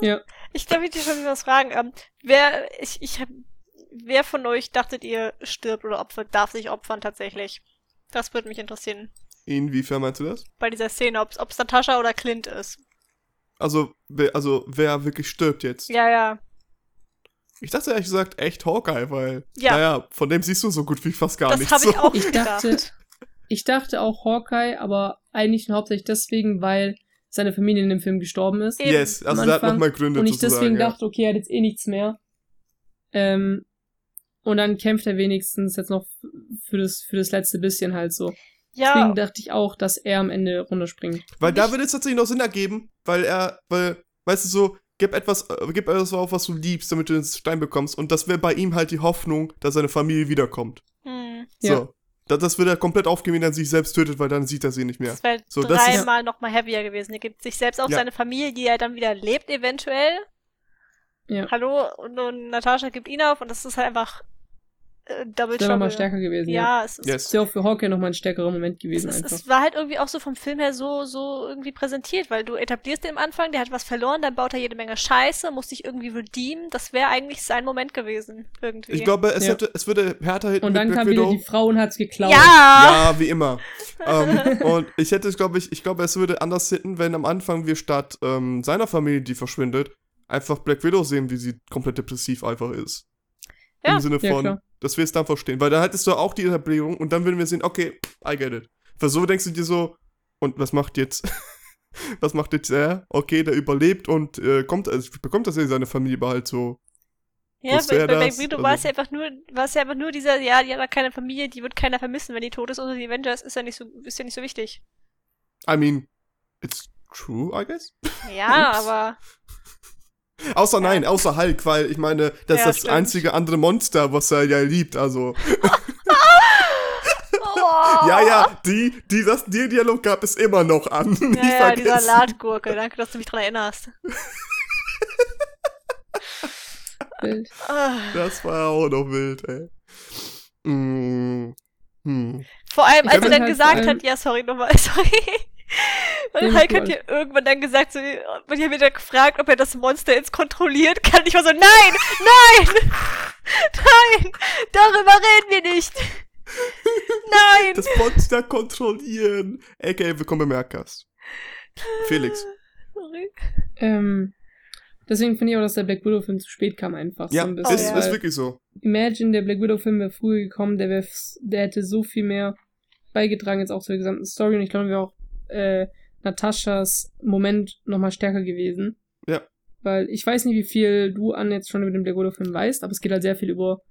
Ja. Ich darf dich schon was fragen. Ähm, wer, ich, ich hab, wer von euch dachtet ihr stirbt oder opfert, darf sich opfern tatsächlich? Das würde mich interessieren. Inwiefern meinst du das? Bei dieser Szene, ob es Natascha oder Clint ist. Also, wer, also, wer wirklich stirbt jetzt? Ja, ja. Ich dachte ehrlich gesagt echt Hawkeye, weil, ja. naja, von dem siehst du so gut wie fast gar das nichts. Das habe ich so. auch ich dachte, ich dachte auch Hawkeye, aber eigentlich nur hauptsächlich deswegen, weil seine Familie in dem Film gestorben ist. Eben. Yes, also er hat nochmal Gründe Und ich deswegen ja. dachte, okay, er hat jetzt eh nichts mehr. Ähm, und dann kämpft er wenigstens jetzt noch für das, für das letzte bisschen halt so. Ja. Deswegen dachte ich auch, dass er am Ende runterspringt. Weil da würde es tatsächlich noch Sinn ergeben, weil er, weil, weißt du so, gib etwas, äh, gib etwas auf, was du liebst, damit du den Stein bekommst. Und das wäre bei ihm halt die Hoffnung, dass seine Familie wiederkommt. Hm. So. Ja. Das, das wird er komplett aufgeben, wenn er sich selbst tötet, weil dann sieht er sie nicht mehr. Das wäre so, dreimal nochmal heavier gewesen. Er gibt sich selbst auch ja. seine Familie, die er dann wieder lebt, eventuell. Ja. Hallo, und, und Natascha gibt ihn auf und das ist halt einfach äh, Double Trouble. nochmal stärker gewesen. Ja, ja. es ist, yes. ist ja auch für Hawkeye nochmal ein stärkerer Moment gewesen. Es, ist, es, war halt irgendwie auch so vom Film her so, so irgendwie präsentiert, weil du etablierst den am Anfang, der hat was verloren, dann baut er jede Menge Scheiße, muss sich irgendwie redeemen. Das wäre eigentlich sein Moment gewesen. Irgendwie. Ich glaube, es, ja. hätte, es würde härter hinten Und dann kam wieder die Frau und hat's geklaut. Ja! Ja, wie immer. um, *laughs* ähm, und ich hätte, glaube ich, ich glaube, es würde anders hinten, wenn am Anfang wir statt ähm, seiner Familie, die verschwindet, einfach Black Widow sehen, wie sie komplett depressiv einfach ist. Ja. Im Sinne von, ja, dass wir es dann verstehen. Weil dann hättest du auch die Etablierung und dann würden wir sehen, okay, I get it. Weil so denkst du dir so, und was macht jetzt? *laughs* was macht jetzt er? Okay, der überlebt und äh, kommt, also bekommt das ja seine Familie halt so. Ja, bei, bei Black Widow war es ja einfach nur, war es ja einfach nur dieser, ja, die hat keine Familie, die wird keiner vermissen, wenn die tot ist, oder die Avengers ist ja nicht so, ist ja nicht so wichtig. I mean, it's true, I guess. Ja, *laughs* aber Außer nein, außer Hulk, weil ich meine, das ja, ist das stimmt. einzige andere Monster, was er ja liebt, also. *laughs* oh. Ja, ja, die, die, das, die Dialog gab es immer noch an. *laughs* Ja, ja, die Salatgurke, danke, dass du mich dran erinnerst. wild. Das war auch noch wild, ey. Mm. Hm. Vor allem, als er dann halt gesagt hat, ja, sorry, nochmal, *laughs* sorry. Und Hulk hat ja irgendwann dann gesagt, so, und ich habe wieder gefragt, ob er das Monster jetzt kontrolliert kann. Ich war so, nein, nein, nein, darüber reden wir nicht. Nein. Das Monster kontrollieren. Okay, willkommen beim Merkcast. Felix. Sorry. Ähm, deswegen finde ich auch, dass der Black Widow-Film zu spät kam einfach. Ja, so bisschen, ist, ist wirklich so. Imagine, der Black Widow-Film wäre früher gekommen, der, wär, der hätte so viel mehr beigetragen jetzt auch zur gesamten Story und ich glaube, wir auch äh, Nataschas Moment nochmal stärker gewesen. Ja. Weil ich weiß nicht, wie viel du an jetzt schon über den Black Widow-Film weißt, aber es geht halt sehr viel über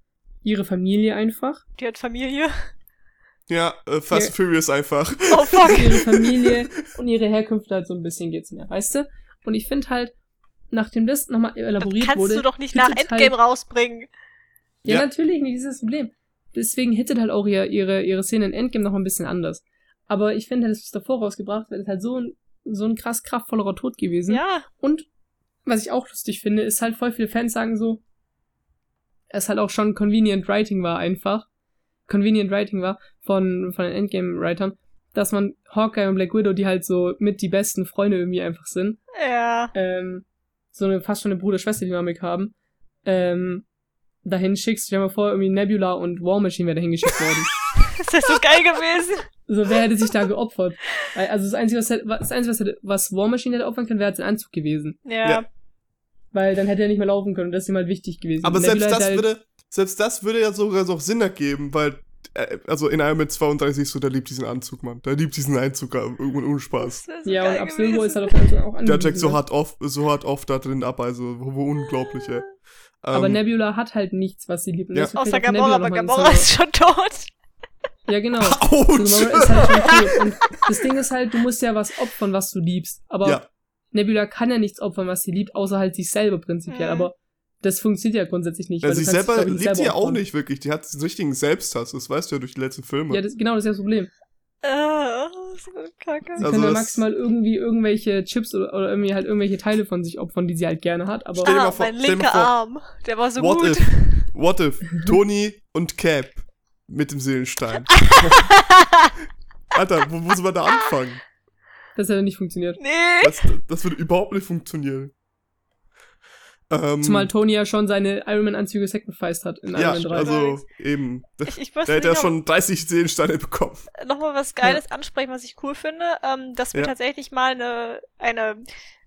ihre Familie einfach. Die hat Familie. Ja, äh, Fast ja. Furious einfach. Oh *laughs* fuck. ihre Familie und ihre Herkunft halt so ein bisschen geht's mehr, weißt du? Und ich finde halt, nachdem das nochmal elaboriert das wurde. Kannst du doch nicht nach Endgame halt, rausbringen. Ja, ja, natürlich nicht, das ist das Problem. Deswegen hittet halt auch ihre, ihre, ihre Szene in Endgame noch ein bisschen anders. Aber ich finde, das ist davor rausgebracht, weil es halt so ein, so ein krass kraftvollerer Tod gewesen. Ja. Und was ich auch lustig finde, ist halt voll viele Fans sagen so, es halt auch schon convenient writing war einfach. Convenient writing war von, von den Endgame-Writern, dass man Hawkeye und Black Widow, die halt so mit die besten Freunde irgendwie einfach sind. Ja. Ähm, so eine fast schon eine Bruder-Schwester-Dynamik haben. Ähm, dahin schickst, stell dir mal vor, irgendwie Nebula und War Machine wäre dahin geschickt worden. *laughs* *laughs* das wäre so geil gewesen. So, wer hätte sich da geopfert? Also das Einzige, was, das Einzige, was, hätte, was War Machine hätte opfern können, wäre sein Anzug gewesen. Ja. ja. Weil dann hätte er nicht mehr laufen können und das ist ihm halt wichtig gewesen. Aber selbst das, halt würde, selbst das würde ja sogar noch Sinn ergeben, weil äh, also in Iron Man 32 so, der liebt diesen Anzug, Mann. Der liebt diesen Einzug äh, ohne Spaß. Ja, und Absolvo ist halt auf Anzug auch Der checkt so hart oft, so hart oft da drin ab, also wo, wo unglaublich, ey. Aber ähm, Nebula hat halt nichts, was sie liebt. Ja. Außer Gamora, aber Gamora ist schon tot. Ja, genau. *laughs* Autsch. ist halt schon cool. Und das Ding ist halt, du musst ja was opfern, was du liebst. Aber ja. Nebula kann ja nichts opfern, was sie liebt, außer halt sich selber prinzipiell. Mhm. Aber das funktioniert ja grundsätzlich nicht. Ja, sie selber sich, liebt sie ja auch nicht wirklich. Die hat den richtigen Selbsthass. Das weißt du ja durch die letzten Filme. Ja, das, genau, das ist ja das Problem. Uh, so kacke. Sie also kann ja maximal irgendwie irgendwelche Chips oder, oder, irgendwie halt irgendwelche Teile von sich opfern, die sie halt gerne hat. Aber stell dir ah, mal vor, mein linker Arm, der war so what gut. If, what if *laughs* Tony und Cap mit dem Seelenstein. *laughs* Alter, wo, wo soll man da anfangen? Das hätte nicht funktioniert. Nee. Das, das würde überhaupt nicht funktionieren. Ähm, Zumal Tony ja schon seine Iron Man-Anzüge sacrificed hat in ja, Iron Man 3. also eben. Ich, ich Der hätte ja schon 30 Seelensteine bekommen. Nochmal was Geiles ja. ansprechen, was ich cool finde, ähm, dass wir ja. tatsächlich mal eine, eine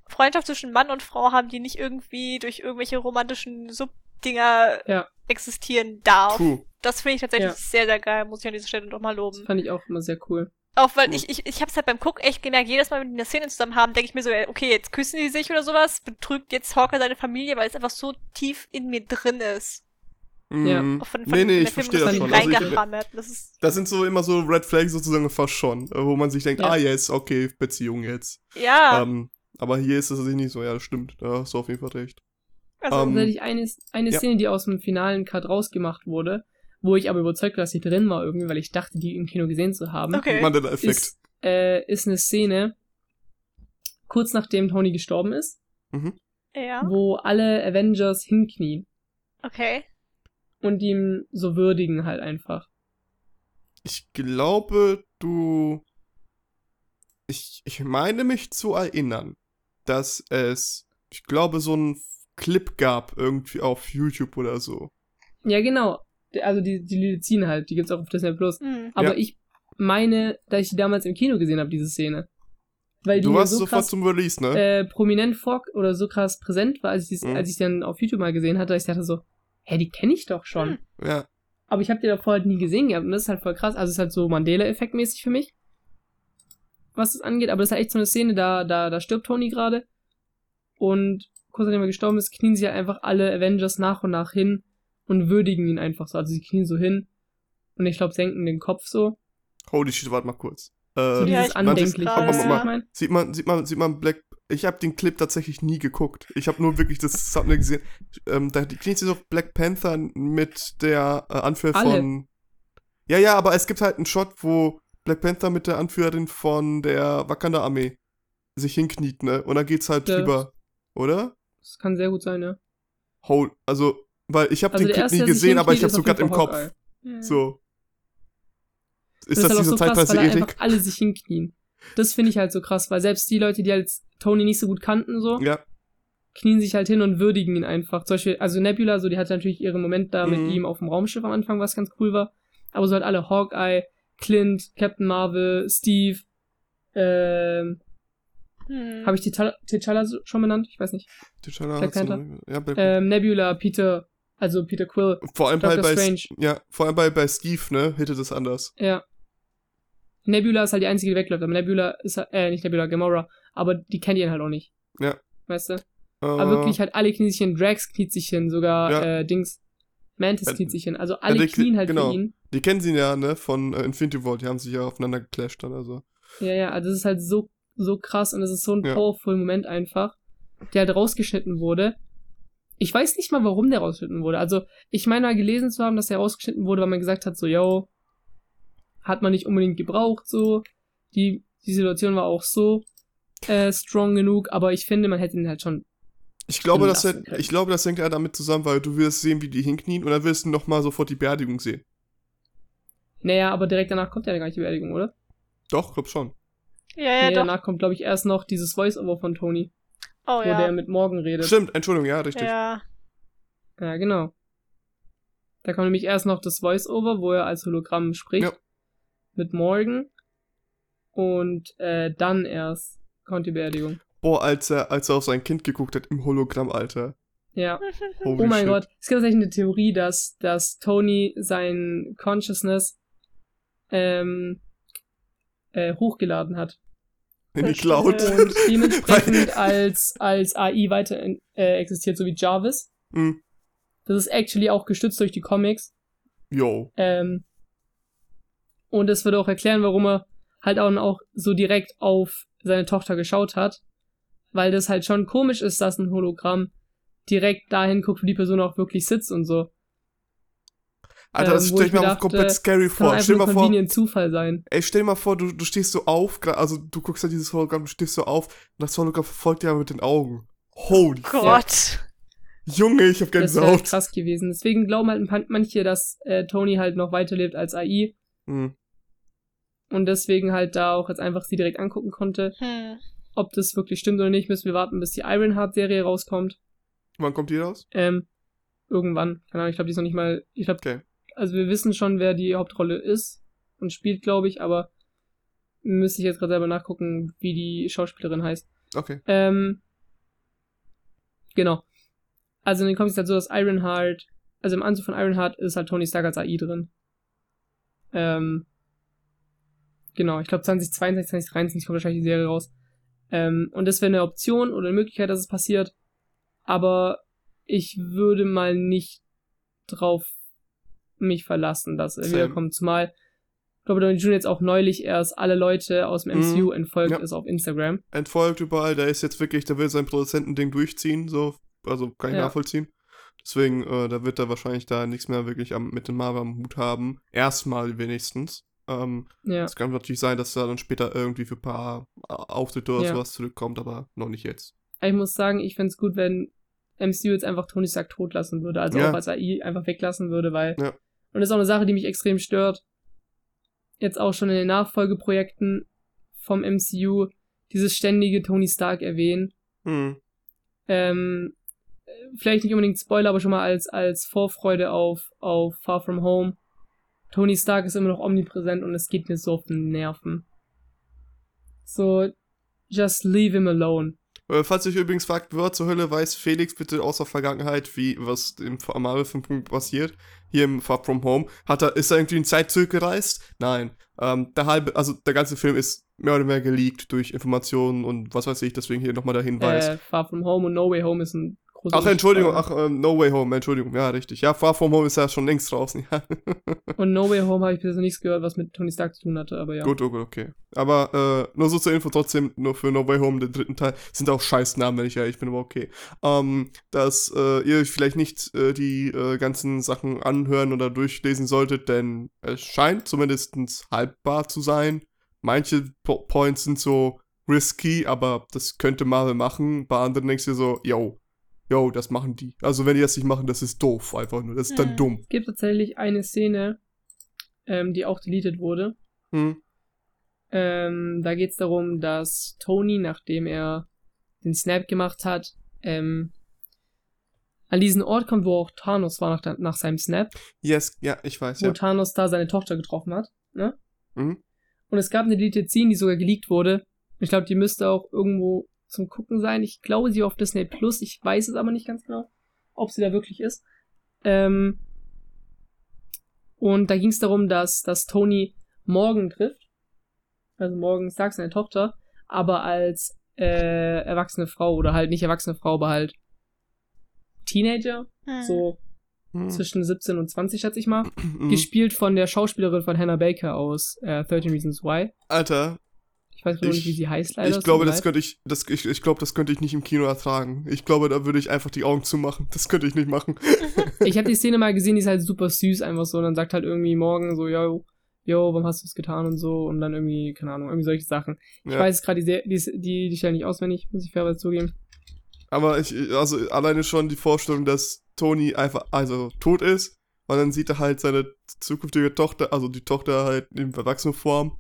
Freundschaft zwischen Mann und Frau haben, die nicht irgendwie durch irgendwelche romantischen Subdinger ja. Existieren darf. True. Das finde ich tatsächlich sehr, sehr geil, muss ich an dieser Stelle nochmal loben. Das fand ich auch immer sehr cool. Auch weil ich, ich, ich hab's halt beim Gucken echt gemerkt, jedes Mal, wenn die eine Szene zusammen haben, denke ich mir so, okay, jetzt küssen die sich oder sowas, betrügt jetzt Hawker seine Familie, weil es einfach so tief in mir drin ist. Ja. Mhm. Von, von nee, nee, ich verstehe das schon. Also ich, das, ist das sind so immer so Red Flags sozusagen fast schon, wo man sich denkt, ja. ah yes, okay, Beziehung jetzt. Ja. Ähm, Aber hier ist es nicht so, ja, das stimmt. Da hast du auf jeden Fall recht. Also um, tatsächlich eine, eine ja. Szene, die aus dem finalen Cut rausgemacht wurde, wo ich aber überzeugt war, dass sie drin war irgendwie, weil ich dachte, die im Kino gesehen zu haben. Okay. Mandela-Effekt. Ist, äh, ist eine Szene, kurz nachdem Tony gestorben ist, mhm. ja. wo alle Avengers hinknien. Okay. Und ihm so würdigen halt einfach. Ich glaube, du. Ich, ich meine mich zu erinnern, dass es, ich glaube, so ein Clip gab irgendwie auf YouTube oder so. Ja, genau. Also die, die Lieder ziehen halt, die gibt's auch auf Disney Plus. Mhm. Aber Ja. ich meine, dass ich die damals im Kino gesehen habe, diese Szene. Weil die Du warst so sofort krass zum Release, ne? äh, prominent vor oder so krass präsent war, als ich Mhm. als ich dann auf YouTube mal gesehen hatte, ich dachte so, hä, die kenne ich doch schon. Mhm. Ja. Aber ich habe die davor halt nie gesehen gehabt und das ist halt voll krass. Also es ist halt so Mandela-Effekt mäßig für mich, was das angeht. Aber das ist halt echt so eine Szene, da, da, da stirbt Tony gerade und kurz nachdem er gestorben ist, knien sich halt einfach alle Avengers nach und nach hin und würdigen ihn einfach so. Also sie knien so hin und ich glaube senken den Kopf so. Holy shit, warte mal kurz. So Äh, Ja, dieses ich- Andenkliche. Manches- weißt du, Mama, was ich mein? sieht man, sieht man, sieht man Black. Ich habe den Clip tatsächlich nie geguckt. Ich habe nur wirklich das Thumbnail gesehen. Ähm, da kniet sich auf Black Panther mit der äh, Anführer Alle. von. Ja, ja, aber es gibt halt einen Shot, wo Black Panther mit der Anführerin von der Wakanda-Armee sich hinkniet, ne? Und dann geht's halt Ja. drüber. Oder? Das kann sehr gut sein, ja. Hol also, weil ich habe Also den Clip nie gesehen, aber ich habe so gerade im Kopf. Mhm. So. Ist Das das, halt diese so krass, weil da Zeitreise-Ethik? einfach alle sich hinknien. Das finde ich halt so krass, weil selbst die Leute, die halt Tony nicht so gut kannten, so, Ja, knien sich halt hin und würdigen ihn einfach. Zum Beispiel, also Nebula, so, die hatte natürlich ihren Moment da Mhm. mit ihm auf dem Raumschiff am Anfang, was ganz cool war. Aber so halt alle Hawkeye, Clint, Captain Marvel, Steve, ähm, Hm. habe ich T'Challa schon benannt? Ich weiß nicht. T'Challa Black hat so- Panther. Ja, Black Ähm, Nebula, Peter, also Peter Quill, Vor allem Doctor bei, Strange. ja, vor allem bei, bei Steve, ne, hätte das anders. ja. Nebula ist halt die einzige, die wegläuft, aber Nebula ist halt, äh, nicht Nebula, Gamora, aber die kennt ihn halt auch nicht. Ja. Weißt du? Äh, Aber wirklich halt alle knien sich hin, Drax kniet sich hin, sogar Ja. äh, Dings. Mantis Ja, kniet sich hin. Also alle knie- knien halt genau. für ihn. Die kennen sie ja, ne, von äh, Infinity War, die haben sich ja aufeinander geclasht dann, also. Ja, ja, also das ist halt so, so krass und es ist so ein Ja. powerful Moment einfach, der halt rausgeschnitten wurde. Ich weiß nicht mal, warum der rausgeschnitten wurde. Also, ich meine mal gelesen zu haben, dass der rausgeschnitten wurde, weil man gesagt hat, so, yo, hat man nicht unbedingt gebraucht, so. Die, die Situation war auch so äh, strong genug, aber ich finde, man hätte ihn halt schon. Ich glaube, das, können. ich glaube, das hängt ja damit zusammen, weil du wirst sehen, wie die hinknien und dann wirst du nochmal sofort die Beerdigung sehen. Naja, aber direkt danach kommt ja gar nicht die Beerdigung, oder? Doch, glaub schon. Ja, ja, nee, doch. danach kommt, glaube ich, erst noch dieses Voice-Over von Tony, Oh wo der ja. mit Morgan redet. Stimmt, Entschuldigung, ja, richtig. Ja. Ja, genau. Da kommt nämlich erst noch das Voice-Over, wo er als Hologramm spricht. Ja. Mit Morgan. Und äh, dann erst kommt die Beerdigung. Boah, als er, als er auf sein Kind geguckt hat im Hologramm, Alter. Ja. *laughs* Holy Oh mein shit. Gott. Es gibt tatsächlich eine Theorie, dass, dass Tony sein Consciousness ähm, äh, hochgeladen hat. In die Cloud. Und dementsprechend *laughs* als, als AI weiter äh, existiert, so wie Jarvis. Hm. Das ist actually auch gestützt durch die Comics. Yo. Ähm, und das würde auch erklären, warum er halt auch, auch so direkt auf seine Tochter geschaut hat. Weil das halt schon komisch ist, dass ein Hologramm direkt dahin guckt, wo die Person auch wirklich sitzt und so. Alter, das Ähm, stell ich mir auch komplett scary Kann vor. einfach Stell mal vor, Zufall sein. ey, stell dir mal vor, du, du stehst so auf, also du guckst halt dieses Hologramm, du stehst so auf und das Hologramm verfolgt dir mit den Augen. Holy Gott. Junge, ich hab Das wäre Gänsehaut. krass gewesen. Deswegen glauben halt manche, dass äh, Tony halt noch weiterlebt als AI Hm. und deswegen halt da auch jetzt einfach sie direkt angucken konnte. Hm. Ob das wirklich stimmt oder nicht, müssen wir warten, bis die Ironheart-Serie rauskommt. Wann kommt die raus? Ähm, irgendwann. Keine Ahnung, ich glaube, die ist noch nicht mal. Ich glaube, Okay. Also wir wissen schon, wer die Hauptrolle ist und spielt, glaube ich, aber müsste ich jetzt gerade selber nachgucken, wie die Schauspielerin heißt. Okay. Ähm, genau. Also in den Comics ist halt so, dass Ironheart, also im Anzug von Ironheart ist halt Tony Stark als AI drin. Ähm, genau, ich glaube 2022, 2023 kommt wahrscheinlich die Serie raus. Ähm, und das wäre eine Option oder eine Möglichkeit, dass es passiert. Aber ich würde mal nicht drauf mich verlassen, dass er Same. wiederkommt. Zumal Robert Downey Jr. jetzt auch neulich erst alle Leute aus dem MCU mhm. entfolgt ja. ist auf Instagram. Entfolgt überall, der ist jetzt wirklich, der will sein Produzentending durchziehen, so, also kann ich ja. nachvollziehen. Deswegen, äh, da wird er wahrscheinlich da nichts mehr wirklich am, mit dem Marvel am Hut haben. Erstmal wenigstens. Ähm, ja. Es kann natürlich sein, dass er dann später irgendwie für ein paar äh, Auftritte oder sowas zurückkommt, aber noch nicht jetzt. Ich muss sagen, ich fände es gut, wenn MCU jetzt einfach Tony Stark tot lassen würde, also auch als AI einfach weglassen würde, weil. Und das ist auch eine Sache, die mich extrem stört. Jetzt auch schon in den Nachfolgeprojekten vom MCU, dieses ständige Tony Stark erwähnen. Hm. Ähm, vielleicht nicht unbedingt Spoiler, aber schon mal als, als Vorfreude auf, auf Far From Home. Tony Stark ist immer noch omnipräsent und es geht mir so auf den Nerven. So, just leave him alone. Äh, falls ihr euch übrigens fragt, wer zur Hölle weiß Felix bitte außer Vergangenheit, wie was im Marvel 5 passiert, hier im Far From Home, hat er, ist er irgendwie in Zeit zurückgereist? Nein. Ähm, der halbe, also der ganze Film ist mehr oder weniger geleakt durch Informationen und was weiß ich, deswegen hier nochmal der Hinweis. Äh, Far From Home und No Way Home ist ein Ach, Entschuldigung, ach, ähm, No Way Home, Entschuldigung, ja, richtig. Ja, Far From Home ist ja schon längst draußen, ja. *laughs* Und No Way Home habe ich bisher nichts gehört, was mit Tony Stark zu tun hatte, aber ja. Gut, okay, okay. Aber äh, nur so zur Info trotzdem, nur für No Way Home, den dritten Teil, sind auch scheiß Namen, wenn ich ehrlich bin, aber okay. Ähm, dass äh, ihr euch vielleicht nicht äh, die äh, ganzen Sachen anhören oder durchlesen solltet, denn es scheint zumindest haltbar zu sein. Manche po Points sind so risky, aber das könnte Marvel machen. Bei anderen denkst du so, yo, yo, das machen die. Also wenn die das nicht machen, das ist doof einfach nur. Das ist dann dumm. Es gibt tatsächlich eine Szene, ähm, die auch deleted wurde. Hm. Ähm, da geht es darum, dass Tony, nachdem er den Snap gemacht hat, ähm, an diesen Ort kommt, wo auch Thanos war nach, nach seinem Snap. Yes, ja, ich weiß, wo ja. Thanos da seine Tochter getroffen hat, ne? Mhm. Und es gab eine deleted Scene, die sogar geleakt wurde. Ich glaube, die müsste auch irgendwo zum Gucken sein. Ich glaube, sie auf Disney Plus. Ich weiß es aber nicht ganz genau, ob sie da wirklich ist. Ähm, und da ging es darum, dass, dass Tony Morgan trifft. Also Morgan Stark, seine Tochter, aber als äh, erwachsene Frau oder halt nicht erwachsene Frau, aber halt Teenager. Hm. So hm. zwischen 17 und 20, schätze ich mal. *clears throat* Mhm. Gespielt von der Schauspielerin von Hannah Baker aus äh, 13 Reasons Why. Alter, ich weiß gar nicht, wie sie heißt leider. Ich glaube, das könnte ich, das, ich, ich glaube, das könnte ich nicht im Kino ertragen. Ich glaube, da würde ich einfach die Augen zumachen. Das könnte ich nicht machen. *laughs* ich habe die Szene mal gesehen, die ist halt super süß, einfach so. Und dann sagt halt irgendwie morgen so, yo, yo, warum hast du es getan und so. Und dann irgendwie, keine Ahnung, irgendwie solche Sachen. Ich ja. weiß gerade die, die, die, die Stelle nicht auswendig, muss ich fairerweise zugeben. Aber ich, also alleine schon die Vorstellung, dass Tony einfach, also tot ist. Und dann sieht er halt seine zukünftige Tochter, also die Tochter halt in Erwachsenenform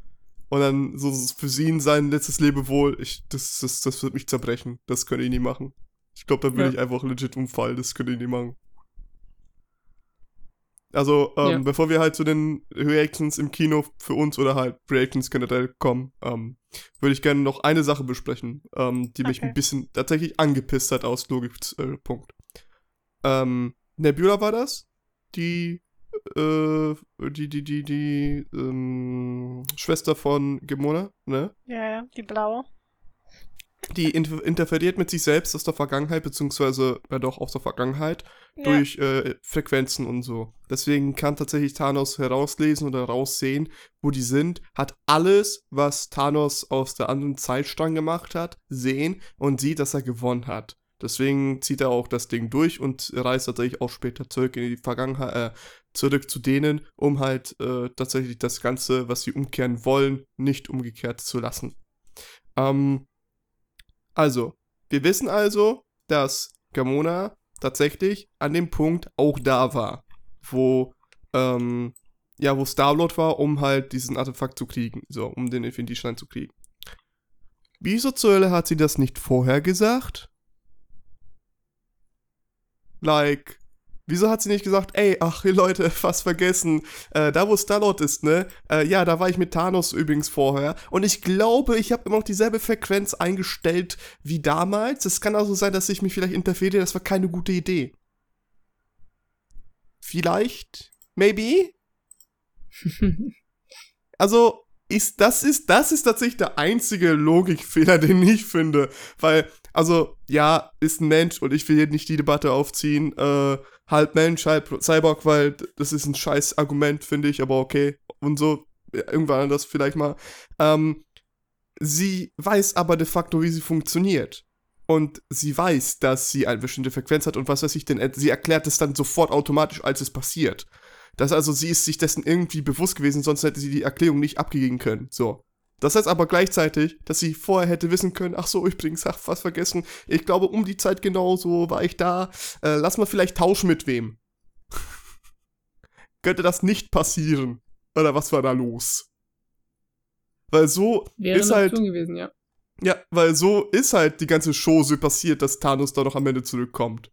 und dann so für sie sein letztes Lebewohl, ich, das, das, das wird mich zerbrechen. Das könnte ich nie machen. Ich glaube, da würde ja. ich einfach legit umfallen. Das könnte ich nie machen. Also, ähm, ja. bevor wir halt zu den Reactions im Kino für uns oder halt Reactions generell kommen, ähm, würde ich gerne noch eine Sache besprechen, ähm, die mich ein bisschen tatsächlich angepisst hat aus Logikpunkt. Äh, ähm, Nebula war das, die äh, die, die, die, die ähm, Schwester von Gemona, ne? Ja, ja, die blaue. Die inter interferiert mit sich selbst aus der Vergangenheit, beziehungsweise ja doch aus der Vergangenheit, ja. durch äh, Frequenzen und so. Deswegen kann tatsächlich Thanos herauslesen oder raussehen, wo die sind, hat alles, was Thanos aus der anderen Zeitstrang gemacht hat, sehen und sieht, dass er gewonnen hat. Deswegen zieht er auch das Ding durch und reist tatsächlich auch später zurück in die Vergangenheit, äh, zurück zu denen, um halt äh, tatsächlich das Ganze, was sie umkehren wollen, nicht umgekehrt zu lassen. Ähm, also, wir wissen also, dass Gamona tatsächlich an dem Punkt auch da war, wo, ähm, ja, wo Starlord war, um halt diesen Artefakt zu kriegen, so, um den Infinity-Stein zu kriegen. Wieso zur Hölle hat sie das nicht vorher gesagt? Like, wieso hat sie nicht gesagt, ey, ach Leute, *laughs* fast vergessen, äh, da wo Starlord ist, ne? Äh, ja, da war ich mit Thanos übrigens vorher. Und ich glaube, ich habe immer noch dieselbe Frequenz eingestellt wie damals. Es kann also sein, dass ich mich vielleicht interferiere. Das war keine gute Idee. Vielleicht? Maybe? *laughs* also, ist, das ist, das ist tatsächlich der einzige Logikfehler, *laughs* den ich finde. Weil, also, ja, ist ein Mensch und ich will hier nicht die Debatte aufziehen, äh, halb Mensch, halb Cyborg, weil das ist ein scheiß Argument, finde ich, aber okay. Und so, irgendwann anders vielleicht mal. Ähm, sie weiß aber de facto, wie sie funktioniert. Und sie weiß, dass sie eine bestimmte Frequenz hat und was weiß ich denn, sie erklärt es dann sofort automatisch, als es passiert. Das also, sie ist sich dessen irgendwie bewusst gewesen, sonst hätte sie die Erklärung nicht abgeben können. So. Das heißt aber gleichzeitig, dass sie vorher hätte wissen können, ach so, übrigens, ach, was vergessen, ich glaube, um die Zeit genau so war ich da, äh, lass mal vielleicht tauschen mit wem. *laughs* Könnte das nicht passieren? Oder was war da los? Weil so Wäre ist halt. Gewesen, ja. ja, weil so ist halt die ganze Show so passiert, dass Thanos da noch am Ende zurückkommt.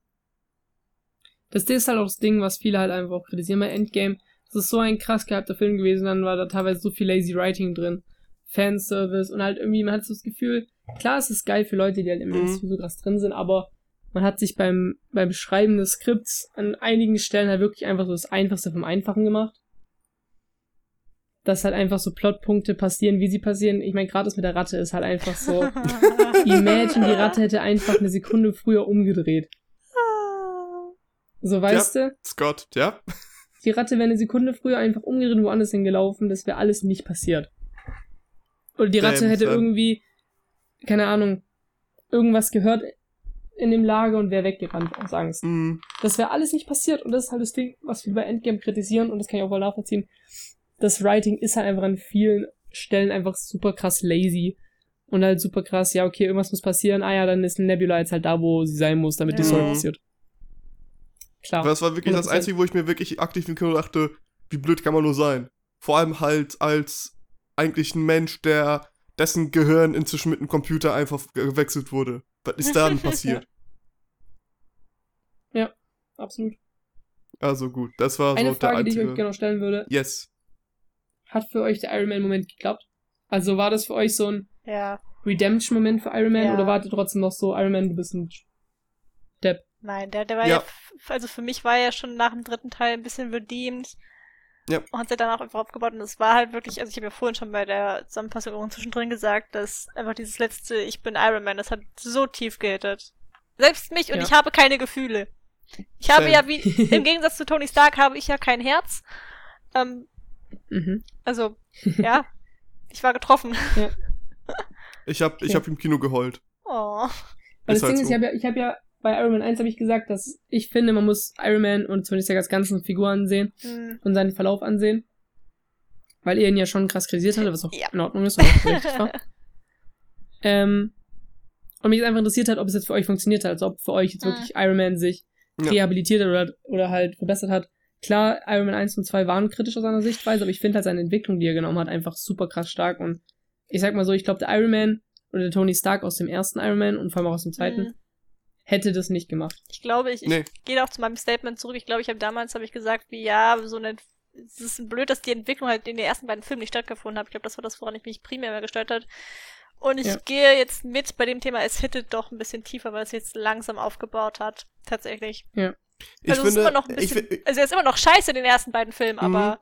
Das ist halt auch das Ding, was viele halt einfach kritisieren bei Endgame. Das ist so ein krass gehabter Film gewesen, dann war da teilweise so viel lazy writing drin. Fanservice und halt irgendwie, man hat so das Gefühl, klar, es ist geil für Leute, die halt im mhm. so krass drin sind, aber man hat sich beim, beim Schreiben des Skripts an einigen Stellen halt wirklich einfach so das Einfachste vom Einfachen gemacht. Dass halt einfach so Plotpunkte passieren, wie sie passieren. Ich meine, gerade das mit der Ratte ist halt einfach so. *laughs* Imagine, die Ratte hätte einfach eine Sekunde früher umgedreht. So, weißt ja, du? Scott, ja. Die Ratte wäre eine Sekunde früher einfach umgedreht woanders hingelaufen, das wäre alles nicht passiert. Oder die Ratte hätte irgendwie, keine Ahnung, irgendwas gehört in dem Lager und wäre weggerannt aus Angst. Mm. Das wäre alles nicht passiert und das ist halt das Ding, was wir bei Endgame kritisieren und das kann ich auch wohl nachvollziehen. Das Writing ist halt einfach an vielen Stellen einfach super krass lazy und halt super krass, ja, okay, irgendwas muss passieren, ah ja, dann ist Nebula jetzt halt da, wo sie sein muss, damit die Story passiert. Klar. Das war wirklich 100%. das Einzige, wo ich mir wirklich aktiv im Kino dachte, wie blöd kann man nur sein. Vor allem halt als eigentlich ein Mensch, der dessen Gehirn inzwischen mit einem Computer einfach gewechselt wurde. Was ist da denn *laughs* passiert? Ja, absolut. Also gut, das war Eine so Frage, der einzige... die ich euch gerne stellen würde. Yes. Hat für euch der Iron Man-Moment geklappt? Also war das für euch so ein ja. Redemption-Moment für Iron Man ja. oder wartet trotzdem noch so, Iron Man, du bist ein Depp? Nein, der, der war ja. ja, also für mich war er schon nach dem dritten Teil ein bisschen redeemed. Ja. Und hat sich dann auch einfach aufgebaut. Und es war halt wirklich, also ich habe ja vorhin schon bei der Zusammenfassung zwischendrin gesagt, dass einfach dieses letzte Ich bin Iron Man, das hat so tief gehittet. Selbst mich und ja. ich habe keine Gefühle. Ich habe ja wie, im *laughs* Gegensatz zu Tony Stark habe ich ja kein Herz. Ähm, mhm. Also, *laughs* ja, ich war getroffen. Ja. Ich habe okay. ich hab im Kino geheult. Oh. Weil das halt Ding so. ist, ich habe ja, ich hab ja bei Iron Man 1 habe ich gesagt, dass ich finde, man muss Iron Man und Tony Stark als ganzen Figur ansehen mhm. und seinen Verlauf ansehen. Weil er ihn ja schon krass kritisiert hatte, was auch ja. in Ordnung ist und auch richtig war. *laughs* Ähm, und mich einfach interessiert hat, ob es jetzt für euch funktioniert hat, also ob für euch jetzt mhm. wirklich Iron Man sich ja. rehabilitiert hat oder, oder halt verbessert hat. Klar, Iron Man 1 und 2 waren kritisch aus seiner Sichtweise, aber ich finde halt seine Entwicklung, die er genommen hat, einfach super krass stark. Und ich sag mal so, ich glaube, der Iron Man oder der Tony Stark aus dem ersten Iron Man und vor allem auch aus dem zweiten, mhm hätte das nicht gemacht. Ich glaube, ich, nee. ich gehe auch zu meinem Statement zurück. Ich glaube, ich habe damals habe ich gesagt, wie ja, so eine es ist blöd, dass die Entwicklung halt in den ersten beiden Filmen nicht stattgefunden hat. Ich glaube, das war das, woran ich mich primär mehr gestört hat. Und ich ja. gehe jetzt mit bei dem Thema, es hittet doch ein bisschen tiefer, weil es jetzt langsam aufgebaut hat. Tatsächlich. Ja. Also, ich finde, ist immer noch ein bisschen, ich, also er ist immer noch scheiße in den ersten beiden Filmen, aber. Mhm.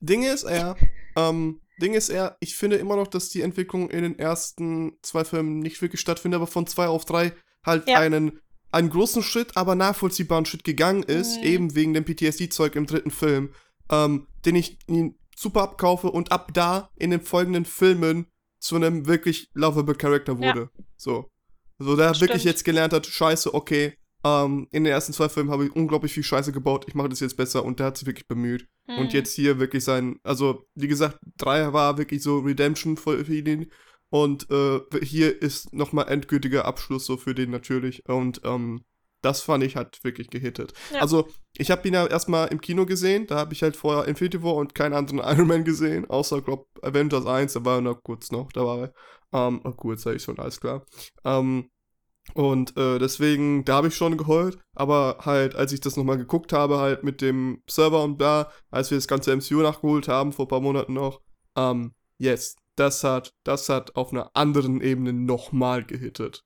Ding ist eher, ähm, Ding ist eher, ich finde immer noch, dass die Entwicklung in den ersten zwei Filmen nicht wirklich stattfindet, aber von zwei auf drei halt ja. einen, einen großen Schritt, aber nachvollziehbaren Schritt gegangen ist, mhm. eben wegen dem PTSD-Zeug im dritten Film, ähm, den ich ihn super abkaufe und ab da in den folgenden Filmen zu einem wirklich lovable Character wurde. Ja. So. So, der wirklich jetzt gelernt hat, scheiße, okay, ähm, in den ersten zwei Filmen habe ich unglaublich viel Scheiße gebaut, ich mache das jetzt besser und der hat sich wirklich bemüht. Mhm. Und jetzt hier wirklich sein, also wie gesagt, drei war wirklich so Redemption für, ihn und äh, hier ist nochmal endgültiger Abschluss so für den natürlich. Und ähm, das fand ich halt wirklich gehittet. Ja. Also, ich habe ihn ja erstmal im Kino gesehen. Da habe ich halt vorher Infinity War und keinen anderen *laughs* Iron Man gesehen. Außer, glaub, Avengers 1, da war er noch kurz noch dabei. Ähm, oh, kurz sag ich schon, alles klar. Ähm, und äh, deswegen, da habe ich schon geheult, aber halt, als ich das nochmal geguckt habe, halt mit dem Server und da, als wir das ganze MCU nachgeholt haben, vor ein paar Monaten noch, ähm, yes, das hat, das hat auf einer anderen Ebene nochmal gehittet.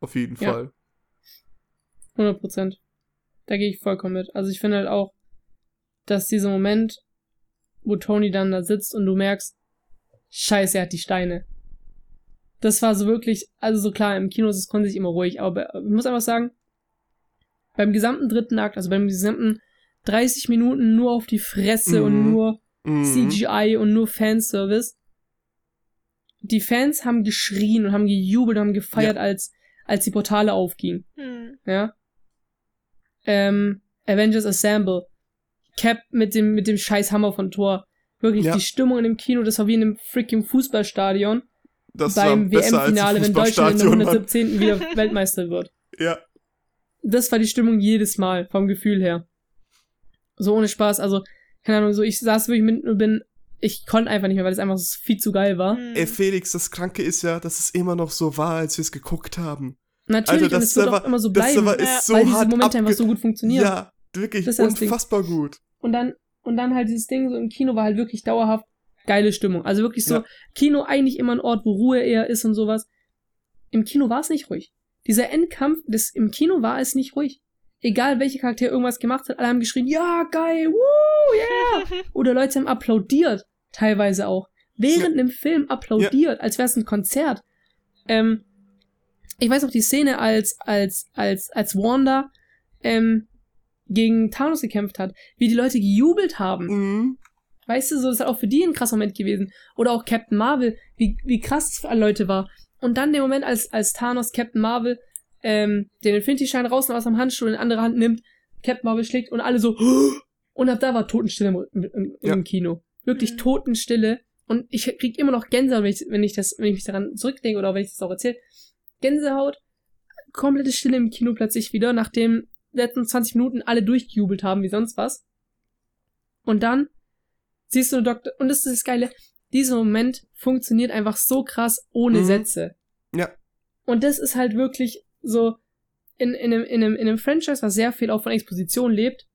Auf jeden ja. Fall. 100 Prozent. Da gehe ich vollkommen mit. Also ich finde halt auch, dass dieser Moment, wo Tony dann da sitzt und du merkst, scheiße, er hat die Steine. Das war so wirklich, also so klar, im Kino ist es konnte sich immer ruhig, aber ich muss einfach sagen, beim gesamten dritten Akt, also beim gesamten 30 Minuten nur auf die Fresse mhm. und nur mhm. CGI und nur Fanservice. Die Fans haben geschrien und haben gejubelt und haben gefeiert, ja. als, als die Portale aufgingen. Mhm. Ja. Ähm, Avengers Assemble. Cap mit dem, mit dem scheiß Hammer von Thor. Wirklich, ja. die Stimmung in dem Kino, das war wie in einem freaking Fußballstadion. Das beim WM-Finale, wenn Deutschland in der 117. wieder *laughs* Weltmeister wird. Ja. Das war die Stimmung jedes Mal, vom Gefühl her. So ohne Spaß, also, keine Ahnung, so ich saß wirklich mit und bin, ich konnte einfach nicht mehr, weil es einfach so viel zu geil war. Mhm. Ey, Felix, das Kranke ist ja, dass es immer noch so war, als wir es geguckt haben. Natürlich, Alter, und es wird auch immer so bleiben, so weil diese Momente einfach so gut funktionieren. Ja, wirklich unfassbar gut. Und dann, und dann halt dieses Ding so im Kino war halt wirklich dauerhaft geile Stimmung. Also wirklich so, ja. Kino eigentlich immer ein Ort, wo Ruhe eher ist und sowas. Im Kino war es nicht ruhig. Dieser Endkampf, das, im Kino war es nicht ruhig. Egal welcher Charakter irgendwas gemacht hat, alle haben geschrien, ja, geil, woo, yeah. *laughs* Oder Leute haben applaudiert, teilweise auch. Während ja. einem Film applaudiert, ja. als wäre es ein Konzert. Ähm, ich weiß auch die Szene, als, als, als, als Wanda, ähm, gegen Thanos gekämpft hat, wie die Leute gejubelt haben. Mhm. Weißt du, so ist auch für die ein krasser Moment gewesen. Oder auch Captain Marvel, wie, wie krass es für alle Leute war. Und dann der Moment, als, als Thanos Captain Marvel ähm, den Infinity-Schein rausnimmt aus dem Handschuh in die andere Hand nimmt, Captain Marvel schlägt und alle so *gasps* und ab da war Totenstille im, im, im, ja. Kino. Wirklich mhm. Totenstille. Und ich krieg immer noch Gänsehaut, wenn ich, wenn ich das, wenn ich mich daran zurückdenke oder wenn ich das auch erzähle. Gänsehaut, komplette Stille im Kino plötzlich wieder, nachdem letzten 20 Minuten alle durchgejubelt haben wie sonst was. Und dann siehst du Doktor, und das ist das Geile, dieser Moment funktioniert einfach so krass ohne mhm. Sätze. Ja. Und das ist halt wirklich so, in, in, einem, in, einem, in einem Franchise, was sehr viel auch von Exposition lebt,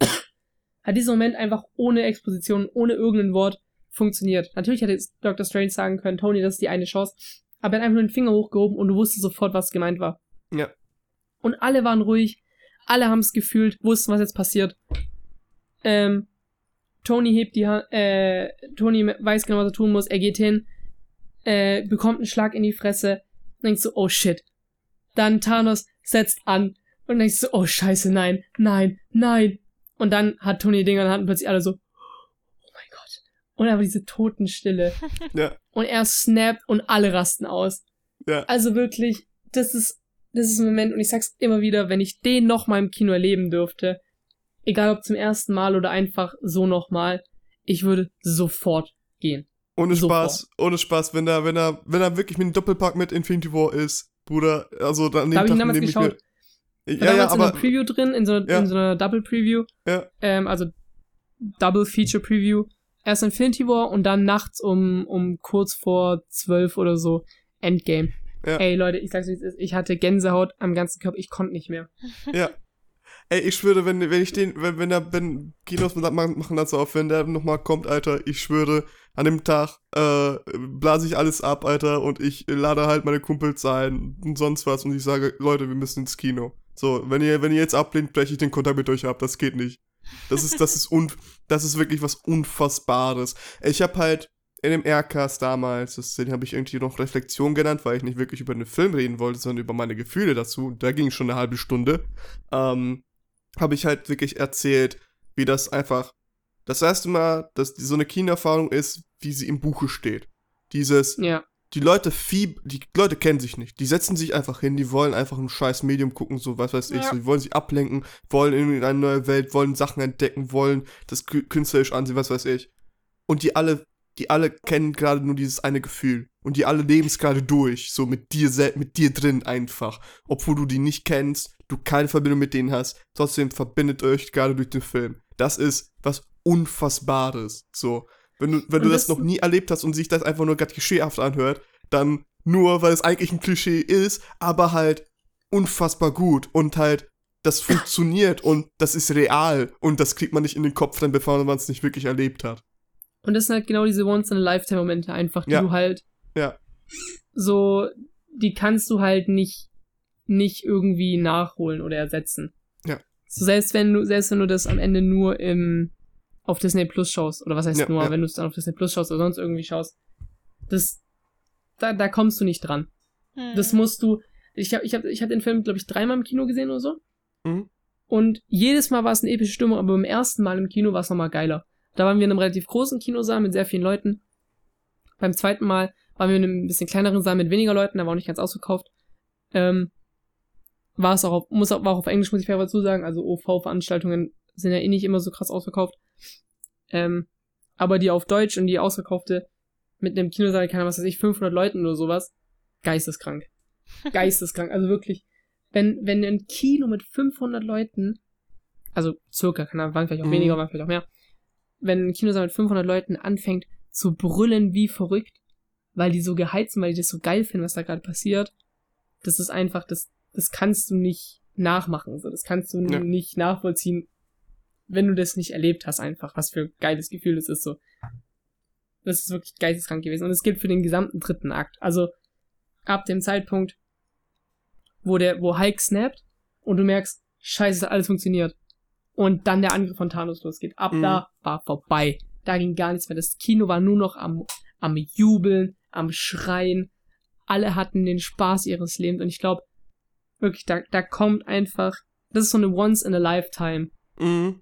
*coughs* hat dieser Moment einfach ohne Exposition, ohne irgendein Wort funktioniert. Natürlich hätte Dr. Strange sagen können, Tony, das ist die eine Chance. Aber er hat einfach nur den Finger hochgehoben und du wusstest sofort, was gemeint war. Ja. Und alle waren ruhig, alle haben es gefühlt, wussten, was jetzt passiert. Ähm, Tony hebt die Hand, äh, Tony weiß genau, was er tun muss, er geht hin, äh, bekommt einen Schlag in die Fresse, denkst so, oh shit. Dann Thanos setzt an und denkst so, oh scheiße, nein, nein, nein. Und dann hat Tony Dinger in der Hand und plötzlich alle so, oh mein Gott. Und einfach diese Totenstille. *laughs* Ja. Und er snappt und alle rasten aus. Ja. Also wirklich, das ist das ist ein Moment, und ich sag's immer wieder, wenn ich den nochmal im Kino erleben dürfte, egal ob zum ersten Mal oder einfach so nochmal, ich würde sofort gehen. Ohne sofort. Spaß, ohne Spaß, wenn er, wenn er, wenn er wirklich mit einem Doppelpack mit Infinity War ist, Bruder, also dann da hab ich geschaut. Mir, ja, ja, aber, in einer Preview drin, in so, ja. in so einer Double Preview. Ja. Ähm, also Double Feature Preview. Erst Infinity War und dann nachts um, um kurz vor zwölf oder so Endgame. Ja. Ey, Leute, ich sag's wie es ist, ich hatte Gänsehaut am ganzen Körper, ich konnte nicht mehr. Ja. Ey, ich schwöre, wenn, wenn ich den, wenn, wenn der, wenn Kinos machen das auf, wenn der nochmal kommt, Alter, ich schwöre, an dem Tag, äh, blase ich alles ab, Alter, und ich lade halt meine Kumpels ein und sonst was und ich sage, Leute, wir müssen ins Kino. So, wenn ihr, wenn ihr jetzt ablehnt, breche ich den Kontakt mit euch ab, das geht nicht. Das ist, das ist un, das ist wirklich was Unfassbares. Ich hab halt, in dem Aircast damals, das, den habe ich irgendwie noch Reflexion genannt, weil ich nicht wirklich über den Film reden wollte, sondern über meine Gefühle dazu. Da ging schon eine halbe Stunde. Ähm, habe ich halt wirklich erzählt, wie das einfach das erste Mal, dass so eine Kinoerfahrung ist, wie sie im Buche steht. Dieses, ja. die Leute fieb, die Leute kennen sich nicht. Die setzen sich einfach hin, die wollen einfach ein scheiß Medium gucken, so was weiß ich, ja. so, die wollen sich ablenken, wollen in eine neue Welt, wollen Sachen entdecken, wollen das künstlerisch ansehen, was weiß ich. Und die alle die alle kennen gerade nur dieses eine Gefühl. Und die alle leben es gerade durch, so mit dir, mit dir drin einfach. Obwohl du die nicht kennst, du keine Verbindung mit denen hast, trotzdem verbindet euch gerade durch den Film. Das ist was Unfassbares. So. Wenn du, wenn du das, das noch nie erlebt hast und sich das einfach nur gerade klischeehaft anhört, dann nur, weil es eigentlich ein Klischee ist, aber halt unfassbar gut und halt das funktioniert und das ist real und das kriegt man nicht in den Kopf dann, bevor man es nicht wirklich erlebt hat. Und das sind halt genau diese Once-in-a-Lifetime-Momente einfach, die ja. du halt ja. so, die kannst du halt nicht, nicht irgendwie nachholen oder ersetzen. Ja. So, selbst wenn du, selbst wenn du das am Ende nur im, auf Disney Plus schaust, oder was heißt ja, nur, ja. wenn du es dann auf Disney Plus schaust oder sonst irgendwie schaust, das, da, da kommst du nicht dran. Hm. Das musst du, ich hab, ich hab, ich hab den Film, glaube ich, dreimal im Kino gesehen oder so. Mhm. Und jedes Mal war es eine epische Stimmung, aber beim ersten Mal im Kino war es nochmal geiler Da waren wir in einem relativ großen Kinosaal mit sehr vielen Leuten. Beim zweiten Mal waren wir in einem bisschen kleineren Saal mit weniger Leuten, da war auch nicht ganz ausverkauft. Ähm, war es auch auf, muss auch, war auch auf Englisch, muss ich fair dazu sagen. Also OV-Veranstaltungen sind ja eh nicht immer so krass ausverkauft. Ähm, aber die auf Deutsch und die ausverkaufte mit einem Kinosaal, keine Ahnung, was weiß ich, 500 Leuten oder sowas, geisteskrank. *laughs* Geisteskrank. Also wirklich, wenn, wenn ein Kino mit 500 Leuten, also circa, keine Ahnung, waren vielleicht auch mhm. weniger, waren vielleicht auch mehr, wenn ein Kinosaal mit 500 Leuten anfängt zu brüllen wie verrückt, weil die so geheizt sind, weil die das so geil finden, was da gerade passiert, das ist einfach, das, das kannst du nicht nachmachen, so, das kannst du ja. nicht nachvollziehen, wenn du das nicht erlebt hast, einfach, was für ein geiles Gefühl das ist, so. Das ist wirklich geisteskrank gewesen. Und es gilt für den gesamten dritten Akt. Also, ab dem Zeitpunkt, wo der, wo Hulk snappt und du merkst, scheiße, alles funktioniert. Und dann der Angriff von Thanos losgeht. Ab mhm. da war vorbei. Da ging gar nichts mehr. Das Kino war nur noch am, am Jubeln, am Schreien. Alle hatten den Spaß ihres Lebens. Und ich glaube, wirklich, da, da kommt einfach, das ist so eine Once in a Lifetime mhm.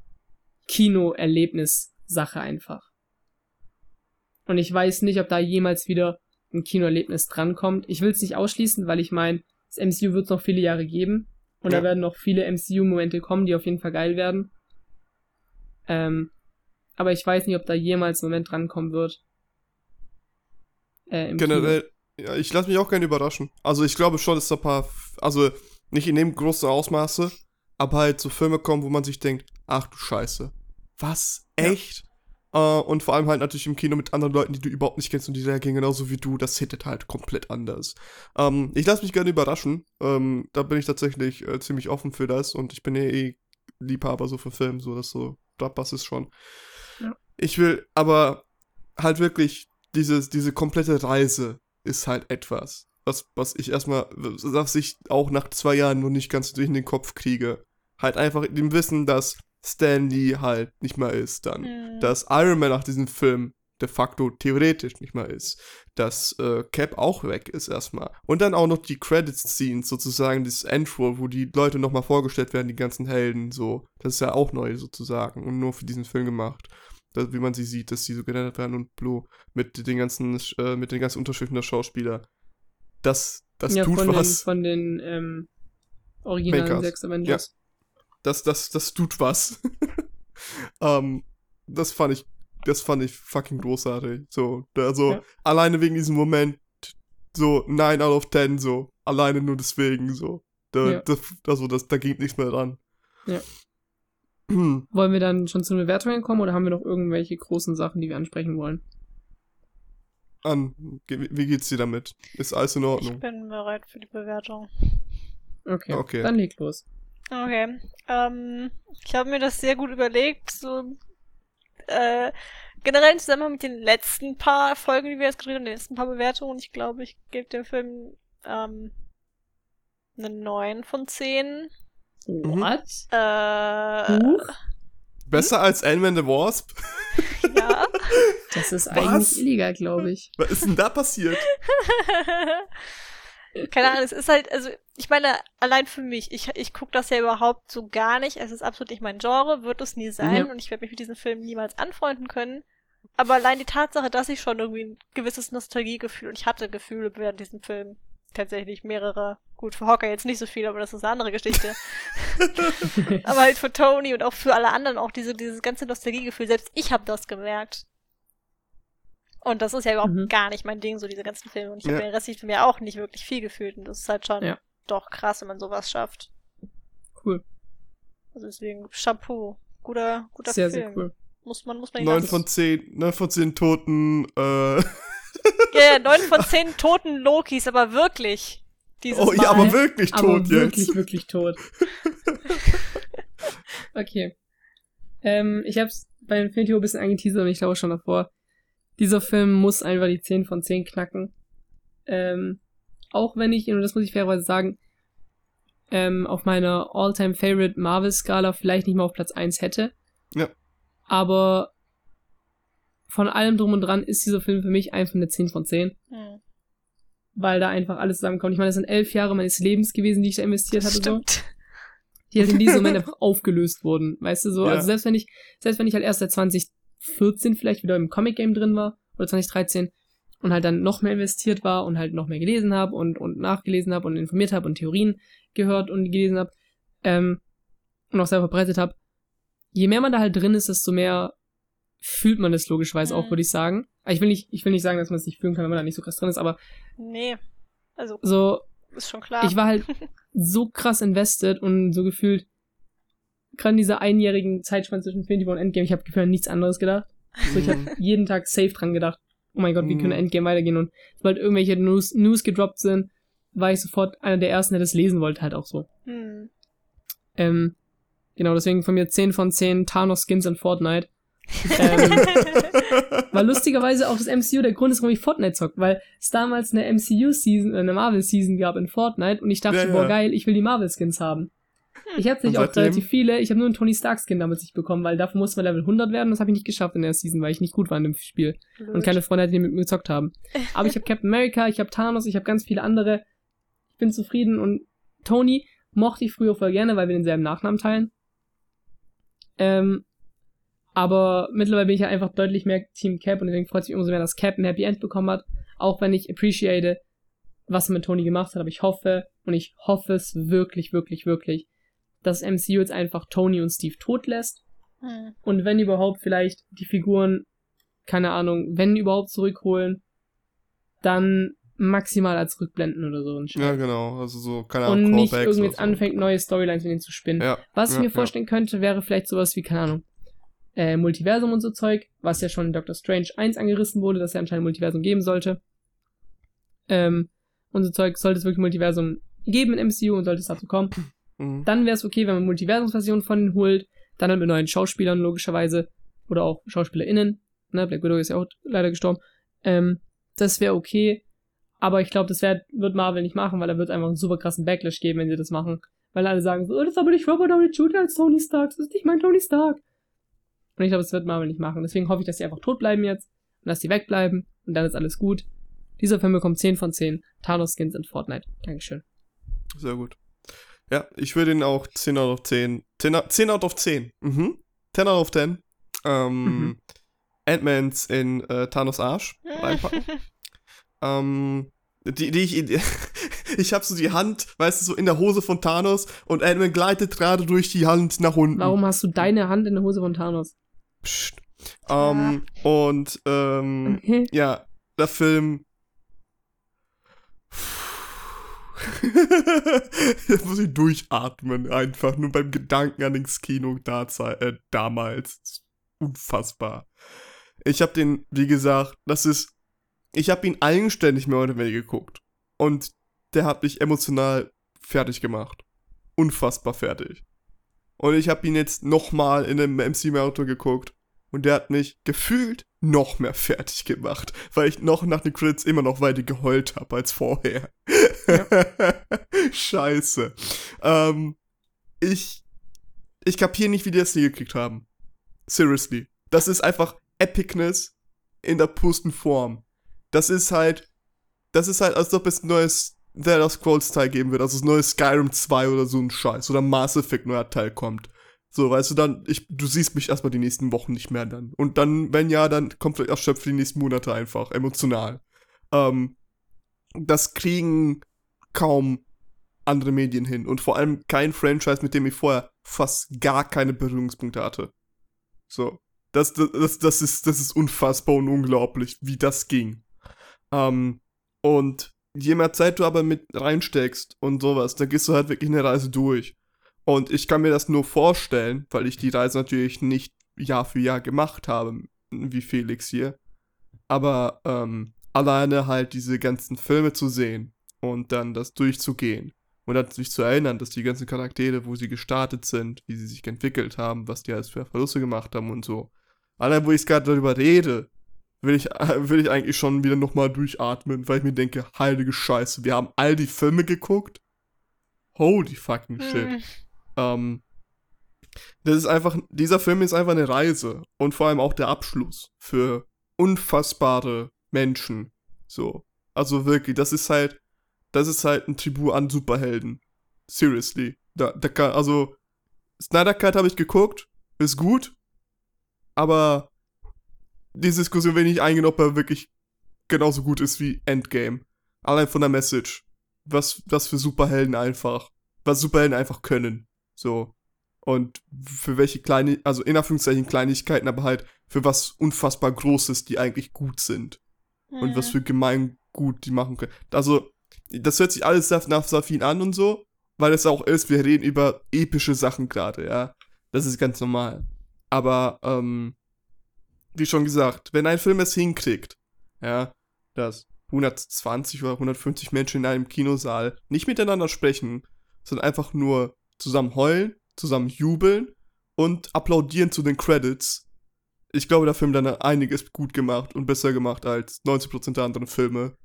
Kino-Erlebnis-Sache einfach. Und ich weiß nicht, ob da jemals wieder ein Kinoerlebnis drankommt. Ich will es nicht ausschließen, weil ich meine, das MCU wird es noch viele Jahre geben. Und ja. da werden noch viele MCU-Momente kommen, die auf jeden Fall geil werden. Ähm, aber ich weiß nicht, ob da jemals ein Moment drankommen wird. Äh, Generell, Kino. ja, ich lasse mich auch gerne überraschen. Also ich glaube schon, dass da ein paar, also nicht in dem großen Ausmaße, aber halt so Filme kommen, wo man sich denkt, ach du Scheiße. Was? Echt? Uh, und vor allem halt natürlich im Kino mit anderen Leuten, die du überhaupt nicht kennst und die reagieren genauso wie du. Das hittet halt komplett anders. Um, ähm, ich lasse mich gerne überraschen. Um, ähm, da bin ich tatsächlich äh, ziemlich offen für das und ich bin ja eh Liebhaber so für Filme, so dass so, da passt es schon. Ja. Ich will aber halt wirklich dieses, diese komplette Reise ist halt etwas, was, was ich erstmal, was ich auch nach zwei Jahren nur nicht ganz durch den Kopf kriege. Halt einfach dem Wissen, dass Stanley halt nicht mehr ist, dann, mhm. dass Iron Man nach diesem Film de facto theoretisch nicht mehr ist, dass äh, Cap auch weg ist erstmal. Und dann auch noch die Credits-Scenes, sozusagen, das Endroll, wo die Leute nochmal vorgestellt werden, die ganzen Helden, so. Das ist ja auch neu sozusagen und nur für diesen Film gemacht. Das, wie man sie sieht, dass sie so genannt werden und Blue mit den ganzen, äh, mit den ganzen Unterschriften der Schauspieler. Das, das ja, tut von was. Den, von den ähm, originalen Makers. sechs Avengers. Das, das, das tut was. *laughs* ähm, das fand ich, das fand ich fucking großartig. So, also, ja. alleine wegen diesem Moment, so 9 out of 10, so, alleine nur deswegen, so. Da, ja. das, also, das, da geht nichts mehr dran. Ja. *clears throat* wollen wir dann schon zu den Bewertungen kommen oder haben wir noch irgendwelche großen Sachen, die wir ansprechen wollen? An, wie geht's dir damit? Ist alles in Ordnung? Ich bin bereit für die Bewertung. Okay, okay. dann leg los. Okay. Ähm, ich habe mir das sehr gut überlegt. So äh, generell im Zusammenhang mit den letzten paar Folgen, die wir jetzt gedreht haben, den letzten paar Bewertungen. Ich glaube, ich gebe dem Film ähm, eine 9 von 10. What? Äh, uh? Besser hm? als Ant-Man the Wasp? Ja. Das ist Was? eigentlich illegal, glaube ich. Was ist denn da passiert? *laughs* Keine Ahnung, es ist halt, also ich meine, allein für mich, ich, ich gucke das ja überhaupt so gar nicht. Es ist absolut nicht mein Genre, wird es nie sein ja. und ich werde mich mit diesem Film niemals anfreunden können. Aber allein die Tatsache, dass ich schon irgendwie ein gewisses Nostalgiegefühl und ich hatte Gefühle während diesem Film tatsächlich mehrere. Gut, für Hawker jetzt nicht so viel, aber das ist eine andere Geschichte. *laughs* aber halt für Tony und auch für alle anderen auch diese, dieses ganze Nostalgiegefühl. Selbst ich habe das gemerkt. Und das ist ja überhaupt mhm. gar nicht mein Ding, so diese ganzen Filme. Und ich ja. habe den restlichen Film ja auch nicht wirklich viel gefühlt. Und das ist halt schon ja. doch krass, wenn man sowas schafft. Cool. Also deswegen, Chapeau. Guter, guter sehr, Film. Sehr, sehr cool. Muss man, muss man 9 von 10, 9 von 10 Toten, äh. Ja, ja, 9 von 10 toten Lokis, aber wirklich. Dieses oh, ja, aber wirklich tot aber jetzt. Wirklich, wirklich tot. *laughs* okay. Ähm, ich hab's bei Infinity War ein bisschen angeteasert und ich glaube schon davor dieser Film muss einfach die 10 von 10 knacken. Ähm, auch wenn ich, und das muss ich fairerweise sagen, ähm, auf meiner All-Time Favorite Marvel-Skala vielleicht nicht mal auf Platz 1 hätte. Ja. Aber von allem drum und dran ist dieser Film für mich einfach eine 10 von 10. Mhm. Weil da einfach alles zusammenkommt. Ich meine, das sind elf Jahre meines Lebens gewesen, die ich da investiert hatte. Stimmt. So. Die halt in diesem Moment einfach aufgelöst wurden. Weißt du so? Ja. Also selbst wenn ich, selbst wenn ich halt erst seit 20 2014 vielleicht wieder im Comic-Game drin war, oder 2013, und halt dann noch mehr investiert war und halt noch mehr gelesen habe und, und nachgelesen habe und informiert habe und Theorien gehört und gelesen habe ähm, und auch selber verbreitet habe, je mehr man da halt drin ist, desto mehr fühlt man das logischerweise mhm. auch, würde ich sagen. Ich will nicht, ich will nicht sagen, dass man es nicht fühlen kann, wenn man da nicht so krass drin ist, aber. Nee. Also. So. Ist schon klar. Ich war halt *laughs* so krass invested und so gefühlt, gerade in dieser einjährigen Zeitspanne zwischen Infinity War und Endgame, ich habe gefühlt an nichts anderes gedacht. So, ich habe mhm. jeden Tag safe dran gedacht, oh mein Gott, wie können mhm. Endgame weitergehen? Und sobald irgendwelche News, News gedroppt sind, war ich sofort einer der ersten, der das lesen wollte, halt auch so. Mhm. Ähm, genau, deswegen von mir 10 von 10 Thanos-Skins in Fortnite ähm, *laughs* weil lustigerweise auch das MCU der Grund ist, warum ich Fortnite zocke, weil es damals eine MCU-Season, äh, eine Marvel-Season gab in Fortnite und ich dachte, ja, ja. boah, geil, ich will die Marvel-Skins haben. Ich hatte nicht auch relativ viele, ich habe nur einen Tony Stark-Skin damals nicht bekommen, weil dafür musste man Level 100 werden, das habe ich nicht geschafft in der Season, weil ich nicht gut war in dem Spiel. Blöd. Und keine Freunde hatten, die mit mir gezockt haben. Aber ich habe Captain America, ich habe Thanos, ich habe ganz viele andere. Ich bin zufrieden und Tony mochte ich früher voll gerne, weil wir denselben Nachnamen teilen. Ähm, aber mittlerweile bin ich ja einfach deutlich mehr Team Cap und deswegen freut es mich umso mehr, dass Cap ein Happy End bekommen hat. Auch wenn ich appreciate, was er mit Tony gemacht hat. Aber ich hoffe, und ich hoffe es wirklich, wirklich, wirklich, dass MCU jetzt einfach Tony und Steve tot lässt. Hm. Und wenn überhaupt vielleicht die Figuren, keine Ahnung, wenn überhaupt zurückholen, dann maximal als Rückblenden oder so. Ja, genau. Also so, keine Ahnung, Und nicht irgendwie jetzt so. anfängt, neue Storylines mit denen zu spinnen. Ja, Was ich ja, mir vorstellen ja. könnte, wäre vielleicht sowas wie, keine Ahnung, äh, Multiversum und so Zeug, was ja schon in Doctor Strange 1 angerissen wurde, dass es ja anscheinend Multiversum geben sollte. Ähm, und so Zeug sollte es wirklich Multiversum geben in MCU und sollte es dazu kommen. Mhm. Dann wäre es okay, wenn man Multiversumsversionen von ihnen holt, dann halt mit neuen Schauspielern logischerweise oder auch SchauspielerInnen. Ne, Black Widow ist ja auch leider gestorben. Ähm, das wäre okay, aber ich glaube, das wär, wird Marvel nicht machen, weil da wird einfach einen super krassen Backlash geben, wenn sie das machen. Weil alle sagen so, oh, das ist aber nicht Robert Downey Jr. als Tony Stark, das ist nicht mein Tony Stark. Und ich glaube, das wird Marvel nicht machen. Deswegen hoffe ich, dass sie einfach tot bleiben jetzt und dass sie wegbleiben und dann ist alles gut. Dieser Film bekommt 10 von 10 Thanos-Skins in Fortnite. Dankeschön. Sehr gut. Ja, ich würde ihn auch 10 out of 10. 10, 10 out of 10. Mhm. 10 out of 10. Ähm, mhm. Ant-Mans in äh, Thanos Arsch reinpacken. *laughs* ähm, die, die ich, *laughs* ich habe so die Hand, weißt du, so in der Hose von Thanos und Ant-Man gleitet gerade durch die Hand nach unten. Warum hast du deine Hand in der Hose von Thanos? Psst. Ähm, und ähm, okay. *laughs* ja, der Film. *laughs* Jetzt muss ich durchatmen, einfach nur beim Gedanken an den Kino da, äh, damals. Unfassbar. Ich habe den, wie gesagt, das ist. Ich habe ihn eigenständig mehr oder weniger geguckt. Und der hat mich emotional fertig gemacht. Unfassbar fertig. Und ich habe ihn jetzt nochmal in einem MC-Marathon geguckt und der hat mich gefühlt noch mehr *laughs* fertig gemacht, weil ich noch nach den Crits immer noch weiter geheult habe als vorher. *laughs* Scheiße. Ähm, ich, ich kapiere nicht, wie die das hingekriegt haben. Seriously. Das ist einfach Epicness in der pusten Form. Das ist halt, das ist halt, als ob es ein neues The Elder Scrolls Teil geben wird, also das neue Skyrim 2 oder so ein Scheiß, oder Mass Effect neuer Teil kommt. So, weißt du, dann, ich, du siehst mich erstmal die nächsten Wochen nicht mehr dann. Und dann, wenn ja, dann kommt vielleicht erschöpft die nächsten Monate einfach, emotional. Ähm, das kriegen kaum andere Medien hin. Und vor allem kein Franchise, mit dem ich vorher fast gar keine Berührungspunkte hatte. So. Das, das, das, das, ist, das ist unfassbar und unglaublich, wie das ging. Ähm, und je mehr Zeit du aber mit reinsteckst und sowas, dann gehst du halt wirklich eine Reise durch. Und ich kann mir das nur vorstellen, weil ich die Reise natürlich nicht Jahr für Jahr gemacht habe, wie Felix hier. Aber ähm, alleine halt diese ganzen Filme zu sehen und dann das durchzugehen und dann sich zu erinnern, dass die ganzen Charaktere, wo sie gestartet sind, wie sie sich entwickelt haben, was die alles für Verluste gemacht haben und so. Allein, wo ich gerade darüber rede, will ich, *laughs* will ich eigentlich schon wieder nochmal durchatmen, weil ich mir denke, heilige Scheiße, wir haben all die Filme geguckt. Holy fucking shit. Hm. Ähm, das ist einfach, dieser Film ist einfach eine Reise und vor allem auch der Abschluss für unfassbare Menschen. So. Also wirklich, das ist halt, das ist halt ein Tribut an Superhelden. Seriously. Da, da kann, also, Snyder Cut habe ich geguckt, ist gut, aber diese Diskussion will ich nicht eingehen, ob er wirklich genauso gut ist wie Endgame. Allein von der Message. Was, was für Superhelden einfach, was Superhelden einfach können. So. Und für welche kleine, also in Anführungszeichen Kleinigkeiten, aber halt für was unfassbar Großes, die eigentlich gut sind. Mhm. Und was mhm. für Gemeingut die machen können. Also, das hört sich alles nach Safin an und so, weil es auch ist, wir reden über epische Sachen gerade, ja. Das ist ganz normal. Aber, ähm, wie schon gesagt, wenn ein Film es hinkriegt, ja, dass 120 oder 150 Menschen in einem Kinosaal nicht miteinander sprechen, sondern einfach nur zusammen heulen, zusammen jubeln und applaudieren zu den Credits. Ich glaube, der Film dann einiges gut gemacht und besser gemacht als 90% der anderen Filme.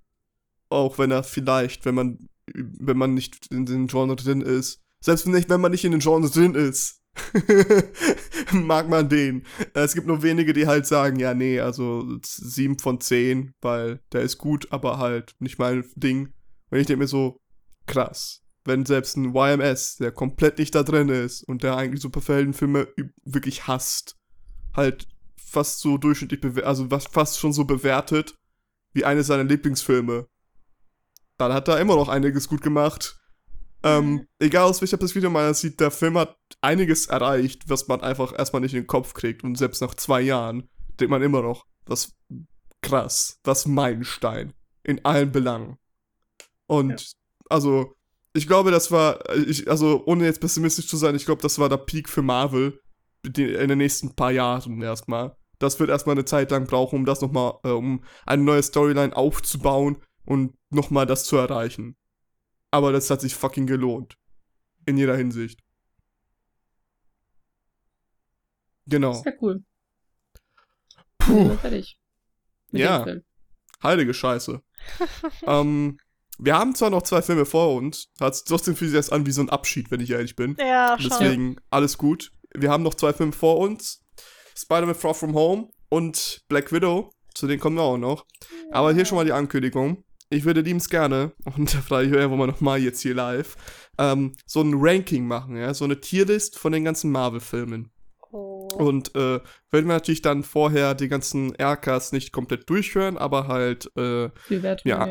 Auch wenn er vielleicht, wenn man, wenn man nicht in den Genre drin ist, selbst nicht, wenn man nicht in den Genre drin ist, *laughs* mag man den. Es gibt nur wenige, die halt sagen, ja, nee, also 7 von 10, weil der ist gut, aber halt nicht mein Ding. Und ich denke mir so, krass. Wenn selbst ein YMS, der komplett nicht da drin ist und der eigentlich Superheldenfilme wirklich hasst, halt fast so durchschnittlich bewertet, also fast schon so bewertet wie eine seiner Lieblingsfilme, dann hat er immer noch einiges gut gemacht. Ähm, mhm. egal aus welcher Perspektive man das sieht, der Film hat einiges erreicht, was man einfach erstmal nicht in den Kopf kriegt. Und selbst nach zwei Jahren denkt man immer noch, was krass, was Meilenstein. In allen Belangen. Und ja. also, ich glaube, das war, ich, also ohne jetzt pessimistisch zu sein, ich glaube, das war der Peak für Marvel in den nächsten paar Jahren erstmal. Das wird erstmal eine Zeit lang brauchen, um das nochmal, äh, um eine neue Storyline aufzubauen und nochmal das zu erreichen. Aber das hat sich fucking gelohnt. In jeder Hinsicht. Genau. Sehr cool. Puh. Fertig. ja. Heilige Scheiße. *laughs* ähm, wir haben zwar noch zwei Filme vor uns, hat trotzdem fühlt sich das an wie so ein Abschied, wenn ich ehrlich bin. Ja, schon. Deswegen alles gut. Wir haben noch zwei Filme vor uns. Spider-Man Far From Home und Black Widow. Zu denen kommen wir auch noch. Ja. Aber hier schon mal die Ankündigung ich würde liebens gerne, *laughs* und da frage ich einfach mal nochmal jetzt hier live, ähm, so ein Ranking machen, ja, so eine Tierlist von den ganzen Marvel-Filmen. Oh. Und äh, werden wir natürlich dann vorher die ganzen RKs nicht komplett durchhören, aber halt äh, Bewertung, ja,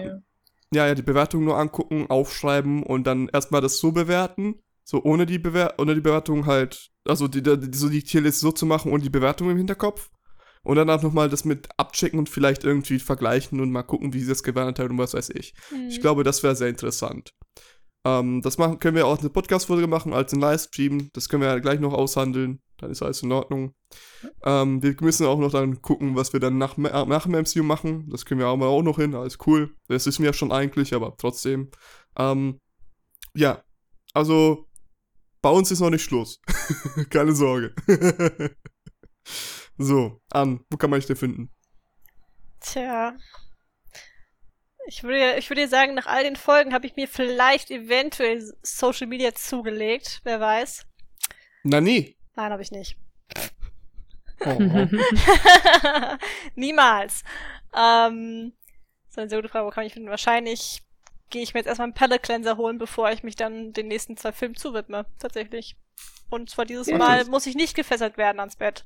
ja, ja, die Bewertung nur angucken, aufschreiben und dann erstmal das so bewerten, so ohne die, Bewer ohne die Bewertung halt, also die, die, so die Tierlist so zu machen und die Bewertung im Hinterkopf und dann auch nochmal das mit abchecken und vielleicht irgendwie vergleichen und mal gucken, wie sie das gewandt hat und was weiß ich. Mhm. Ich glaube, das wäre sehr interessant. Ähm, das machen, können wir auch eine Podcast-Folge machen als ein Livestream. Das können wir ja gleich noch aushandeln. Dann ist alles in Ordnung. Ähm, wir müssen auch noch dann gucken, was wir dann nach, nach dem MCU machen. Das können wir auch mal auch noch hin. Alles cool. Das ist mir ja schon eigentlich, aber trotzdem. Ähm, ja, also bei uns ist noch nicht Schluss. *laughs* Keine Sorge. *laughs* So, an, wo kann man dich denn finden? Tja. Ich würde, ich würde sagen, nach all den Folgen habe ich mir vielleicht eventuell Social Media zugelegt. Wer weiß. Na nie. Nein, habe ich nicht. Oh. oh. *laughs* Niemals. Ähm, das ist eine sehr gute Frage, wo kann ich finden? Wahrscheinlich gehe ich mir jetzt erstmal einen Palette Cleanser holen, bevor ich mich dann den nächsten zwei Filmen zuwidme. Tatsächlich. Und zwar dieses ja, Mal muss ich nicht gefesselt werden ans Bett.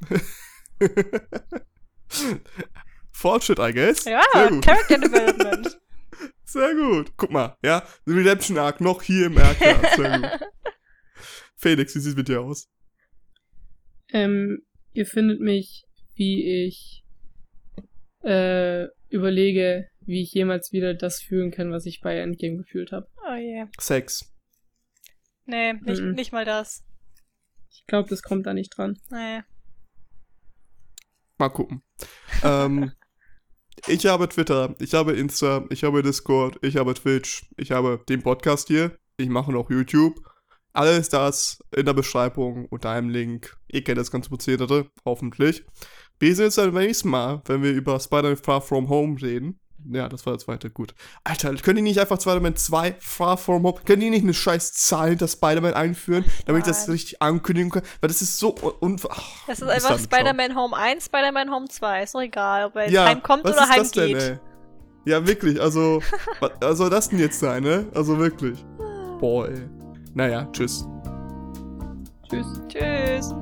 *laughs* Fortschritt, I guess. Ja, Character *laughs* Development. Sehr gut. Guck mal, ja, Redemption Arc noch hier im Arc. Sehr gut. *laughs* Felix, wie sieht es mit dir aus? Ähm, ihr findet mich, wie ich äh, überlege, wie ich jemals wieder das fühlen kann, was ich bei Endgame gefühlt habe. Oh. Yeah. Sex. Nee, nicht, mm -mm. nicht mal das. Ich glaube, das kommt da nicht dran. Nee. Mal gucken. *laughs* ähm, ich habe Twitter, ich habe Insta, ich habe Discord, ich habe Twitch, ich habe den Podcast hier, ich mache noch YouTube. Alles das in der Beschreibung unter einem Link. Ihr kennt das ganze Prozedere, hoffentlich. Wir sehen uns dann beim nächsten Mal, wenn wir über Spider-Man Far From Home reden. Ja, das war der zweite, gut. Alter, können die nicht einfach Spider-Man 2 Far From Home, können die nicht eine scheiß Zahl hinter Spider-Man einführen, damit ich das richtig ankündigen kann? Weil das ist so un ach, Das ist einfach Spider-Man Home 1, Spider-Man Home 2, ist doch egal, ob er ja, heimkommt oder heimgeht. Denn, ey? Ja, wirklich, also, *laughs* was soll das denn jetzt sein, ne? Also wirklich. Boah, ey. Naja, tschüss. Tschüss. Tschüss.